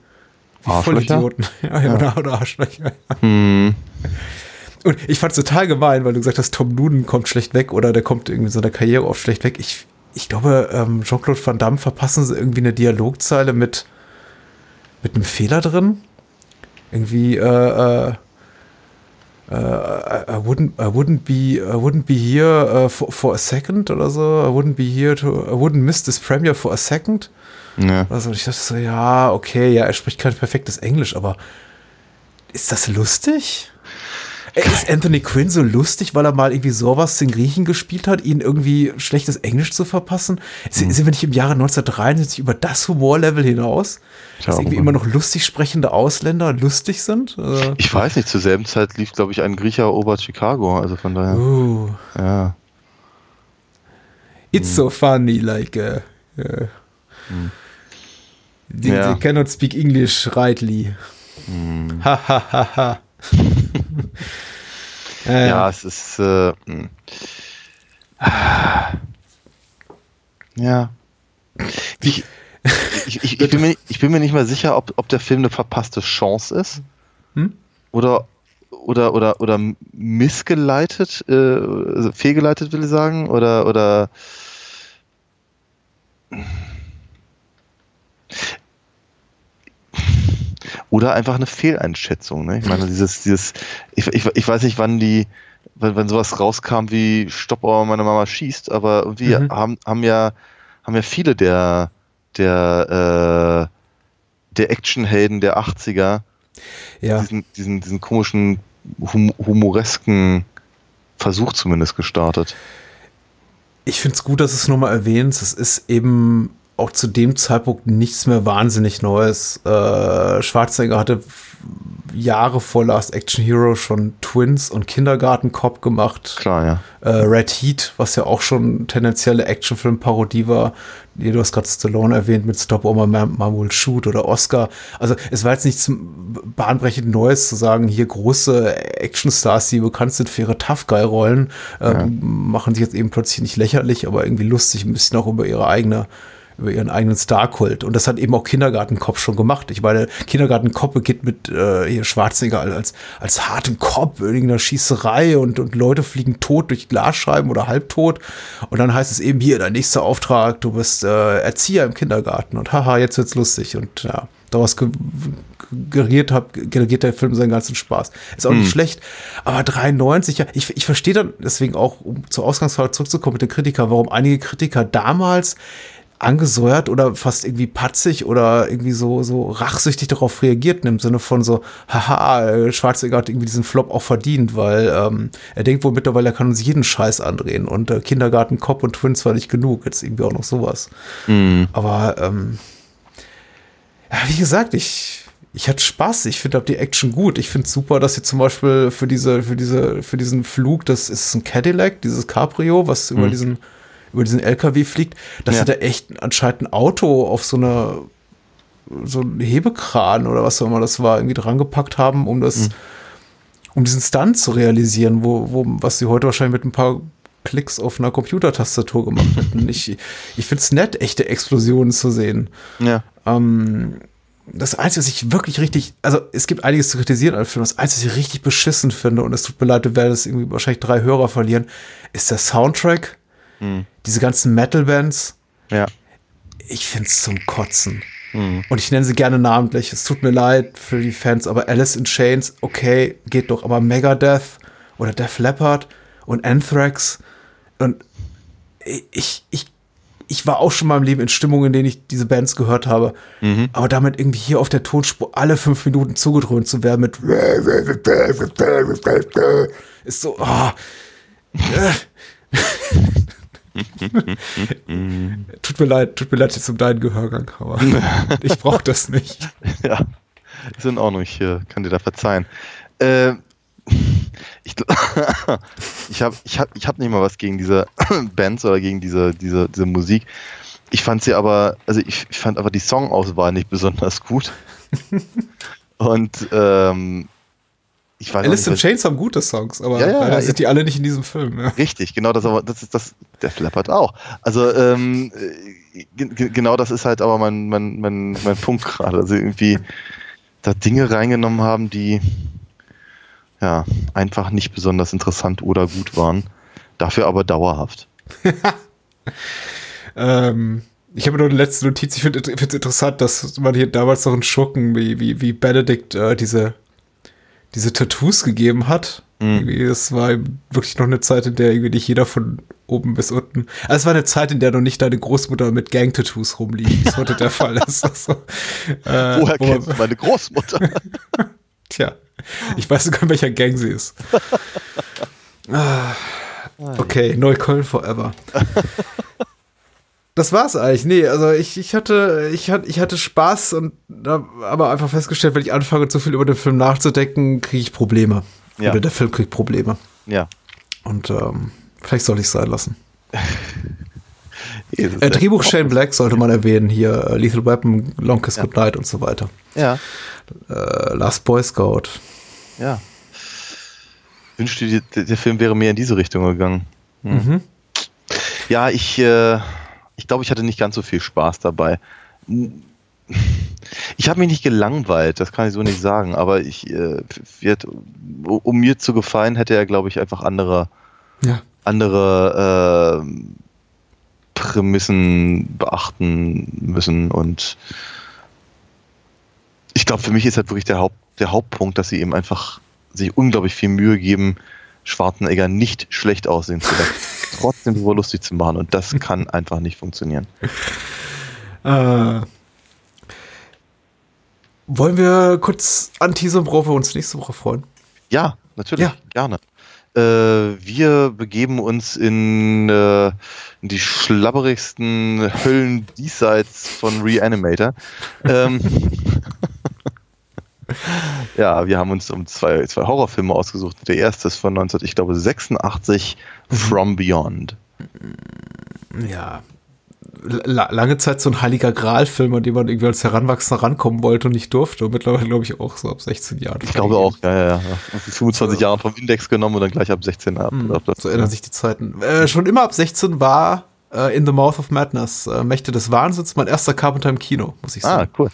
Arschlöcher? Vollidioten. Ja, ja, Oder, oder Arschlöcher. Mhm. Und ich fand es total gemein, weil du gesagt hast, Tom Nuden kommt schlecht weg oder der kommt irgendwie in seiner Karriere oft schlecht weg. Ich, ich glaube, ähm, Jean-Claude Van Damme verpassen sie irgendwie eine Dialogzeile mit, mit einem Fehler drin. Irgendwie, äh, äh, äh, I wouldn't, I wouldn't be, I wouldn't be here uh, for, for a second oder so. I wouldn't be here to, I wouldn't miss this premiere for a second. Ja. Also ich dachte so, ja, okay, ja, er spricht kein perfektes Englisch, aber ist das lustig? Ey, Ist Anthony Quinn so lustig, weil er mal irgendwie sowas den Griechen gespielt hat, ihnen irgendwie schlechtes Englisch zu verpassen? Sind, sind wir nicht im Jahre 1973 über das Humorlevel hinaus? Tja, dass irgendwie immer noch lustig sprechende Ausländer lustig sind? Also, Ich weiß nicht, zur selben Zeit lief, glaube ich, ein Griecher erobert Chicago, also von daher. uh, Ja. it's so funny, like, uh, uh, they, Ja. they cannot speak English rightly. Ha, ha, ha, ha. Äh, Ja, es ist. Äh, mh. ja. Ich, ich, ich, ich, bin mir, ich bin mir nicht mal sicher, ob, ob der Film eine verpasste Chance ist. Hm? Oder, oder, oder, oder missgeleitet, äh, also fehlgeleitet will ich sagen. Oder, oder. Oder einfach eine Fehleinschätzung. Ne? Ich meine, dieses, dieses, ich, ich, ich weiß nicht, wann die, wenn, wenn sowas rauskam wie Stopp, aber meine Mama schießt, aber irgendwie Mhm. haben, haben ja, haben ja viele der, der, äh, der Actionhelden der 80er Ja. diesen, diesen, diesen komischen, hum humoresken Versuch zumindest gestartet. Ich finde es gut, dass du es nochmal erwähnst. Es ist eben auch zu dem Zeitpunkt nichts mehr wahnsinnig Neues. Äh, Schwarzenegger hatte Jahre vor Last Action Hero schon Twins und Kindergarten Cop gemacht. Klar, ja. Äh, Red Heat, was ja auch schon tendenzielle Actionfilm-Parodie war. Du hast gerade Stallone erwähnt mit Stop Oma Mamul Shoot oder Oscar. Also es war jetzt nichts bahnbrechend Neues zu sagen, hier große Actionstars, die bekannt sind für ihre Tough Guy-Rollen, ähm, ja. machen sich jetzt eben plötzlich nicht lächerlich, aber irgendwie lustig, ein bisschen auch über ihre eigene über ihren eigenen Star-Kult. Und das hat eben auch Kindergartenkopf schon gemacht. Ich meine, Kindergartenkopf beginnt mit äh, hier Schwarzenegger als, als harten Kopf in irgendeiner Schießerei und, und Leute fliegen tot durch Glasscheiben oder halbtot. Und dann heißt es eben hier, dein nächster Auftrag, du bist äh, Erzieher im Kindergarten. Und haha, jetzt wird's lustig. Und ja, daraus generiert, hab, generiert der Film seinen ganzen Spaß. Ist auch hm. nicht schlecht, aber 93, ja, ich, ich verstehe dann deswegen auch, um zur Ausgangsfrage zurückzukommen mit den Kritikern, warum einige Kritiker damals angesäuert oder fast irgendwie patzig oder irgendwie so, so rachsüchtig darauf reagiert, im Sinne von so, haha, äh, Schwarzenegger hat irgendwie diesen Flop auch verdient, weil ähm, er denkt wohl mittlerweile, er kann uns jeden Scheiß andrehen und äh, Kindergarten, Cop und Twins war nicht genug, jetzt irgendwie auch noch sowas. Mhm. Aber ähm, ja, wie gesagt, ich, ich hatte Spaß. Ich finde die Action gut. Ich finde super, dass sie zum Beispiel für diese, für diese, für diesen Flug, das ist ein Cadillac, dieses Cabrio, was mhm. über diesen über diesen LKW fliegt, dass ja. sie da echt anscheinend ein Auto auf so einer so ein Hebekran oder was auch immer das war, irgendwie dran gepackt haben, um das, mhm. um diesen Stunt zu realisieren, wo, wo, was sie heute wahrscheinlich mit ein paar Klicks auf einer Computertastatur gemacht hätten. ich ich finde es nett, echte Explosionen zu sehen. Ja. Ähm, das Einzige, was ich wirklich richtig, also es gibt einiges zu kritisieren an Film, das Einzige, was ich richtig beschissen finde, und es tut mir leid, wir werden es irgendwie wahrscheinlich drei Hörer verlieren, ist der Soundtrack. Mhm. Diese ganzen Metal-Bands. Ja. Ich finde es zum Kotzen. Mhm. Und ich nenne sie gerne namentlich. Es tut mir leid für die Fans, aber Alice in Chains, okay, geht doch. Aber Megadeth oder Def Leppard und Anthrax und ich, ich, ich war auch schon mal im Leben in Stimmungen, in denen ich diese Bands gehört habe. Mhm. Aber damit irgendwie hier auf der Tonspur alle fünf Minuten zugedröhnt zu werden mit ist so, oh. tut mir leid, tut mir leid jetzt um deinen Gehörgang, aber ich brauche das nicht. Ja, ist in Ordnung, ich äh, kann dir da verzeihen. Äh, ich ich habe ich hab, ich hab nicht mal was gegen diese Bands oder gegen diese, diese, diese Musik. Ich fand sie aber, also ich, ich fand aber die Songauswahl nicht besonders gut. Und ähm, ich weiß Alice in Chains haben gute Songs, aber ja, ja, leider ja, sind die alle nicht in diesem Film. Ja. Richtig, genau das, aber das ist das, der flappert auch. Also ähm, genau das ist halt aber mein, mein, mein, mein Punkt gerade. Also irgendwie da Dinge reingenommen haben, die ja einfach nicht besonders interessant oder gut waren, dafür aber dauerhaft. ähm, ich habe nur eine letzte Notiz. Ich finde es interessant, dass man hier damals noch einen Schurken wie, wie, wie Benedict äh, diese diese Tattoos gegeben hat. Mhm. Es war wirklich noch eine Zeit, in der irgendwie nicht jeder von oben bis unten. Also es war eine Zeit, in der noch nicht deine Großmutter mit Gang-Tattoos rumlief, wie es heute der Fall ist. Also, äh, Woher wo kennst du meine Großmutter? Tja, ich weiß sogar, in welcher Gang sie ist. ah, okay, Neukölln forever das war's eigentlich. Nee, also ich, ich hatte, ich hatte, ich hatte Spaß und aber einfach festgestellt, wenn ich anfange, zu viel über den Film nachzudenken, kriege ich Probleme. Ja. Oder der Film kriegt Probleme. Ja. Und ähm, vielleicht soll ich es sein lassen. äh, Drehbuch Shane Black sollte man erwähnen, hier äh, Lethal Weapon, Long Kiss ja. Goodnight und so weiter. Ja. Äh, Last Boy Scout. Ja. Wünschte, der, der Film wäre mehr in diese Richtung gegangen. Hm. Mhm. Ja, ich, äh, ich glaube, ich hatte nicht ganz so viel Spaß dabei. Ich habe mich nicht gelangweilt, das kann ich so nicht sagen, aber ich äh, wird, um mir zu gefallen, hätte er, glaube ich, einfach andere, ja. andere äh, Prämissen beachten müssen und ich glaube, für mich ist halt wirklich der, Haupt, der Hauptpunkt, dass sie eben einfach sich unglaublich viel Mühe geben, Schwarzenegger nicht schlecht aussehen zu lassen, trotzdem drüber lustig zu machen. Und das kann einfach nicht funktionieren. Äh, Wollen wir kurz anteasern, worauf wir uns nächste Woche freuen? Ja, natürlich, Ja. gerne. Äh, wir begeben uns in, äh, in die schlabberigsten Höllen diesseits von Reanimator. ähm, ja, wir haben uns um zwei, zwei Horrorfilme ausgesucht. Der erste ist von 19, ich glaube 86, From Beyond. Ja. La lange Zeit so ein heiliger Gral-Film, an dem man irgendwie als Heranwachsender rankommen wollte und nicht durfte. Und mittlerweile glaube ich auch so ab 16 Jahren. Ich glaube auch, ja, ja, ja. Also 25 Jahre vom Index genommen und dann gleich ab 16 ab. Das- so ändern sich die Zeiten. Äh, schon immer ab 16 war äh, In the Mouth of Madness, äh, Mächte des Wahnsinns, mein erster Carpenter im Kino, muss ich Ah, sagen. cool.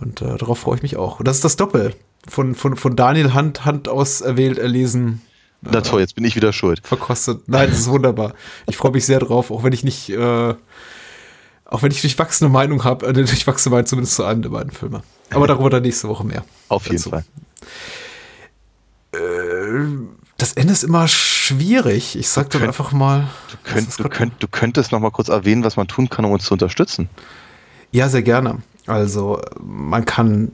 Und äh, darauf freue ich mich auch. Und das ist das Doppel. Von, von, von Daniel Hand, Hand aus erwählt, erlesen, Na toll, jetzt bin ich wieder schuld. verkostet. Nein, das ist wunderbar. Ich freue mich sehr drauf, auch wenn ich nicht, äh, auch wenn ich durchwachsene Meinung habe, eine durchwachsene Meinung zumindest zu einem der beiden Filme. Aber darüber dann nächste Woche mehr. Auf jeden Dazu. Fall. Das Ende ist immer schwierig. Ich sag dann einfach mal. Du, könnt, du, könnt, du könntest noch mal kurz erwähnen, was man tun kann, um uns zu unterstützen. Ja, sehr gerne. Also, man kann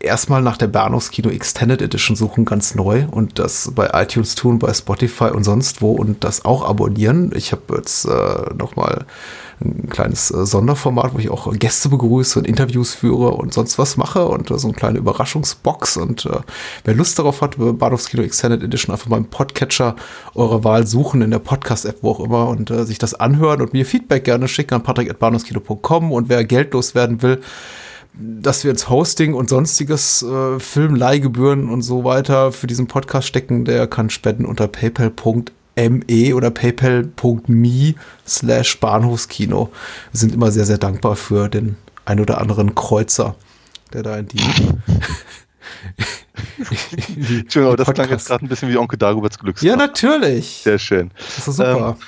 erstmal nach der Bahnhofskino Extended Edition suchen, ganz neu und das bei iTunes tun, bei Spotify und sonst wo und das auch abonnieren. Ich habe jetzt äh, nochmal ein kleines äh, Sonderformat, wo ich auch Gäste begrüße und Interviews führe und sonst was mache und äh, so eine kleine Überraschungsbox und äh, wer Lust darauf hat, bei Bahnhofskino Extended Edition einfach beim Podcatcher eurer Wahl suchen, in der Podcast-App, wo auch immer und äh, sich das anhören und mir Feedback gerne schicken an patrick.bahnhofskino.com und wer geldlos werden will, dass wir ins Hosting und sonstiges äh, Filmleihgebühren und so weiter für diesen Podcast stecken, der kann spenden unter paypal.me oder paypal.me slash Bahnhofskino. Wir sind immer sehr, sehr dankbar für den ein oder anderen Kreuzer, der da in die, Entschuldigung, aber das klang jetzt Podcast- gerade ein bisschen wie Onkel Dagoberts Glücks. Ja, natürlich. Sehr schön. Das ist super.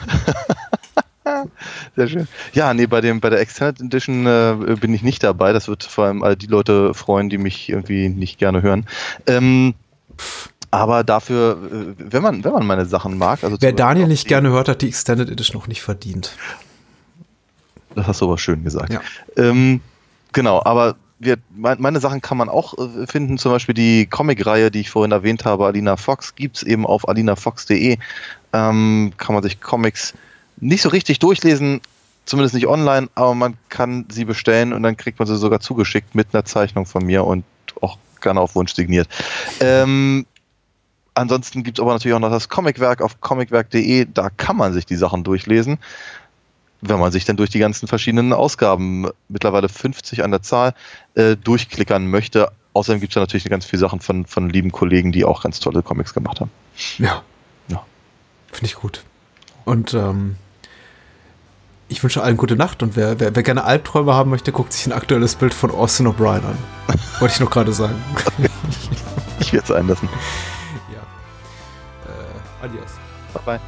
Sehr schön. Ja, nee, bei dem bei der Extended Edition äh, bin ich nicht dabei. Das wird vor allem all die Leute freuen, die mich irgendwie nicht gerne hören. Ähm, aber dafür, äh, wenn man wenn man meine Sachen mag, also Wer Daniel nicht gerne hört, hat die Extended Edition noch nicht verdient. Das hast du aber schön gesagt. Ja. Ähm, genau, aber wir, mein, meine Sachen kann man auch äh, finden, zum Beispiel die Comic-Reihe, die ich vorhin erwähnt habe, Alina Fox, gibt's eben auf alinafox.de. Ähm, kann man sich Comics nicht so richtig durchlesen, zumindest nicht online, aber man kann sie bestellen und dann kriegt man sie sogar zugeschickt mit einer Zeichnung von mir und auch gerne auf Wunsch signiert. Ähm, ansonsten gibt's aber natürlich auch noch das Comicwerk auf comicwerk.de, da kann man sich die Sachen durchlesen wenn man sich dann durch die ganzen verschiedenen Ausgaben, mittlerweile 50 an der Zahl, äh, durchklickern möchte. Außerdem gibt es da natürlich ganz viele Sachen von, von lieben Kollegen, die auch ganz tolle Comics gemacht haben. Ja. Ja. Finde ich gut. Und ähm, ich wünsche allen gute Nacht und wer, wer, wer gerne Albträume haben möchte, guckt sich ein aktuelles Bild von Austin O'Brien an. Wollte ich noch gerade sagen. Ich werde es einlassen. ja. Äh, adios. Bye bye.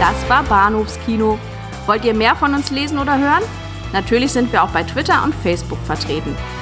Das war Bahnhofskino. Wollt ihr mehr von uns lesen oder hören? Natürlich sind wir auch bei Twitter und Facebook vertreten.